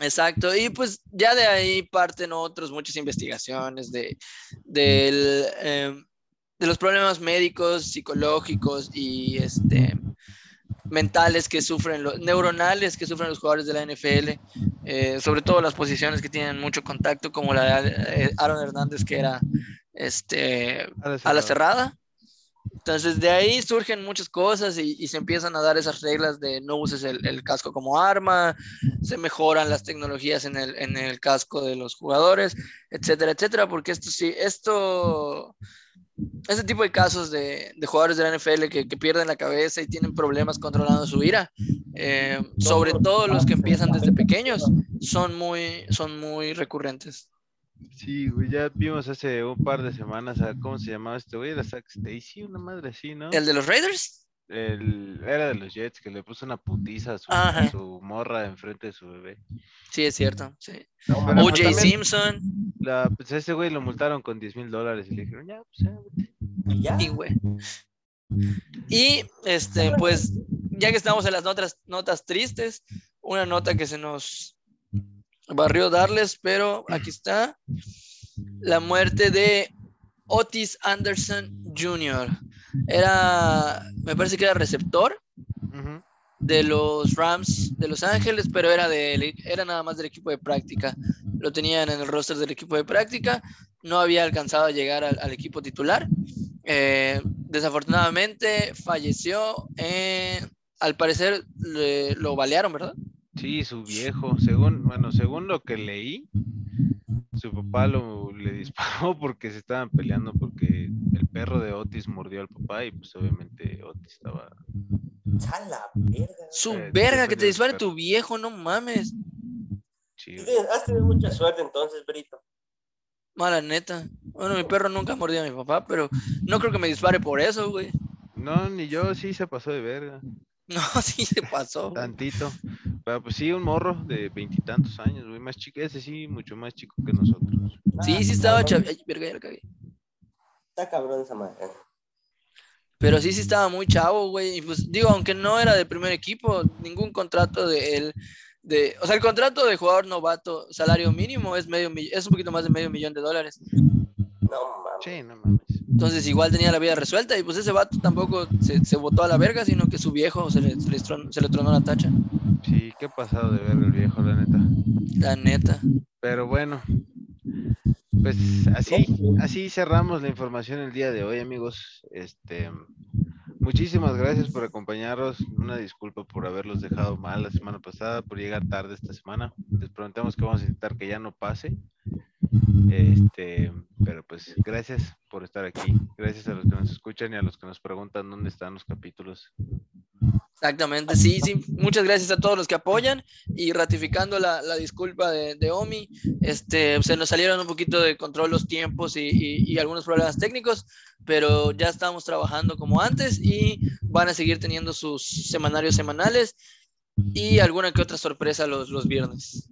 Exacto, y pues ya de ahí parten otros, muchas investigaciones de, del, em, de los problemas médicos, psicológicos y este, mentales que sufren, los neuronales que sufren los jugadores de la NFL, eh, sobre todo las posiciones que tienen mucho contacto, como la de eh, Aaron Hernández, que era este, a la cerrada. Entonces de ahí surgen muchas cosas y, y se empiezan a dar esas reglas de no uses el, el casco como arma, se mejoran las tecnologías en el, en el casco de los jugadores, etcétera, etcétera, porque esto sí, esto, este tipo de casos de, de jugadores de la NFL que, que pierden la cabeza y tienen problemas controlando su ira, eh, sobre todo los que empiezan desde pequeños, son muy, son muy recurrentes. Sí, güey, ya vimos hace un par de semanas a cómo se llamaba este güey, era Zack Stacy, una madre así, ¿no? ¿El de los Raiders? el- era de los Jets que le puso una putiza a su, a su morra enfrente de su bebé. Sí, es cierto. Sí. No, O.J. también- Simpson. La, pues a ese güey lo multaron con 10 mil dólares y le dijeron, ya, pues ya, vete". y ya. Y, güey. Y este, pues, ya que estamos en las notas, notas tristes, una nota que se nos barrió darles, pero aquí está. La muerte de Otis Anderson Jr. Era, me parece que era receptor de los Rams de Los Ángeles, pero era, de, era nada más del equipo de práctica. Lo tenían en el roster del equipo de práctica, no había alcanzado a llegar al, al equipo titular. Eh, desafortunadamente falleció, eh, al parecer le- lo balearon, ¿verdad? Sí, su viejo, según, bueno, según lo que leí, su papá lo, le disparó porque se estaban peleando porque el perro de Otis mordió al papá y pues obviamente Otis estaba... Chala, verga. Su Eh, verga, que te dispare tu viejo, no mames. chido. Has tenido mucha suerte entonces, Brito. Mala neta. Bueno, mi perro nunca mordió a mi papá, pero no creo que me dispare por eso, güey. No, ni yo, sí se pasó de verga, No, sí se pasó. tantito. Pero pues sí, un morro de veintitantos años, güey, más chico, ese sí, mucho más chico que nosotros. Sí, sí estaba chav... Ay, verga, ya la cagué. Está cabrón esa madre. Pero sí, sí estaba muy chavo, güey. Y pues digo, aunque no era del primer equipo, ningún contrato de él. De, o sea, el contrato de jugador novato, salario mínimo, es, medio, es un poquito más de medio millón de dólares. No mames. Sí, no mames. Entonces igual tenía la vida resuelta y pues ese vato tampoco se, se botó a la verga, sino que su viejo se le, se le, tron- se le tronó la tacha. Sí, qué pasado de verga el viejo, la neta. La neta. Pero bueno, pues así, así cerramos la información el día de hoy, amigos. Este, muchísimas gracias por acompañarnos. Una disculpa por haberlos dejado mal la semana pasada, por llegar tarde esta semana. Les prometemos que vamos a intentar que ya no pase. Este, pero pues gracias por estar aquí. Gracias a los que nos escuchan y a los que nos preguntan dónde están los capítulos. Exactamente, sí, sí. Muchas gracias a todos los que apoyan y ratificando la, la disculpa de, de Omi, este, se nos salieron un poquito de control los tiempos y, y- y algunos problemas técnicos, pero ya estamos trabajando como antes y van a seguir teniendo sus semanarios semanales y alguna que otra sorpresa los, los viernes.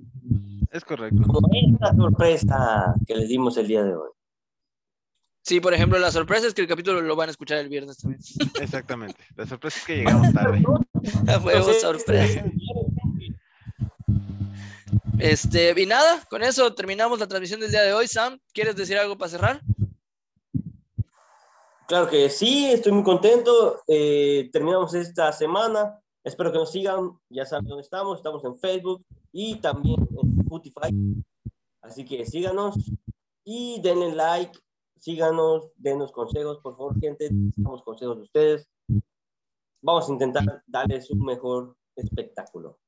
Es correcto. Como esta sorpresa que les dimos el día de hoy. Sí, por ejemplo, la sorpresa es que el capítulo lo van a escuchar el viernes también. Exactamente. La sorpresa es que llegamos tarde. A huevo, sorpresa. Este, y nada, con eso terminamos la transmisión del día de hoy. Sam, ¿quieres decir algo para cerrar? Claro que sí, estoy muy contento. Eh, terminamos esta semana. Espero que nos sigan. Ya saben dónde estamos. Estamos en Facebook y también en Spotify. Así que síganos y denle like. Síganos, denos consejos, por favor, gente. Necesitamos consejos de ustedes. Vamos a intentar darles un mejor espectáculo.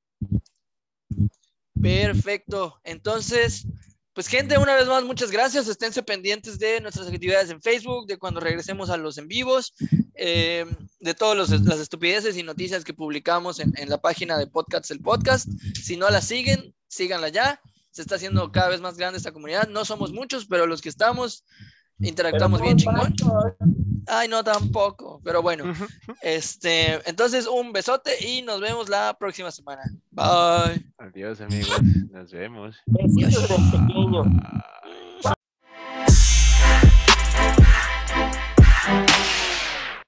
Perfecto. Entonces, pues gente, una vez más, muchas gracias. Esténse pendientes de nuestras actividades en Facebook, de cuando regresemos a los en vivos, eh, de todas las estupideces y noticias que publicamos en, en la página de Podcasts el Podcast. Si no la siguen, síganla ya. Se está haciendo cada vez más grande esta comunidad. No somos muchos, pero los que estamos interactuamos bien chingón. Ay, no tampoco, pero bueno. Este, entonces un besote y nos vemos la próxima semana. Bye. Adiós, amigos. Nos vemos. Besitos pequeño.